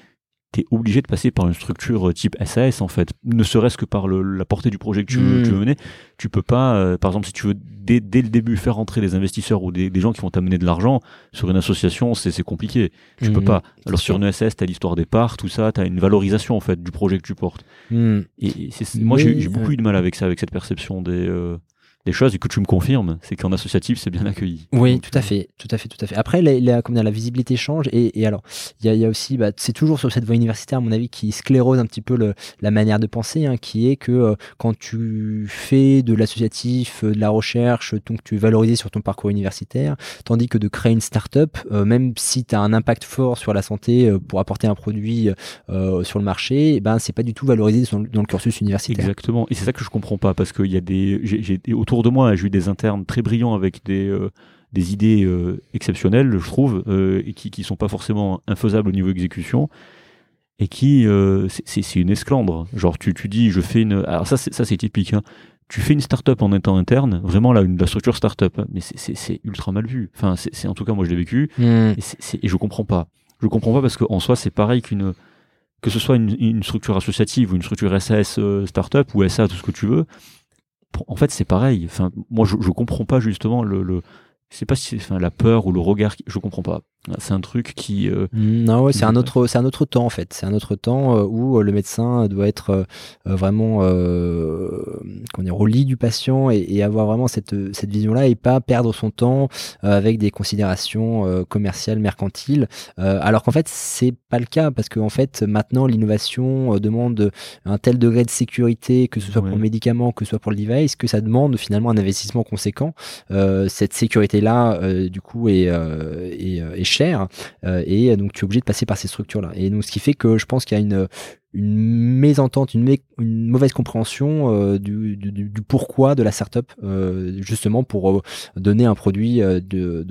tu es obligé de passer par une structure type SAS en fait, ne serait-ce que par le, la portée du projet que tu veux, tu veux hmm. mener. Tu peux pas, par exemple, si tu veux dès, dès, le début faire entrer des investisseurs ou des, des gens qui vont t'amener de l'argent sur une association, c'est compliqué. Tu peux mhm. pas. Alors sur une ESS, tu as l'histoire des parts, tout ça, tu as une valorisation en fait du projet que tu portes. Mhm. Et, moi j'ai beaucoup eu de mal avec ça, avec cette perception des, euh, des choses et que tu me confirmes, c'est qu'en associatif, c'est bien accueilli. Oui, tout à fait, tout à fait, tout à fait. Après, la, la, comment dire, la visibilité change et, et alors, il y a, y a, aussi, bah, c'est toujours sur cette voie universitaire, à mon avis, qui sclérose un petit peu le, la manière de penser, hein, qui est que euh, quand tu fais de l'associatif, euh, de la recherche, donc tu es valorisé sur ton parcours universitaire, tandis que de créer une start-up, euh, même si tu as un impact fort sur la santé pour apporter un produit sur le marché, eh ben c'est pas du tout valorisé dans, dans, le cursus universitaire. Exactement, et c'est ça que je comprends pas parce qu'il y a des, j'ai autour de moi, j'ai eu des internes très brillants avec des, euh, des idées euh, exceptionnelles, je trouve, euh, et qui ne sont pas forcément infaisables au niveau exécution, et qui, c'est une esclandre. Genre, tu, tu dis, je fais une. Alors, ça, c'est typique. Hein. Tu fais une start-up en étant interne, vraiment là, une, la structure start-up, mais c'est ultra mal vu. Enfin, c'est en tout cas, moi, je l'ai vécu, mmh. et, et, je comprends pas. Je comprends pas parce qu'en soi, c'est pareil qu'une que ce soit une, une, structure associative ou une structure SAS startup ou SA, tout ce que tu veux, en fait, c'est pareil. Moi, je, je comprends pas justement le, c'est pas si enfin, la peur ou le regard, je comprends pas. C'est un truc qui. Euh, non, ouais, c'est un autre, c'est un autre temps en fait. C'est un autre temps euh, où euh, le médecin doit être vraiment, comment dire, au lit du patient et, avoir vraiment cette cette vision-là et pas perdre son temps avec des considérations commerciales, mercantiles. alors qu'en fait, c'est pas le cas parce qu'en fait, maintenant, l'innovation demande un tel degré de sécurité, que ce soit pour le médicament, que ce soit pour le device, que ça demande finalement un investissement conséquent. cette sécurité-là, du coup, est, est, est cher euh, et donc tu es obligé de passer par ces structures là et donc ce qui fait que je pense qu'il y a une une mésentente, une, mauvaise compréhension euh, du, pourquoi de la startup, euh, justement pour donner un produit de,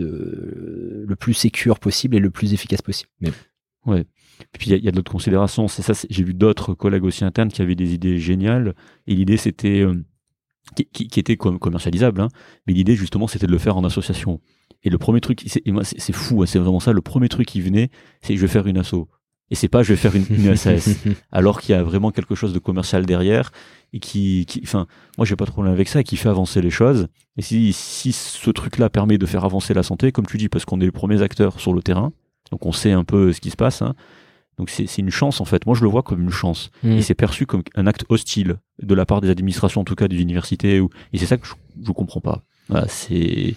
le plus sécure possible et le plus efficace possible. Mais... Ouais. Puis il y a, d'autres considérations. C'est ça. J'ai vu d'autres collègues aussi internes qui avaient des idées géniales. Et l'idée c'était qui, qui, était commercialisable, hein, mais l'idée justement c'était de le faire en association. Et le premier truc, c'est fou, hein, c'est vraiment ça. Le premier truc qui venait, c'est je vais faire une asso. Et c'est pas je vais faire une, une SAS. alors qu'il y a vraiment quelque chose de commercial derrière et qui, qui enfin, moi j'ai pas de problème avec ça, et qui fait avancer les choses. Et si, si ce truc-là permet de faire avancer la santé, comme tu dis, parce qu'on est les premiers acteurs sur le terrain, donc on sait un peu ce qui se passe, hein, Donc c'est une chance en fait. Moi je le vois comme une chance. Mm. Et c'est perçu comme un acte hostile de la part des administrations, en tout cas des universités. Ou... Et c'est ça que je, je comprends pas. Voilà, c'est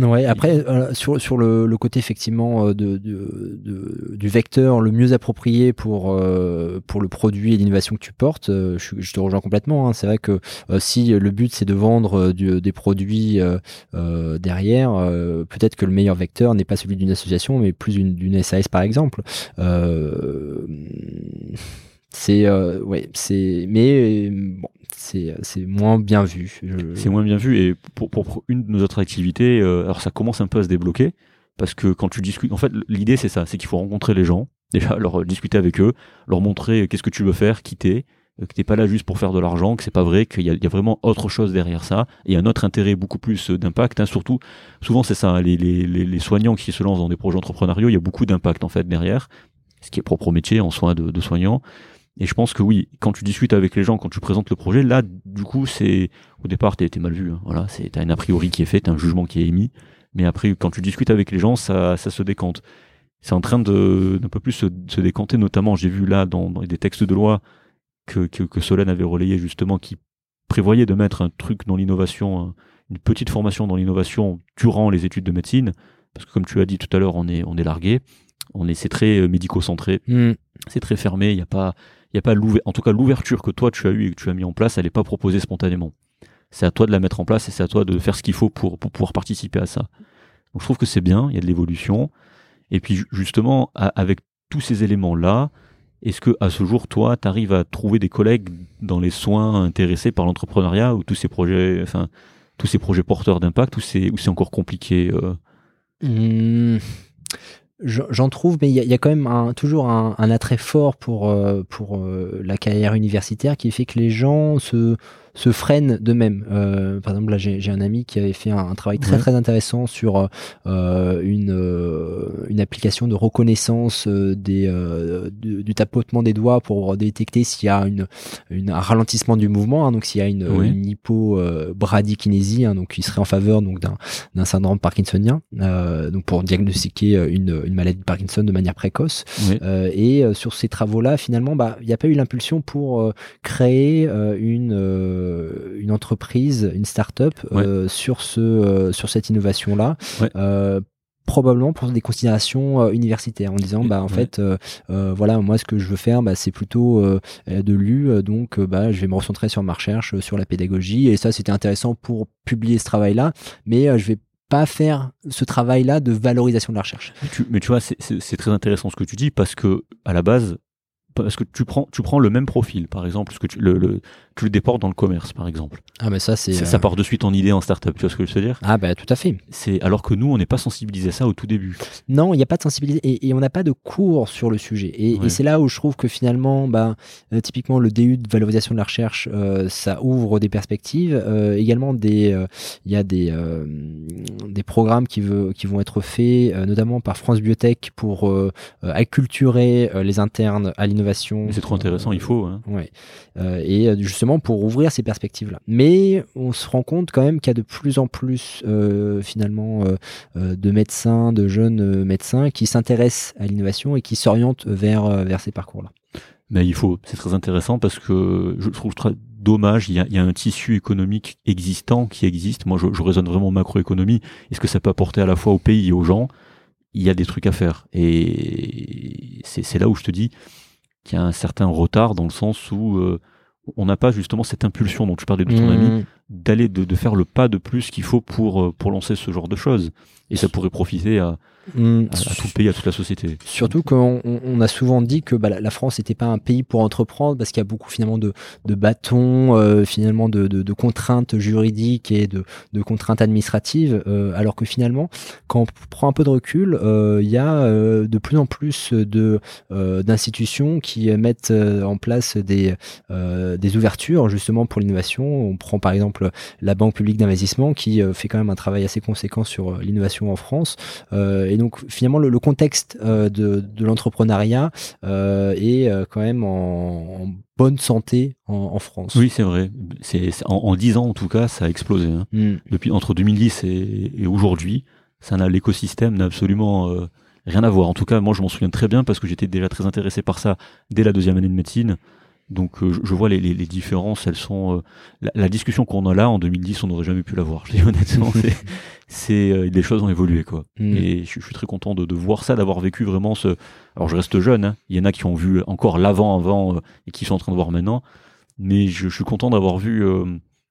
Ouais, après, euh, sur, sur le, le côté effectivement euh, de, de, de- du vecteur le mieux approprié pour, euh, pour le produit et l'innovation que tu portes, euh, je, te rejoins complètement. hein. C'est vrai que si le but c'est de vendre du- des produits derrière, peut-être que le meilleur vecteur n'est pas celui d'une association, mais plus une- d'une SAS par exemple. Euh, c'est euh, ouais, c'est mais euh, bon, c'est c'est moins bien vu. C'est moins bien vu. Et pour, pour une de nos autres activités, euh, alors ça commence un peu à se débloquer. Parce que quand tu discutes, en fait, l'idée c'est ça, c'est qu'il faut rencontrer les gens, déjà leur euh, discuter avec eux, leur montrer euh, qu'est-ce que tu veux faire, quitter, euh, que t'es pas là juste pour faire de l'argent, que c'est pas vrai, qu'il y, a- vraiment autre chose derrière ça, et un autre intérêt beaucoup plus euh, d'impact. hein. surtout, souvent c'est ça, hein, les, les, les, soignants qui se lancent dans des projets entrepreneuriaux, il y a beaucoup d'impact en fait derrière, ce qui est propre au métier en soins de, de soignant. Et je pense que oui, quand tu discutes avec les gens, quand tu présentes le projet, là, du coup, c'est au départ, t'es mal vu. hein. Voilà, c'est t'as un a priori qui est fait, t'as un jugement qui est émis. Mais après, quand tu discutes avec les gens, ça, ça se décante. C'est en train de d'un peu plus se, se décanter. Notamment, j'ai vu là dans, dans des textes de loi que, que, que Solène avait relayé justement, qui prévoyait de mettre un truc dans l'innovation, un- une petite formation dans l'innovation durant les études de médecine. Parce que comme tu as dit tout à l'heure, on est, on est largué. On est, c'est très euh, médico-centré Hmm. c'est très fermé, il n'y a pas, il y a pas en tout cas l'ouverture que toi tu as eu et que tu as mis en place, elle n'est pas proposée spontanément. C'est à toi de la mettre en place et c'est à toi de faire ce qu'il faut pour, pouvoir participer à ça. Donc je trouve que c'est bien, il y a de l'évolution. Et puis ju- justement, avec tous ces éléments-là, est-ce que à ce jour, toi, tu arrives à trouver des collègues dans les soins intéressés par l'entrepreneuriat ou tous ces projets, enfin, tous ces projets porteurs d'impact ou c'est, encore compliqué euh? Hmm, J'en trouve, mais il y, a- il y a quand même un- toujours un, un attrait fort pour, euh, pour euh, la carrière universitaire qui fait que les gens se, se freinent d'eux-mêmes. Euh, par exemple, là, j'ai un ami qui avait fait un, un travail très Ouais. très intéressant sur euh, une, euh, une application de reconnaissance des, du, du tapotement des doigts pour détecter s'il y a une, une- un ralentissement du mouvement, hein, donc s'il y a une, Oui. une hypo-bradykinésie, hein, donc qui serait en faveur donc d'un syndrome parkinsonien, donc pour diagnostiquer une, une maladie de Parkinson de manière précoce. Ouais. Et sur ces travaux-là, finalement, bah, il n'y a pas eu l'impulsion pour créer une, une entreprise, une start-up euh, sur, ce, euh, sur cette innovation-là. Ouais. Euh, probablement pour des considérations euh, universitaires en disant bah en Ouais. fait euh, euh, voilà moi ce que je veux faire bah, c'est plutôt euh, euh, de l'U euh, donc euh, bah je vais me recentrer sur ma recherche euh, sur la pédagogie et ça c'était intéressant pour publier ce travail là mais euh, je vais pas faire ce travail là de valorisation de la recherche Mais tu, mais tu vois, c'est très intéressant ce que tu dis parce que à la base, parce que tu prends, tu prends le même profil, par exemple, ce que tu le, le- tu le déportes dans le commerce, par exemple. ah mais ça c'est Ça, euh, ça part de suite en idée en startup, tu vois ce que je veux dire? Ah bah tout à fait C'est alors que nous, on n'est pas sensibilisé à ça au tout début. Non, il n'y a pas de sensibilité et, et on n'a pas de cours sur le sujet. Et, c'est là où je trouve que finalement, bah, euh, typiquement le DU de valorisation de la recherche, euh, ça ouvre des perspectives. Euh, également, euh, il y a des, des programmes qui, veut, qui vont être faits, notamment par France Biotech, pour acculturer les internes à l'innovation. C'est trop intéressant, il faut. hein. Ouais. Euh, et euh, justement pour ouvrir ces perspectives-là. Mais on se rend compte quand même qu'il y a de plus en plus euh, finalement de médecins, de jeunes médecins qui s'intéressent à l'innovation et qui s'orientent vers, vers ces parcours-là. Mais il faut, c'est très intéressant parce que je trouve très dommage, il y a, il y a un tissu économique existant qui existe. Moi, je, je raisonne vraiment macroéconomie. Est-ce que ça peut apporter à la fois au pays et aux gens? Il y a des trucs à faire. Et c'est là où je te dis qu'il y a un certain retard dans le sens où euh, on n'a pas justement cette impulsion dont tu parlais de ton ami Mmh. D'aller de, de faire le pas de plus qu'il faut pour euh, pour lancer ce genre de choses et ça pourrait profiter à, Mmh. à, à tout le pays à toute la société Surtout qu'on on- on a souvent dit que bah, la- France n'était pas un pays pour entreprendre parce qu'il y a beaucoup finalement de, de bâtons, euh, finalement de, de- contraintes juridiques et de, de contraintes administratives, euh, alors que finalement, quand on prend un peu de recul, euh, il y a de plus en plus de d'institutions qui mettent en place des, des ouvertures justement pour l'innovation. On prend par exemple la Banque publique d'investissement qui euh, fait quand même un travail assez conséquent sur euh, l'innovation en France. Euh, et donc finalement le, le contexte de, de l'entrepreneuriat est quand même en, en bonne santé en, en France. oui c'est vrai c'est- en, en 10 ans en tout cas ça a explosé hein. Mm. depuis entre 2010 et, et aujourd'hui ça n'a l'écosystème n'a absolument euh, rien à voir. En tout cas, moi, je m'en souviens très bien parce que j'étais déjà très intéressé par ça dès la deuxième année de médecine. Donc euh, je, vois les, les, différences, elles sont euh, la, discussion qu'on a là en 2010, on n'aurait jamais pu l'avoir. Je dis honnêtement, c'est euh, les choses ont évolué quoi. Mm. Et je, suis très content de, de voir ça, d'avoir vécu vraiment ce. Alors je reste jeune, hein. il y en a qui ont vu encore l'avant avant et qui sont en train de voir maintenant, mais je, suis content d'avoir vu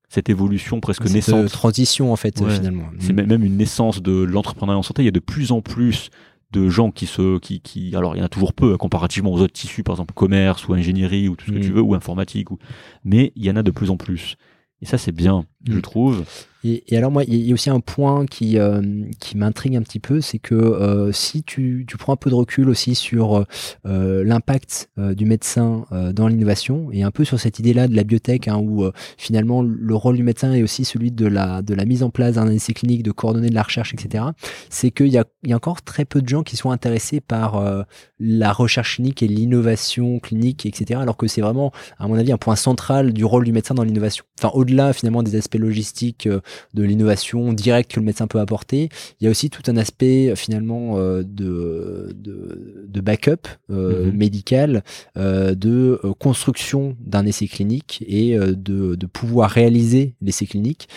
cette évolution presque cette naissante. transition en fait finalement. C'est mm. même une naissance de l'entrepreneuriat en santé. Il y a de plus en plus de gens qui se qui, qui alors il y en a toujours peu hein, comparativement aux autres tissus par exemple commerce ou ingénierie ou tout ce que tu mm. veux ou informatique ou mais il y en a de plus en plus et ça c'est bien je mm. trouve et, alors moi, il y a aussi un point qui, euh, qui m'intrigue un petit peu, c'est que euh, si tu, tu, prends un peu de recul aussi sur euh, l'impact du médecin dans l'innovation et un peu sur cette idée-là de la biotech, hein, où finalement le rôle du médecin est aussi celui de la, de la mise en place d'un essai clinique, de coordonner de la recherche, etc., c'est qu'il y a, y a encore très peu de gens qui sont intéressés par la recherche clinique et l'innovation clinique, etc., alors que c'est vraiment, à mon avis, un point central du rôle du médecin dans l'innovation. Enfin, au-delà finalement des aspects logistiques de l'innovation directe que le médecin peut apporter. Il y a aussi tout un aspect finalement euh, de, de, backup euh, mhm. médical, euh, de construction d'un essai clinique et de, de pouvoir réaliser l'essai clinique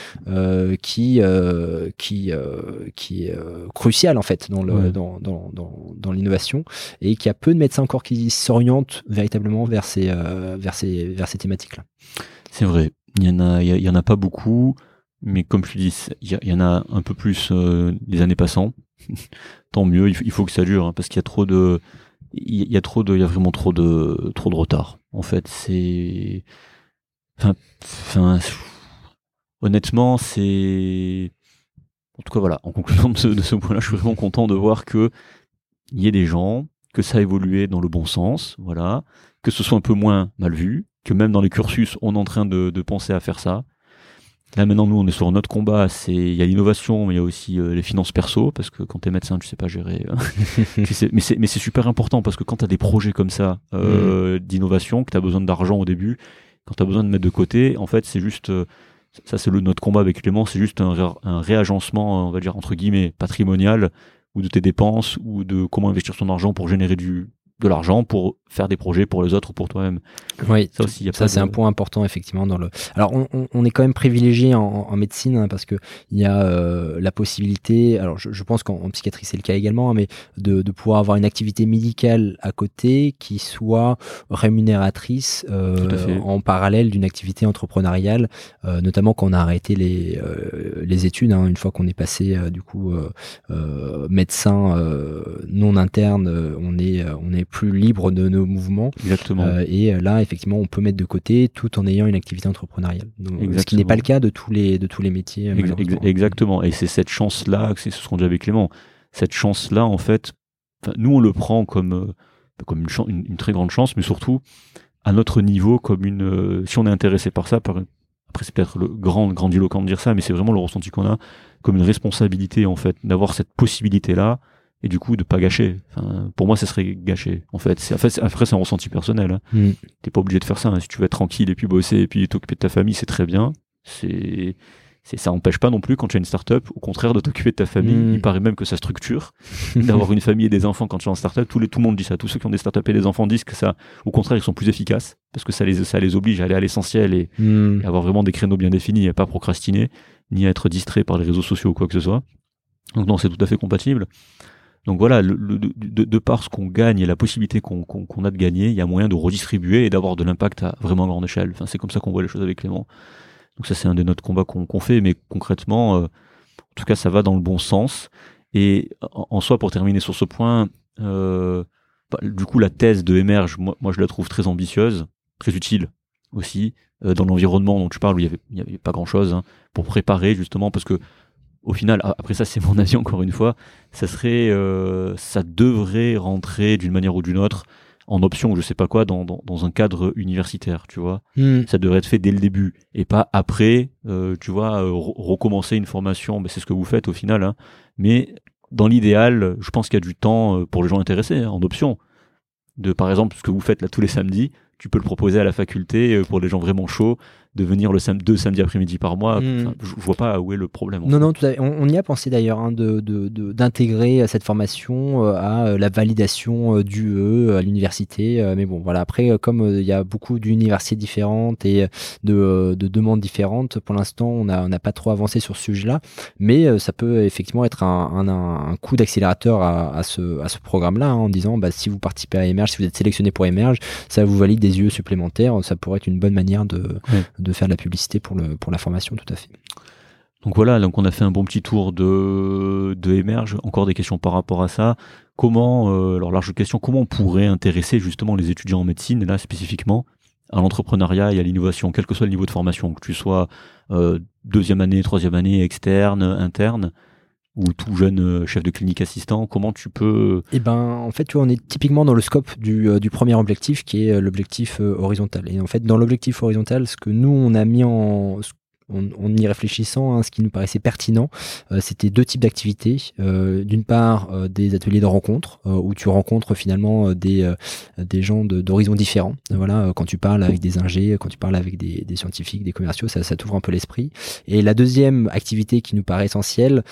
qui qui qui est crucial en fait dans le dans, dans, dans, dans l'innovation et qu'il y a peu de médecins encore qui s'orientent véritablement vers ces vers ces vers ces thématiques là. C'est vrai. Il y en a, il y en a pas beaucoup mais comme je dis, il y, en a un peu plus euh, les années passant. Tant mieux, il, faut que ça dure, hein, parce qu'il y a trop de, il y, a trop de, il y a vraiment trop de, trop de retard. En fait, c'est, enfin, enfin, honnêtement, c'est, en tout cas voilà. En conclusion de ce, de ce point-là, je suis vraiment content de voir que il y ait des gens, que ça a évolué dans le bon sens, voilà, que ce soit un peu moins mal vu, que même dans les cursus, on est en train de, de penser à faire ça Là maintenant nous on est sur notre combat, c'est il y a l'innovation, mais il y a aussi euh, les finances perso parce que quand tu es médecin, tu sais pas gérer. Hein. mais c'est mais c'est super important parce que quand tu as des projets comme ça euh, mmh. d'innovation, que tu as besoin d'argent au début, quand tu as besoin de mettre de côté, en fait, c'est juste euh, ça c'est le notre combat avec Clément, c'est juste un, un réagencement, on va dire entre guillemets patrimonial ou de tes dépenses ou de comment investir son argent pour générer du de l'argent pour faire des projets pour les autres ou pour toi-même. Oui, ça aussi. ça, c'est un point important effectivement dans le. Alors, on, on, est quand même privilégié en, en médecine hein, parce que il y a euh, la possibilité. Alors, je, je pense qu'en psychiatrie c'est le cas également, hein, mais de, de, pouvoir avoir une activité médicale à côté qui soit rémunératrice euh, en parallèle d'une activité entrepreneuriale, euh, notamment quand on a arrêté les les études. Hein, une fois qu'on est passé du coup médecin non interne, on est on est plus libre de nos mouvements. Exactement. Euh, et euh, là, effectivement, on peut mettre de côté tout en ayant une activité entrepreneuriale. ce qui n'est pas le cas de tous les, de tous les métiers. Euh, exactement. Et c'est cette chance-là, c'est ce qu'on dit avec Clément, cette chance-là, en fait, nous, on le prend comme, comme une, une, très grande chance, mais surtout, à notre niveau, comme une, si on est intéressé par ça, par, après c'est peut-être le grand grandiloquent de dire ça, mais c'est vraiment le ressenti qu'on a comme une responsabilité en fait d'avoir cette possibilité là et du coup de pas gâcher. Enfin, pour moi, ça serait gâcher. En fait, c'est, après c'est un ressenti personnel. Hein. Mm. T'es pas obligé de faire ça. Hein. Si tu veux être tranquille et puis bosser et puis t'occuper de ta famille, c'est très bien. C'est, c'est ça empêche pas non plus quand tu as une start-up, au contraire de t'occuper de ta famille. Mm. Il paraît même que ça structure d'avoir une famille et des enfants quand tu es en start-up. Tout, les, tout le monde dit ça. Tous ceux qui ont des start-up et des enfants disent que ça, au contraire, ils sont plus efficaces parce que ça les, ça les oblige à aller à l'essentiel et, mm. et avoir vraiment des créneaux bien définis et pas procrastiner ni à être distrait par les réseaux sociaux ou quoi que ce soit. Donc non, c'est tout à fait compatible. Donc voilà, de, de, par ce qu'on gagne et la possibilité qu'on a de gagner, il y a moyen de redistribuer et d'avoir de l'impact à vraiment grande échelle. Enfin, c'est comme ça qu'on voit les choses avec Clément. Donc ça, c'est un des notre combats qu'on fait, mais concrètement, euh, en tout cas, ça va dans le bon sens. Et en, soi, pour terminer sur ce point, euh, bah, du coup, la thèse de Emerge, moi, je la trouve très ambitieuse, très utile aussi, euh, dans l'environnement dont tu parles, où il n'y avait pas grand-chose, hein, pour préparer justement, parce que au final, après ça c'est mon avis encore une fois, ça serait, euh, ça devrait rentrer d'une manière ou d'une autre en option ou je sais pas quoi dans, dans, dans un cadre universitaire, tu vois. Hmm. Ça devrait être fait dès le début et pas après, euh, tu vois, euh, recommencer une formation. Ben, c'est ce que vous faites au final, hein. mais dans l'idéal, je pense qu'il y a du temps pour les gens intéressés hein, en option. De par exemple ce que vous faites là tous les samedis, tu peux le proposer à la faculté pour les gens vraiment chauds de venir le sam deux samedis après-midi par mois. Hmm. je, vois pas où est le problème. Non, non, tout à on, y a pensé d'ailleurs hein, d'intégrer de, de, cette formation euh, à euh, la validation euh, du E à l'université. Mais bon, voilà. Après, comme il y a beaucoup d'universités différentes et de, de demandes différentes, pour l'instant, on n'a on pas trop avancé sur ce sujet-là. Mais ça peut effectivement être un, un, un coup d'accélérateur à, à, ce, à ce programme-là, hein, en disant bah, si vous participez à Emerge, si vous êtes sélectionné pour Emerge, ça vous valide des yeux supplémentaires. Ça pourrait être une bonne manière de, de faire de la publicité pour, la formation, tout à fait. Donc voilà, on a fait un bon petit tour de, de Emerge. Encore des questions par rapport à ça. Comment, euh, alors large question, comment on pourrait intéresser justement les étudiants en médecine, là spécifiquement, à l'entrepreneuriat et à l'innovation, quel que soit le niveau de formation, que tu sois euh, deuxième année, troisième année, externe, interne? Ou tout jeune euh, chef de clinique assistant Comment tu peux Eh ben, en fait, tu vois, on est typiquement dans le scope du, euh, premier objectif, qui est euh, l'objectif horizontal. Et en fait, dans l'objectif horizontal, ce que nous on a mis en, en, y réfléchissant, hein, ce qui nous paraissait pertinent, euh, c'était deux types d'activités. Euh, d'une part, euh, des ateliers de rencontre où tu rencontres finalement des des gens d'horizons différents. Voilà, quand tu parles avec des ingés, quand tu parles avec des, des scientifiques, des commerciaux, ça, ça t'ouvre un peu l'esprit. Et la deuxième activité qui nous paraît essentielle,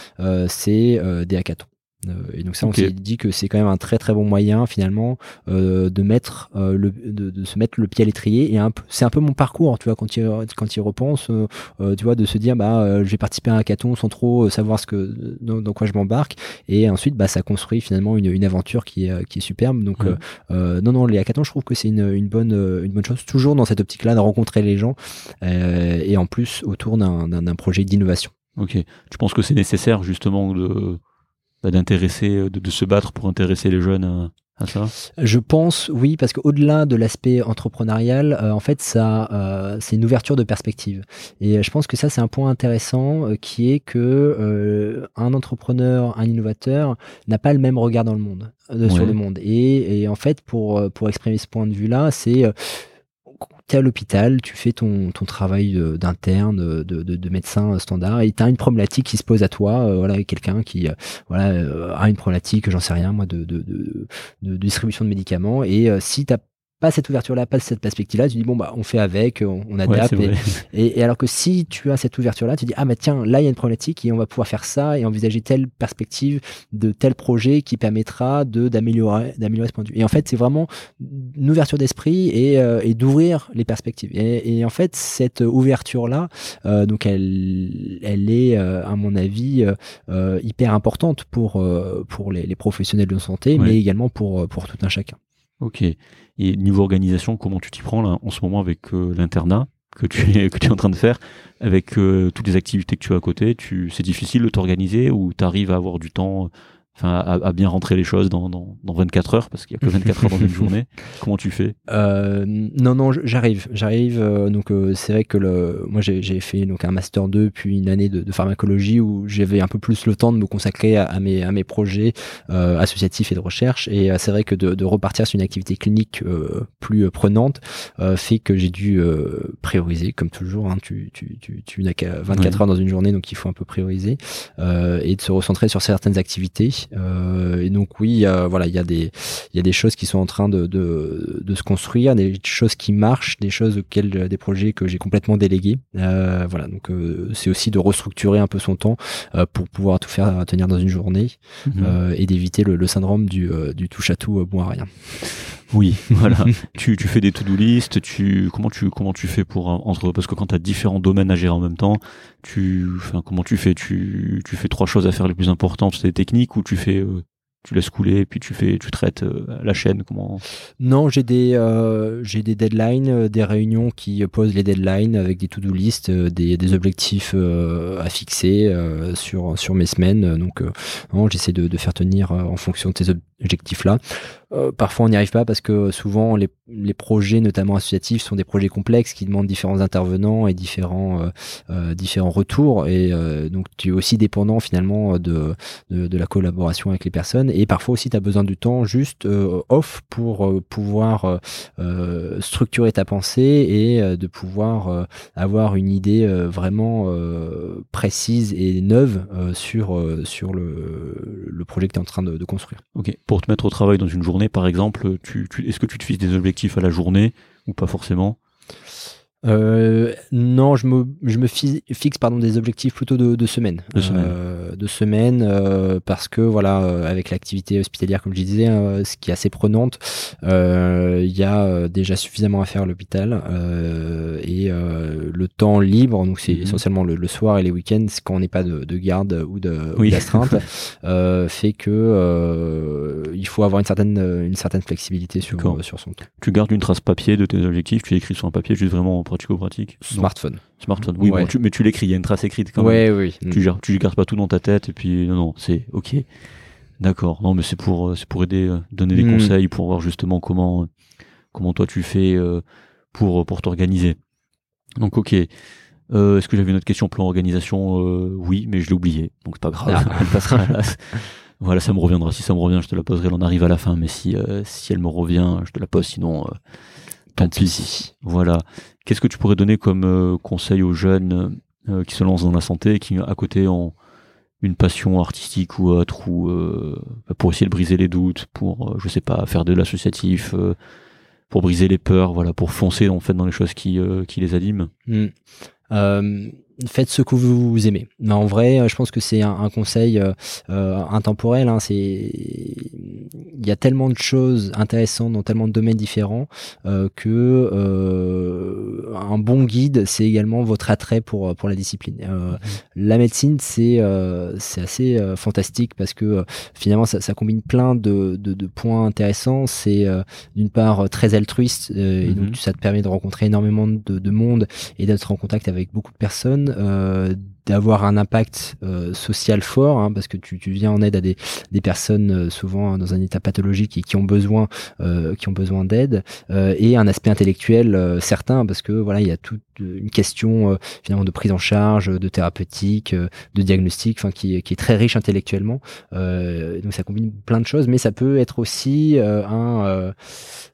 c'est des hackathons. Euh, et donc ça, on s'est dit que c'est quand même un très très bon moyen finalement euh, de mettre euh, le, de, de, se mettre le pied à l'étrier. Et c'est un peu mon parcours, tu vois, quand il quand il repense, tu vois, de se dire bah je vais participer à un hackathon sans trop savoir ce que dans, quoi je m'embarque. Et ensuite, bah ça construit finalement une, une aventure qui est qui est superbe. Donc non non, les hackathons, je trouve que c'est une, une bonne une bonne chose, toujours dans cette optique-là de rencontrer les gens et en plus autour d'un projet d'innovation. Ok. Tu penses que c'est nécessaire justement de d'intéresser, euh, de, se battre pour intéresser les jeunes à, ça Je pense, oui, parce qu'au-delà de l'aspect entrepreneurial, euh, en fait, ça, euh, c'est une ouverture de perspective. Et je pense que ça, c'est un point intéressant qui est que un entrepreneur, un innovateur n'a pas le même regard dans le monde, sur le monde. Et, et, en fait, pour pour exprimer ce point de vue-là, c'est tu à l'hôpital, tu fais ton, ton travail d'interne, de, de, de, médecin standard, et tu as une problématique qui se pose à toi, euh, voilà, quelqu'un qui euh, voilà, euh, a une problématique, j'en sais rien, moi, de, de, de, distribution de médicaments, et si tu pas cette ouverture-là, pas cette perspective-là, tu dis bon bah on fait avec, on, adapte. et, et, alors que si tu as cette ouverture-là, tu dis ah bah tiens là il y a une problématique et on va pouvoir faire ça et envisager telle perspective de tel projet qui permettra de d'améliorer d'améliorer ce point de vue. Et en fait c'est vraiment une ouverture d'esprit et, euh, et d'ouvrir les perspectives. Et, et, en fait cette ouverture-là, euh, donc elle elle est euh, à mon avis euh, hyper importante pour pour les, les, professionnels de santé, mais également pour pour tout un chacun. Ok. Et niveau organisation, comment tu t'y prends là, en ce moment avec euh, l'internat que tu, es, en train de faire, avec euh, toutes les activités que tu as à côté tu, C'est difficile de t'organiser ou tu arrives à avoir du temps enfin, à, bien rentrer les choses dans, dans, dans 24 heures, parce qu'il n'y a que 24 heures dans une journée. Comment tu fais? Euh, Non, non, j'arrive. J'arrive. Euh, donc, euh, c'est vrai que le, moi, j'ai fait donc un master 2 puis une année de, de pharmacologie où j'avais un peu plus le temps de me consacrer à, à mes, à mes projets euh, associatifs et de recherche. Et c'est vrai que de, de, repartir sur une activité clinique plus prenante fait que j'ai dû prioriser, comme toujours. Hein, tu, tu, tu, tu n'as qu'à 24 heures dans une journée, donc il faut un peu prioriser et de se recentrer sur certaines activités. Euh, et donc oui, voilà, il y a des il y a des choses qui sont en train de, de, de se construire, des choses qui marchent, des choses auxquelles des projets que j'ai complètement délégués. Euh, voilà, donc euh, c'est aussi de restructurer un peu son temps pour pouvoir tout faire tenir dans une journée mhm. et d'éviter le, le, syndrome du, du touche à tout bon à rien. Oui, voilà. tu, tu fais des to-do list, tu comment tu comment tu fais pour entre parce que quand tu as différents domaines à gérer en même temps, tu enfin comment tu fais? Tu tu fais trois choses à faire les plus importantes, c'est des techniques ou tu fais euh, tu laisses couler et puis tu fais tu traites euh, la chaîne comment? Non, j'ai des euh, j'ai des deadlines, euh, des réunions qui posent les deadlines avec des to-do list, des, des objectifs à fixer sur sur mes semaines. Donc j'essaie de, de, faire tenir en fonction de ces objectifs là. Parfois on n'y arrive pas parce que souvent les, projets notamment associatifs sont des projets complexes qui demandent différents intervenants et différents différents retours. Et donc tu es aussi dépendant finalement de, de, la collaboration avec les personnes. Et parfois aussi tu as besoin du temps juste euh, off pour euh, pouvoir euh, structurer ta pensée et de pouvoir avoir une idée vraiment précise et neuve sur, sur le, le projet que tu es en train de, de, construire. Ok, pour te mettre au travail dans une journée par exemple, tu, est-ce que tu te fixes des objectifs à la journée ou pas forcément? Euh, non, je me, je me fixe pardon, des objectifs plutôt de, de semaine. De semaine. Euh, de semaine euh, parce que voilà, avec l'activité hospitalière, comme je disais, ce qui est assez prenante, il y a déjà suffisamment à faire à l'hôpital et le temps libre, donc c'est Mhm. essentiellement le, le soir et les week-ends, quand on n'est pas de, de garde ou de ou Oui. d'astreinte, fait que il faut avoir une certaine, une certaine flexibilité sur son temps. Tu gardes une trace papier de tes objectifs, tu écris sur un papier juste vraiment pratico-pratique. Smartphone. Smartphone. Oui, Ouais. bon, tu- mais tu l'écris, il y a une trace écrite quand même. Ouais, oui. Tu, gères- tu gardes pas tout dans ta tête et puis non, non, c'est ok. D'accord. Non, mais c'est pour, euh, c'est pour aider, euh, donner des Mm. conseils pour voir justement comment, euh, comment toi tu fais euh, pour, pour t'organiser. Donc ok. Est-ce que j'avais une autre question plan organisation? Oui, mais je l'ai oublié, donc c'est pas grave. Ah. Elle passera à la- Voilà, ça me reviendra. Si ça me revient, je te la poserai. Elle en arrive à la fin, mais si si elle me revient, je te la pose. Sinon, tant pis. Voilà. Qu'est-ce que tu pourrais donner comme euh, conseil aux jeunes euh, qui se lancent dans la santé et qui à côté ont une passion artistique ou autre ou euh, pour essayer de briser les doutes, pour je sais pas faire de l'associatif, pour briser les peurs, voilà, pour foncer en fait dans les choses qui euh, qui les animent? Mm. Euh, faites ce que vous aimez. Mais en vrai, euh, je pense que c'est un, un conseil euh, euh, intemporel. Hein, c'est il y a tellement de choses intéressantes dans tellement de domaines différents euh, que euh, un bon guide, c'est également votre attrait pour pour la discipline. Euh, La médecine, c'est euh, c'est assez euh, fantastique parce que euh, finalement, ça, ça combine plein de, de, de points intéressants. C'est euh, d'une part euh, très altruiste euh, et Mhm. donc ça te permet de rencontrer énormément de, de monde et d'être en contact avec beaucoup de personnes, euh, d'avoir un impact euh, social fort, hein, parce que tu, tu viens en aide à des, des personnes euh, souvent dans un état pathologique et qui ont besoin, euh, qui ont besoin d'aide, euh, et un aspect intellectuel euh, certain, parce que voilà, il y a toute une question euh, finalement de prise en charge, de thérapeutique, euh, de diagnostic, enfin qui, qui est très riche intellectuellement. Euh, donc ça combine plein de choses, mais ça peut être aussi euh, un euh,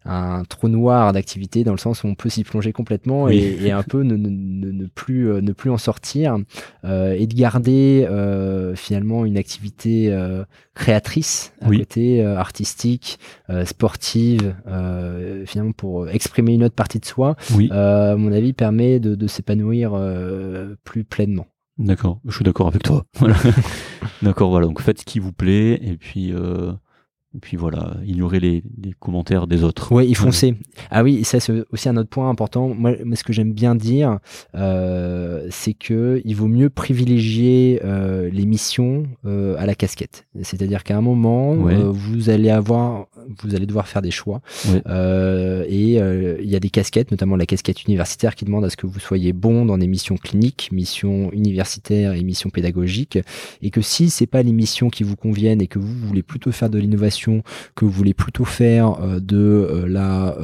un trou noir d'activité dans le sens où on peut s'y plonger complètement Oui. et, et un peu ne, ne, ne, plus ne plus en sortir et de garder euh, finalement une activité euh, créatrice à Oui. côté euh, artistique euh, sportive euh, finalement pour exprimer une autre partie de soi Oui, euh, à mon avis permet de, de s'épanouir euh, plus pleinement d'accord. Je suis d'accord avec toi. Voilà. d'accord, voilà. Donc faites ce qui vous plaît et puis euh, et puis voilà, ignorez les, les commentaires des autres. Ouais, il foncer. Ah oui, ça c'est aussi un autre point important. Moi, ce que j'aime bien dire, euh, c'est que il vaut mieux privilégier euh, les missions euh, à la casquette. C'est-à-dire qu'à un moment, Ouais. euh, vous allez avoir, vous allez devoir faire des choix. Euh, et euh, il y a des casquettes, notamment la casquette universitaire, qui demande à ce que vous soyez bon dans des missions cliniques, missions universitaires et missions pédagogiques, et que si c'est pas les missions qui vous conviennent et que vous voulez plutôt faire de l'innovation que vous voulez plutôt faire euh, de la,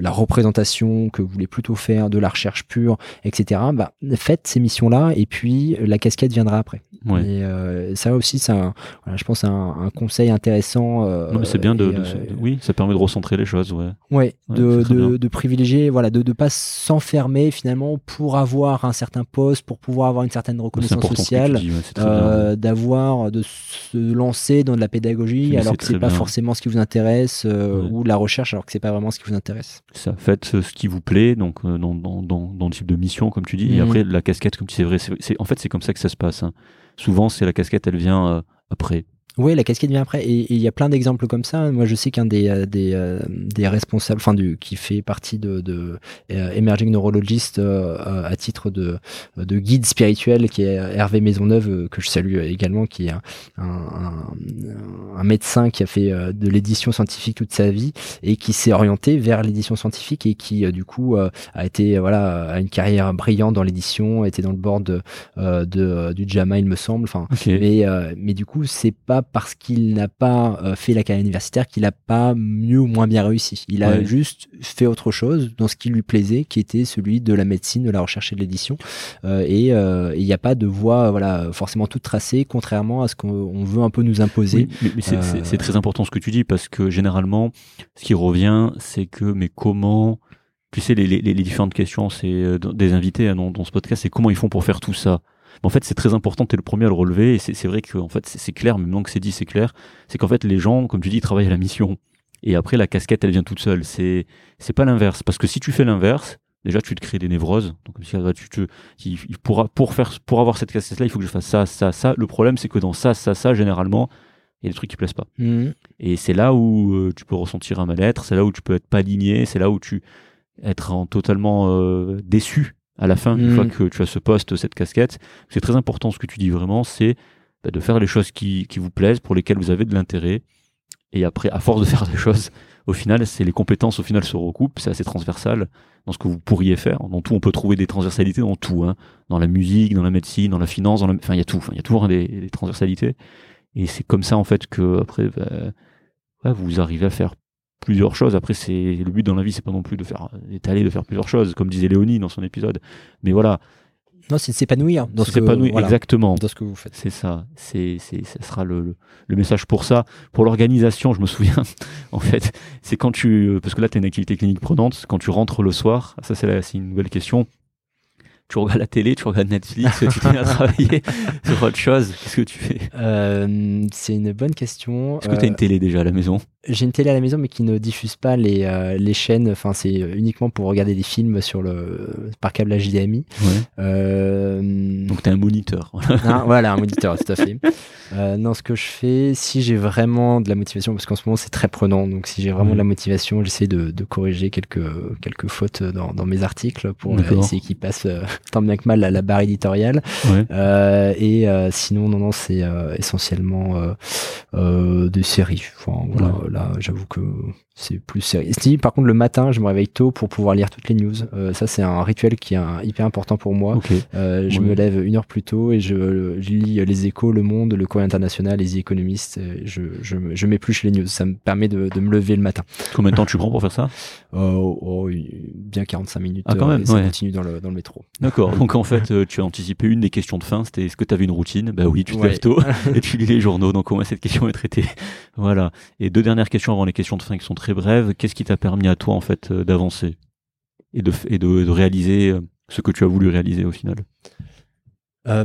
la représentation, que vous voulez plutôt faire de la recherche pure, etc., bah, faites ces missions-là et puis la casquette viendra après. Et ça aussi, c'est voilà, je pense un, un conseil intéressant. c'est bien de, et, de- oui, ça permet de recentrer les choses, ouais. Ouais, Ouais, de, privilégier, voilà, de ne pas s'enfermer finalement pour avoir un certain poste, pour pouvoir avoir une certaine reconnaissance sociale, ouais, euh, d'avoir, de se lancer dans de la pédagogie Mais alors que c'est pas bien. forcément ce qui vous intéresse, euh, Ouais. ou la recherche alors que c'est pas vraiment ce qui vous intéresse. ça faites euh, ce qui vous plaît donc euh, dans, dans, dans, dans le type de mission comme tu dis et Mhm. après la casquette comme tu sais vrai c'est en fait c'est comme ça que ça se passe hein. souvent c'est la casquette elle vient après Oui, la casquette vient après. Et il y a plein d'exemples comme ça. Moi, je sais qu'un des, euh, des, euh, des responsables, enfin, du, qui fait partie de, de euh, Emerging Neurologist euh, à titre de, de guide spirituel, qui est Hervé Maisonneuve, que je salue également, qui est un, un, un médecin qui a fait de l'édition scientifique toute sa vie et qui s'est orienté vers l'édition scientifique et qui, du coup, a été, voilà, a une carrière brillante dans l'édition, était dans le board de, euh, du JAMA, il me semble. Enfin, ok mais, mais du coup, c'est pas parce qu'il n'a pas euh, fait la carrière universitaire qu'il a pas mieux ou moins bien réussi. Il a Ouais. juste fait autre chose dans ce qui lui plaisait, qui était celui de la médecine, de la recherche et de l'édition. Euh, et euh, et il n'y a pas de voie, voilà, forcément toute tracée, contrairement à ce qu'on on veut un peu nous imposer. Oui, mais, c'est Euh, très important ce que tu dis parce que généralement ce qui revient c'est que mais comment tu sais les, les, les différentes questions c'est des invités hein, dans, dans ce podcast c'est comment ils font pour faire tout ça? En fait c'est très important tu es le premier à le relever et c'est vrai que en fait c'est clair maintenant que c'est dit c'est clair c'est qu'en fait les gens comme tu dis ils travaillent à la mission Et après, la casquette, elle vient toute seule. C'est, c'est pas l'inverse. Parce que si tu fais l'inverse, déjà, tu te crées des névroses. Donc, tu te, il, pourra, pour faire, pour avoir cette casquette-là, il faut que je fasse ça, ça, ça. Le problème, c'est que dans ça, ça, ça, généralement, il y a des trucs qui plaisent pas. Mmh. Et c'est là où euh, tu peux ressentir un mal-être, c'est là où tu peux être pas aligné, c'est là où tu être en totalement euh, déçu à la fin, une fois Mm. que tu as ce poste, cette casquette. C'est très important ce que tu dis vraiment, c'est bah, de faire les choses qui, qui vous plaisent, pour lesquelles vous avez de l'intérêt. Et après, à force de faire des choses, au final, c'est les compétences au final se recoupent, c'est assez transversal dans ce que vous pourriez faire. Dans tout, on peut trouver des transversalités dans tout, hein. dans la musique, dans la médecine, dans la finance, dans la... enfin il y a tout, il y a toujours des, des transversalités. Et c'est comme ça en fait que après, bah, ouais, vous arrivez à faire plusieurs choses. Après, c'est le but dans la vie, c'est pas non plus de faire d'étaler, de faire plusieurs choses, comme disait Léonie dans son épisode. Mais voilà, Non, c'est de s'épanouir dans voilà, exactement. dans ce que vous faites. C'est ça, c'est, c'est, ça sera le, le, le message pour ça. Pour l'organisation, je me souviens, en fait, c'est quand tu, parce que là, tu as une activité clinique prenante, quand tu rentres le soir, ça c'est, la- c'est une nouvelle question, tu regardes la télé, tu regardes Netflix, tu t'es à travailler sur autre chose, qu'est-ce que tu fais? Euh, c'est une bonne question. Est-ce que tu as Euh, une télé déjà à la maison? J'ai une télé à la maison, mais qui ne diffuse pas les, euh, les chaînes. Enfin, c'est uniquement pour regarder des films sur le par câble HDMI. Ouais. Euh, Donc tu as un moniteur. Ah, voilà, un moniteur, tout à fait. Euh, non, ce que je fais, si j'ai vraiment de la motivation, parce qu'en ce moment c'est très prenant, donc si j'ai vraiment de la motivation, j'essaie de, de corriger quelques, quelques fautes dans, dans mes articles pour euh, essayer qu'ils passent euh, tant bien que mal à la barre éditoriale. ouais. Euh, et euh, sinon, non, non, c'est euh, essentiellement euh, euh, des séries. Enfin, voilà, j'avoue que c'est plus série. Si, par contre, le matin, je me réveille tôt pour pouvoir lire toutes les news. Euh, ça, c'est un rituel qui est un- hyper important pour moi. Euh, je me lève une heure plus tôt et je, je lis les échos, le monde, le courrier international, les économistes. euh, Je, je, m'épluche les news. Ça me permet de, de me lever le matin. Combien de temps tu prends pour faire ça? Oh, oh, bien 45 minutes. Ah, quand euh, même, et ça ouais. continue dans le, dans le métro. D'accord. Donc en fait, euh, tu as anticipé une des questions de fin. C'était est-ce que tu avais une routine? Bah oui, tu te Ouais. lèves tôt et tu lis les journaux. Donc au moins cette question est traitée. Voilà. Et deux dernières questions avant les questions de fin qui sont très brèves. Qu'est-ce qui t'a permis à toi en fait euh, d'avancer et de réaliser euh, ce que tu as voulu réaliser au final? Euh,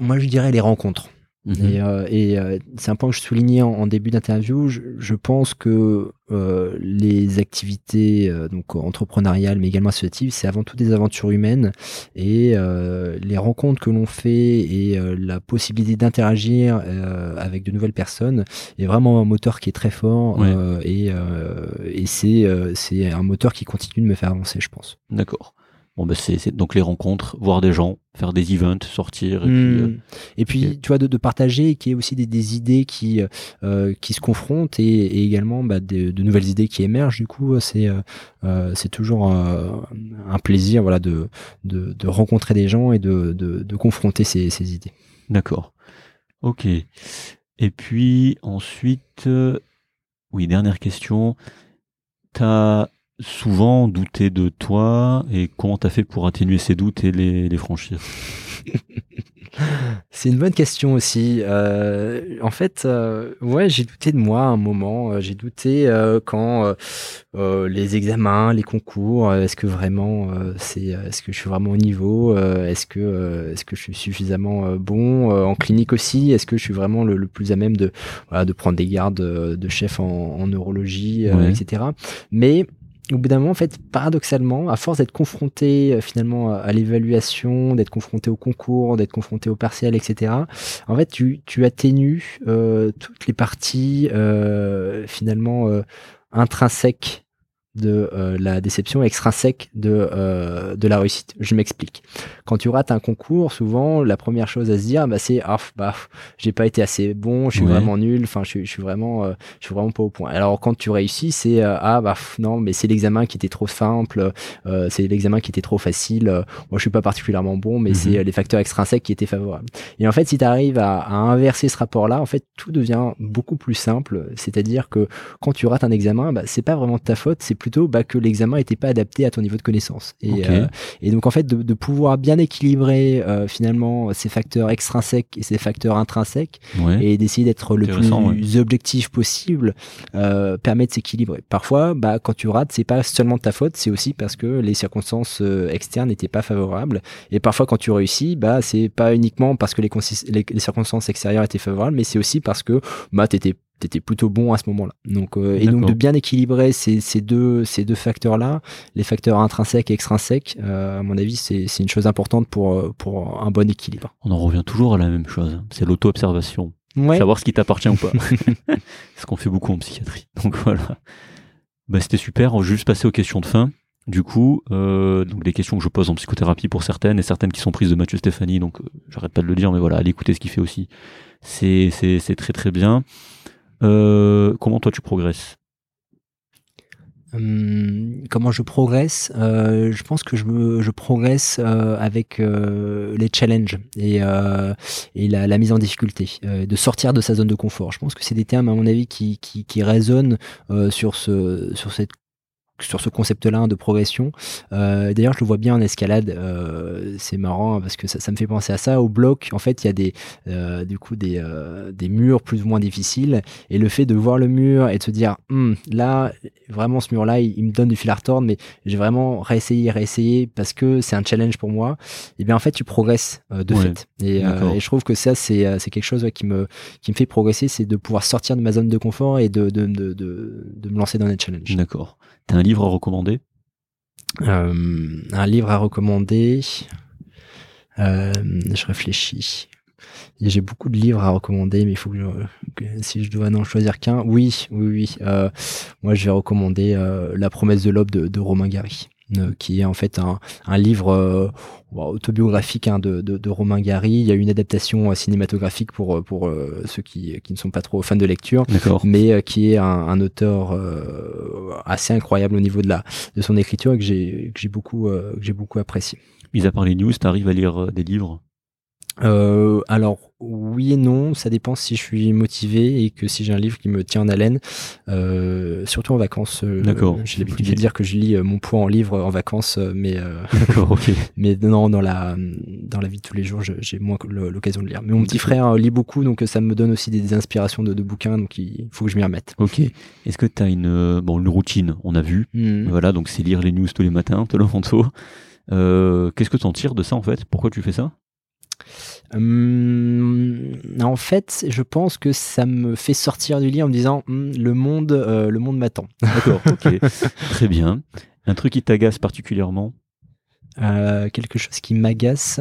moi, je dirais les rencontres. Mhm. Et, euh, et, euh, c'est un point que je soulignais en, en début d'interview. Je, je pense que euh, les activités euh, donc entrepreneuriales, mais également associatives, c'est avant tout des aventures humaines. Et euh, les rencontres que l'on fait et euh, la possibilité d'interagir euh, avec de nouvelles personnes est vraiment un moteur qui est très fort. Ouais. et euh, et c'est euh, c'est un moteur qui continue de me faire avancer, je pense. D'accord. Bon bah c'est donc les rencontres, voir des gens, faire des events, sortir et puis euh, Mm. Et puis, ok. tu vois, de, de partager et qu'il y ait aussi des, des idées qui, euh, qui se confrontent et, et également bah, de, de nouvelles idées qui émergent. Du coup, c'est euh, euh, c'est toujours euh, un plaisir voilà, de, de, de rencontrer des gens et de, de, de confronter ces, ces idées. D'accord. Ok. Et puis ensuite, euh, oui, dernière question. T'as souvent douté de toi et comment t'as fait pour atténuer ces doutes et les, les franchir? C'est une bonne question aussi. Euh, en fait, euh, ouais, j'ai douté de moi à un moment. Euh, J'ai douté euh, quand euh, les examens, les concours. Est-ce que vraiment, euh, c'est, est-ce que je suis vraiment au niveau Est-ce que, euh, est-ce que je suis suffisamment bon en clinique aussi? Est-ce que je suis vraiment le, le plus à même de, voilà, de prendre des gardes de chef en, en neurologie, euh, Ouais. etc. Mais au bout d'un moment, en fait, paradoxalement, à force d'être confronté euh, finalement à l'évaluation, d'être confronté au concours, d'être confronté au partiel, etc. En fait, tu, tu atténues euh, toutes les parties euh, finalement intrinsèques de euh, la déception et extrinsèques de, euh, de la réussite. Je m'explique. Quand tu rates un concours, souvent, la première chose à se dire, bah, c'est ah, bah, j'ai pas été assez bon, je suis Ouais. vraiment nul, enfin, je, suis- je suis vraiment, euh, je suis vraiment pas au point. Alors, quand tu réussis, c'est euh, ah, bah, non, mais c'est l'examen qui était trop simple, euh, c'est l'examen qui était trop facile. euh, moi, je suis pas particulièrement bon, mais Mhm. c'est euh, les facteurs extrinsèques qui étaient favorables. Et en fait, si tu arrives à, à inverser ce rapport-là, en fait, tout devient beaucoup plus simple. C'est-à-dire que quand tu rates un examen, bah, c'est pas vraiment de ta faute, c'est plutôt bah, que l'examen n'était pas adapté à ton niveau de connaissance. Et, euh, et donc, en fait, de, de pouvoir bien équilibrer euh, finalement ces facteurs extrinsèques et ces facteurs intrinsèques Ouais. et d'essayer d'être le plus ouais. objectif possible euh, permet de s'équilibrer. Parfois, bah, quand tu rates, c'est pas seulement de ta faute, c'est aussi parce que les circonstances externes n'étaient pas favorables. Et parfois, quand tu réussis, bah, c'est pas uniquement parce que les, consis- les, les circonstances extérieures étaient favorables, mais c'est aussi parce que bah, t'étais étais plutôt bon à ce moment-là. Donc, euh, et donc de bien équilibrer ces, ces deux, ces deux facteurs-là, les facteurs intrinsèques et extrinsèques, euh, à mon avis, c'est une chose importante pour, pour un bon équilibre. On en revient toujours à la même chose, hein. c'est l'auto-observation. Savoir ce qui t'appartient ou pas. ce qu'on fait beaucoup en psychiatrie. Donc voilà. Bah, C'était super. On va juste passer aux questions de fin. Du coup, euh, donc des questions que je pose en psychothérapie pour certaines et certaines qui sont prises de Mathieu Stéphanie, donc euh, j'arrête pas de le dire, mais voilà, allez écouter ce qu'il fait aussi. C'est très très bien. Euh, comment toi tu progresses? Hum, comment je progresse? Euh, Je pense que je, me, progresse euh, avec les challenges et, la, mise en difficulté, de sortir de sa zone de confort. Je pense que c'est des termes, à mon avis, qui, qui, qui résonnent sur, ce, sur cette sur ce concept-là de progression. Euh, d'ailleurs, je le vois bien en escalade. Euh, c'est marrant parce que ça, ça, me fait penser à ça. Au bloc, en fait, il y a des, euh, du coup, des, des murs plus ou moins difficiles. Et le fait de voir le mur et de se dire, hum, là, vraiment, ce mur-là, il, me donne du fil à retordre, mais j'ai vraiment réessayé, réessayé parce que c'est un challenge pour moi. Et bien, en fait, tu progresses de fait. Et, et, je trouve que ça, c'est quelque chose qui me qui me fait progresser, c'est de pouvoir sortir de ma zone de confort et de de, de, de, de me lancer dans des challenges. D'accord. T'as un livre à recommander? Euh, Un livre à recommander. Euh, je réfléchis. J'ai beaucoup de livres à recommander, mais il faut que, si je dois n'en choisir qu'un, oui, oui, oui. Euh, moi, je vais recommander La promesse de l'aube de, de Romain Gary. Euh, qui est en fait un, un livre euh, autobiographique hein, de, de, de, Romain Gary. Il y a une adaptation euh, cinématographique pour pour ceux qui, qui ne sont pas trop fans de lecture, mais qui est un, un auteur assez incroyable au niveau de la de son écriture et que j'ai que j'ai beaucoup que j'ai beaucoup apprécié. Mis à part les news, tu arrives à lire des livres? Euh, alors oui et non, ça dépend si je suis motivé et que si j'ai un livre qui me tient en haleine, euh, surtout en vacances. Euh, D'accord. J'ai l'habitude de dire que je lis euh, mon poids en livre en vacances, euh, mais D'accord, ok. mais non dans la dans la vie de tous les jours, j'ai moins l'occasion de lire. Mais mon petit frère lit beaucoup, donc ça me donne aussi des, inspirations de, de, bouquins, donc il faut que je m'y remette. Ok. Est-ce que tu as une bon une routine On a vu, mmh. voilà, donc c'est lire les news tous les matins, te le Euh, Qu'est-ce que tu en tires de ça en fait? Pourquoi tu fais ça? Hum, en fait, je pense que ça me fait sortir du lit en me disant hum, le monde, euh, le monde m'attend. D'accord, ok, très bien. Un truc qui t'agace particulièrement? Euh, Quelque chose qui m'agace.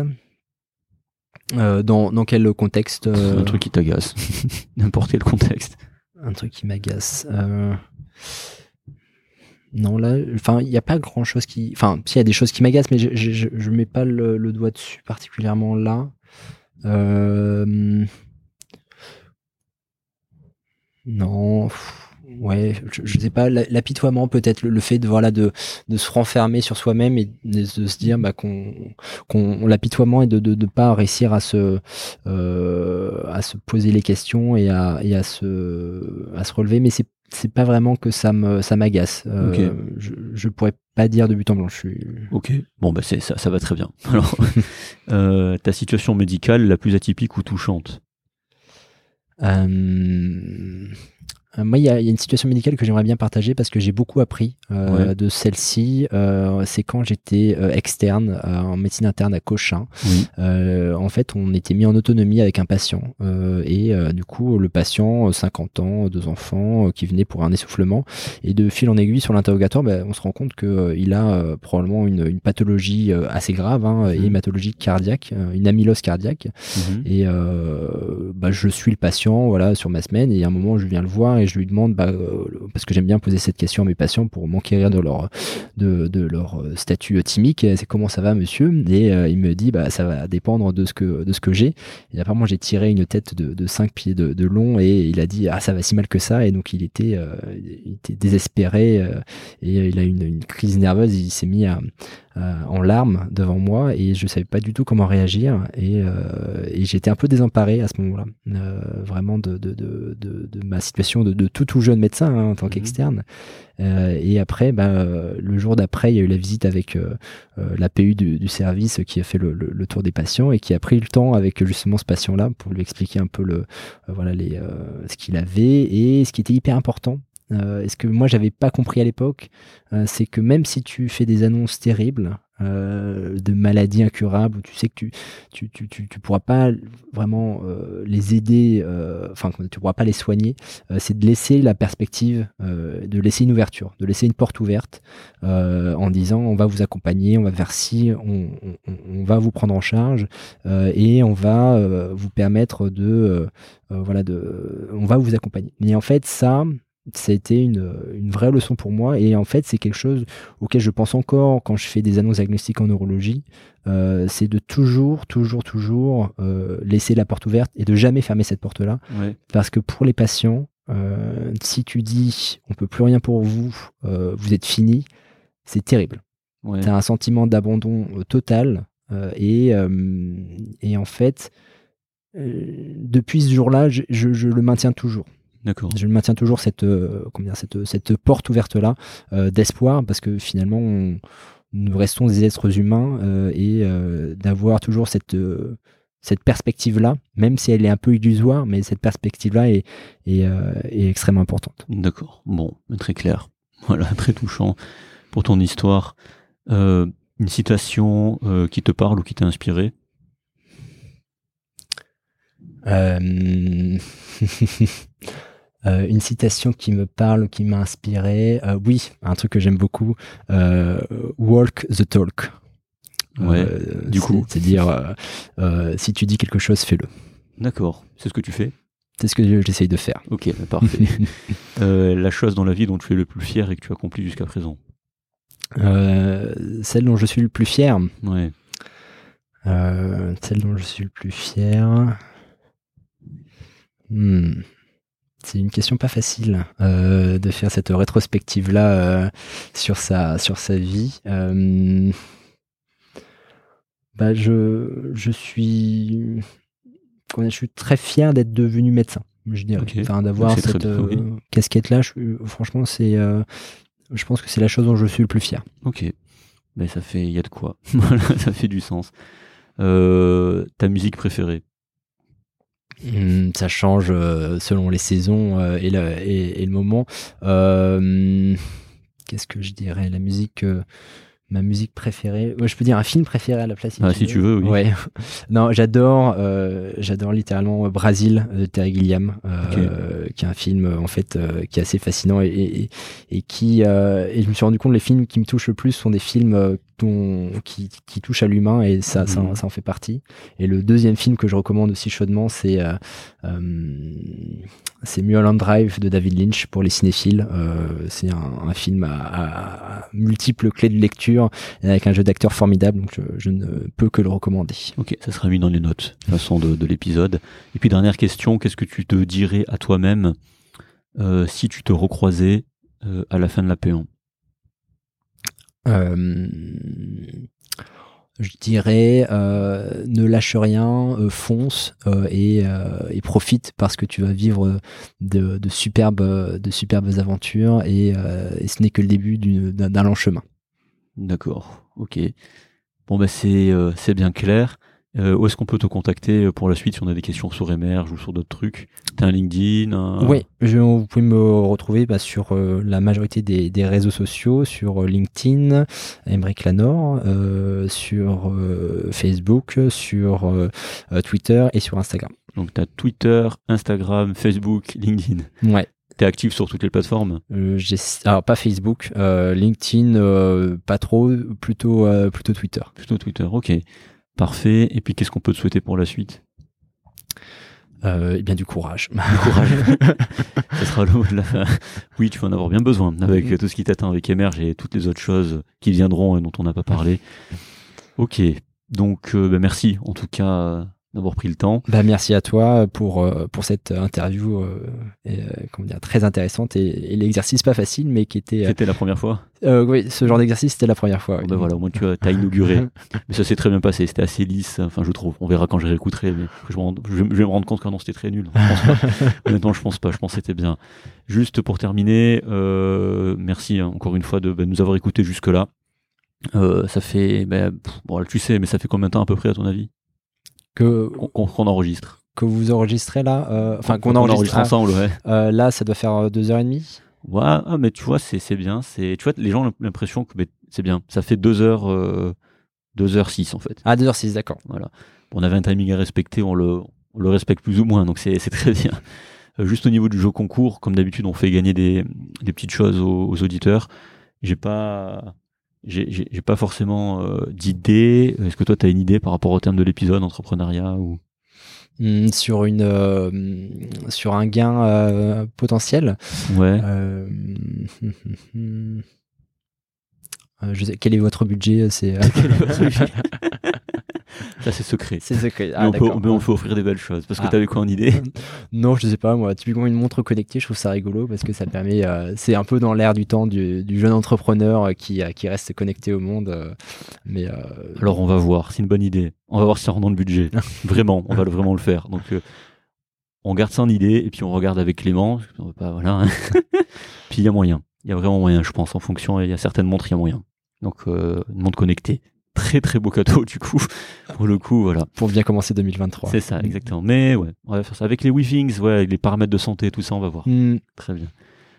Euh, dans, dans, quel contexte Un truc qui t'agace, n'importe quel contexte. Un truc qui m'agace. Non, là, enfin, il n'y a pas grand chose qui. Enfin, s'il y a des choses qui m'agacent, mais je ne mets pas le, le, doigt dessus particulièrement là. Euh... Non, ouais, je, sais pas, l'apitoiement peut-être, le, fait de voilà de, de se renfermer sur soi-même et de, se dire bah, qu'on l'apitoiement et de, de pas réussir à se euh, à se poser les questions et à et se à se relever, mais c'est c'est pas vraiment que ça me ça m'agace. Euh, je, je pourrais pas dire de but en blanc. Je suis... Ok. Bon bah c'est ça, ça va très bien. Alors, euh, ta situation médicale la plus atypique ou touchante? Euh, moi, il y, a une situation médicale que j'aimerais bien partager parce que j'ai beaucoup appris euh, de celle-ci. Euh, c'est quand j'étais externe en médecine interne à Cochin. en fait, on était mis en autonomie avec un patient et du coup, le patient, 50 ans, deux enfants, qui venait pour un essoufflement et de fil en aiguille sur l'interrogatoire, ben, on se rend compte que il a probablement une, pathologie assez grave, hein, mmh. hématologie cardiaque, une amylose cardiaque. Mmh. Et bah, je suis le patient, voilà, sur ma semaine et à un moment, je viens le voir et je lui demande, bah, euh, parce que j'aime bien poser cette question à mes patients pour m'enquérir de leur, de, leur euh, statut thymique, c'est comment ça va monsieur? Et euh, il me dit, bah, ça va dépendre de ce que, de ce que j'ai. Et apparemment, j'ai tiré une tête de, de 5 pieds de, long et il a dit, ah, ça va si mal que ça. Et donc, il était, il était désespéré et il a une, une crise nerveuse. Il s'est mis à, en larmes devant moi et je savais pas du tout comment réagir et, et j'étais un peu désemparé à ce moment-là, vraiment de, de, de, de, ma situation de, de tout tout jeune médecin hein, en tant mhm. qu'externe. Euh, et après, bah, le jour d'après, il y a eu la visite avec euh, euh la PU du, service qui a fait le, le, tour des patients et qui a pris le temps avec justement ce patient-là pour lui expliquer un peu le, euh, voilà, les, ce qu'il avait et ce qui était hyper important et ce que moi j'avais pas compris à l'époque, c'est que même si tu fais des annonces terribles, euh, de maladies incurables où tu sais que tu tu, tu, tu, pourras pas vraiment euh, les aider, euh, enfin tu pourras pas les soigner, c'est de laisser la perspective, de laisser une ouverture, de laisser une porte ouverte en disant on va vous accompagner, on va faire ci, on, on, va vous prendre en charge et on va vous permettre de voilà de on va vous accompagner. Mais en fait ça ça a été une, une, vraie leçon pour moi. Et en fait, c'est quelque chose auquel je pense encore quand je fais des annonces diagnostiques en neurologie. Euh, c'est de toujours, toujours, toujours euh, laisser la porte ouverte et de jamais fermer cette porte-là. Parce que pour les patients, euh, si tu dis on peut plus rien pour vous, vous êtes fini, c'est terrible. Tu as un sentiment d'abandon total. Et, et, en fait, depuis ce jour-là, je, je le maintiens toujours. Je maintiens toujours cette, euh, cette, cette porte ouverte-là euh, d'espoir parce que finalement, nous restons des êtres humains euh, et d'avoir toujours cette, cette perspective-là, même si elle est un peu illusoire, mais cette perspective-là est, est, extrêmement importante. D'accord. Bon, très clair. Voilà, très touchant pour ton histoire. une citation qui te parle ou qui t'a inspiré? Euh, une citation qui me parle, qui m'a inspiré. Euh, oui, un truc que j'aime beaucoup. Euh, walk the talk. Ouais. du coup, c'est dire si tu dis quelque chose, fais-le. D'accord. C'est ce que tu fais? C'est ce que j'essaye de faire. Ok, bah, parfait. la chose dans la vie dont tu es le plus fier et que tu as accompli jusqu'à présent? celle dont je suis le plus fier. Ouais. celle dont je suis le plus fier. Hmm. C'est une question pas facile euh, de faire cette rétrospective là euh, sur sa sur sa vie. Euh, bah je je suis je suis très fier d'être devenu médecin. Je dirais, enfin d'avoir cette casquette là. franchement, c'est je pense que c'est la chose dont je suis le plus fier. Ok, mais ça fait il y a de quoi. ça fait du sens. ta musique préférée? Ça change euh, selon les saisons euh, et, le, et, le moment. Euh, qu'est-ce que je dirais? La musique ma musique préférée. Moi, je peux dire un film préféré à la place. Si, ah, tu, si veux. tu veux, oui. Ouais. non, j'adore, j'adore littéralement Brasil de Terry Gilliam, qui est un film en fait qui est assez fascinant et, et, qui et je me suis rendu compte les films qui me touchent le plus sont des films qui, qui touche à l'humain et ça, ça, mhm. ça, en fait partie. Et le deuxième film que je recommande aussi chaudement, c'est euh, euh, c'est Mulholland Drive de David Lynch pour les cinéphiles. Euh, c'est un, film à, multiples clés de lecture avec un jeu d'acteur formidable, donc je, ne peux que le recommander. Ok, ça sera mis dans les notes, de façon de, de l'épisode. Et puis dernière question, qu'est-ce que tu te dirais à toi-même si tu te recroisais à la fin de la P1 euh, je dirais euh, ne lâche rien, euh, fonce et, profite parce que tu vas vivre de, superbes, de superbes aventures et, ce n'est que le début d'un long chemin. D'accord, ok. Bon bah c'est bien clair. Euh, où est-ce qu'on peut te contacter euh, pour la suite si on a des questions sur Emerge ou sur d'autres trucs? T'as un LinkedIn Oui, vous pouvez me retrouver bah, sur euh, la majorité des, des, réseaux sociaux, sur LinkedIn, Emmerich Lanor, sur Facebook, sur Twitter et sur Instagram. Donc t'as Twitter, Instagram, Facebook, LinkedIn. Ouais. T'es actif sur toutes les plateformes? Alors pas Facebook, LinkedIn, pas trop, plutôt plutôt Twitter. Plutôt Twitter, ok. Parfait. Et puis, qu'est-ce qu'on peut te souhaiter pour la suite? Euh, eh bien du courage. Du courage. Ce sera le mot de la fin. Oui, tu vas en avoir bien besoin avec tout ce qui t'attend avec Emerge et toutes les autres choses qui viendront et dont on n'a pas parlé. Ok. Donc, euh, bah, merci en tout cas d'avoir pris le temps. Bah, merci à toi pour, euh, pour cette interview euh, et, euh, comment dire, très intéressante et, l'exercice pas facile, mais qui était. C'était la première fois Oui, ce genre d'exercice, c'était la première fois. bah voilà, au moins tu as, inauguré. mais ça s'est très bien passé, c'était assez lisse, enfin je trouve. On verra quand je réécouterai, mais je, je, vais me rendre compte que non, c'était très nul. Honnêtement, je pense pas, je pense que c'était bien. Juste pour terminer, merci hein, encore une fois de bah, nous avoir écoutés jusque-là. ça fait, bah, bon, tu sais, mais ça fait combien de temps à peu près à ton avis? Que qu'on enregistre que vous enregistrez là euh, enfin qu'on enregistre, ensemble ouais. Euh, là ça doit faire euh, deux heures et demie Ouais, ah, mais tu vois, c'est bien. Tu vois, les gens ont l'impression que c'est bien. Ça fait 2 heures, euh, 2h06 en fait. Ah, 2h06, d'accord. Voilà. on avait un timing à respecter, on le, on le respecte plus ou moins, donc c'est très bien. Juste au niveau du jeu concours, comme d'habitude, on fait gagner des, des petites choses aux, aux auditeurs. J'ai pas j'ai pas forcément euh, d'idée. Est-ce que toi, tu as une idée par rapport au terme de l'épisode entrepreneuriat ou? Hmm, sur une euh, sur un gain euh, potentiel Ouais. je sais, quel est votre budget C'est Ça, c'est secret. C'est secret. Ah, mais, on peut, on, offrir des belles choses. Parce que ah. tu avais quoi en idée Non, je sais pas, moi. Typiquement, une montre connectée, je trouve ça rigolo parce que ça permet. Euh, c'est un peu dans l'air du temps du, jeune entrepreneur euh, qui, euh, qui reste connecté au monde. mais, Alors, on va voir. C'est une bonne idée. On va voir si ça rentre dans le budget. vraiment, on va vraiment le faire. Donc, on garde ça en idée et puis on regarde avec Clément. On pas, voilà. Hein. puis il y a moyen. Il y a vraiment moyen, je pense, en fonction. Il y a certaines montres, il y a moyen. Donc, une montre connectée très très beau cadeau du coup. Pour le coup voilà. Pour bien commencer 2023 c'est ça exactement. Mais ouais on va faire ça. Avec les Weavings ouais les paramètres de santé tout ça on va voir. Hmm. très bien.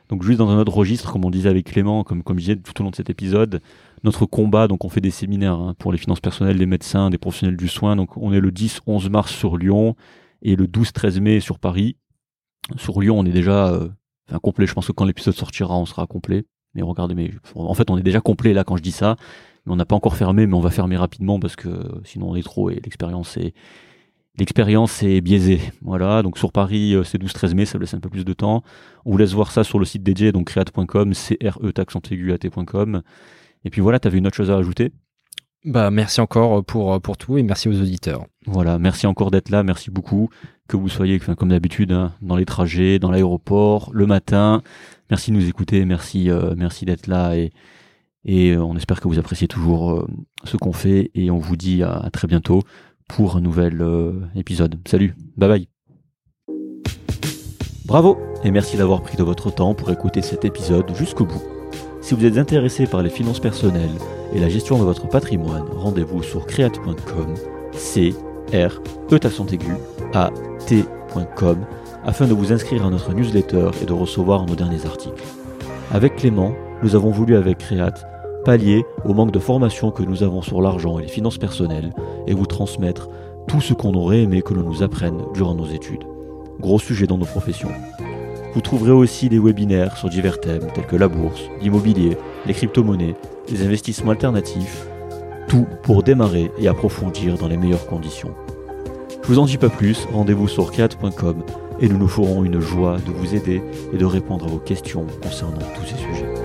Donc juste dans un autre registre comme on disait avec Clément comme comme je disais tout au long de cet épisode notre combat donc on fait des séminaires hein, pour les finances personnelles des médecins des professionnels du soin. Donc on est le 10 11 mars sur Lyon et le 12 13 mai sur Paris. Sur Lyon on est déjà euh, complet. Je pense que quand l'épisode sortira on sera complet. Mais regardez mais en fait on est déjà complet là quand je dis ça on n'a pas encore fermé, mais on va fermer rapidement parce que sinon on est trop et l'expérience est l'expérience est biaisée. Voilà, donc sur Paris, euh, c'est 12-13 mai, ça laisse un peu plus de temps. On vous laisse voir ça sur le site dédié, donc create.com, c r e t.com. Et puis voilà, tu avais une autre chose à ajouter bah, merci encore pour, pour tout et merci aux auditeurs. Voilà, merci encore d'être là, merci beaucoup. Que vous soyez, comme d'habitude, hein, dans les trajets, dans l'aéroport, le matin. Merci de nous écouter, merci, euh, merci d'être là et, et euh, on espère que vous appréciez toujours euh, ce qu'on fait et on vous dit à, très bientôt pour un nouvel euh, épisode. Salut, bye bye. Bravo et merci d'avoir pris de votre temps pour écouter cet épisode jusqu'au bout. Si vous êtes intéressé par les finances personnelles et la gestion de votre patrimoine, rendez-vous sur create.com, c r e a t.com afin de vous inscrire à notre newsletter et de recevoir nos derniers articles. Avec Clément, nous avons voulu avec Create pallier au manque de formation que nous avons sur l'argent et les finances personnelles et vous transmettre tout ce qu'on aurait aimé que l'on nous apprenne durant nos études. Gros sujet dans nos professions. Vous trouverez aussi des webinaires sur divers thèmes tels que la bourse, l'immobilier, les crypto-monnaies, les investissements alternatifs, tout pour démarrer et approfondir dans les meilleures conditions. Je vous en dis pas plus, rendez-vous sur create.com et nous nous ferons une joie de vous aider et de répondre à vos questions concernant tous ces sujets.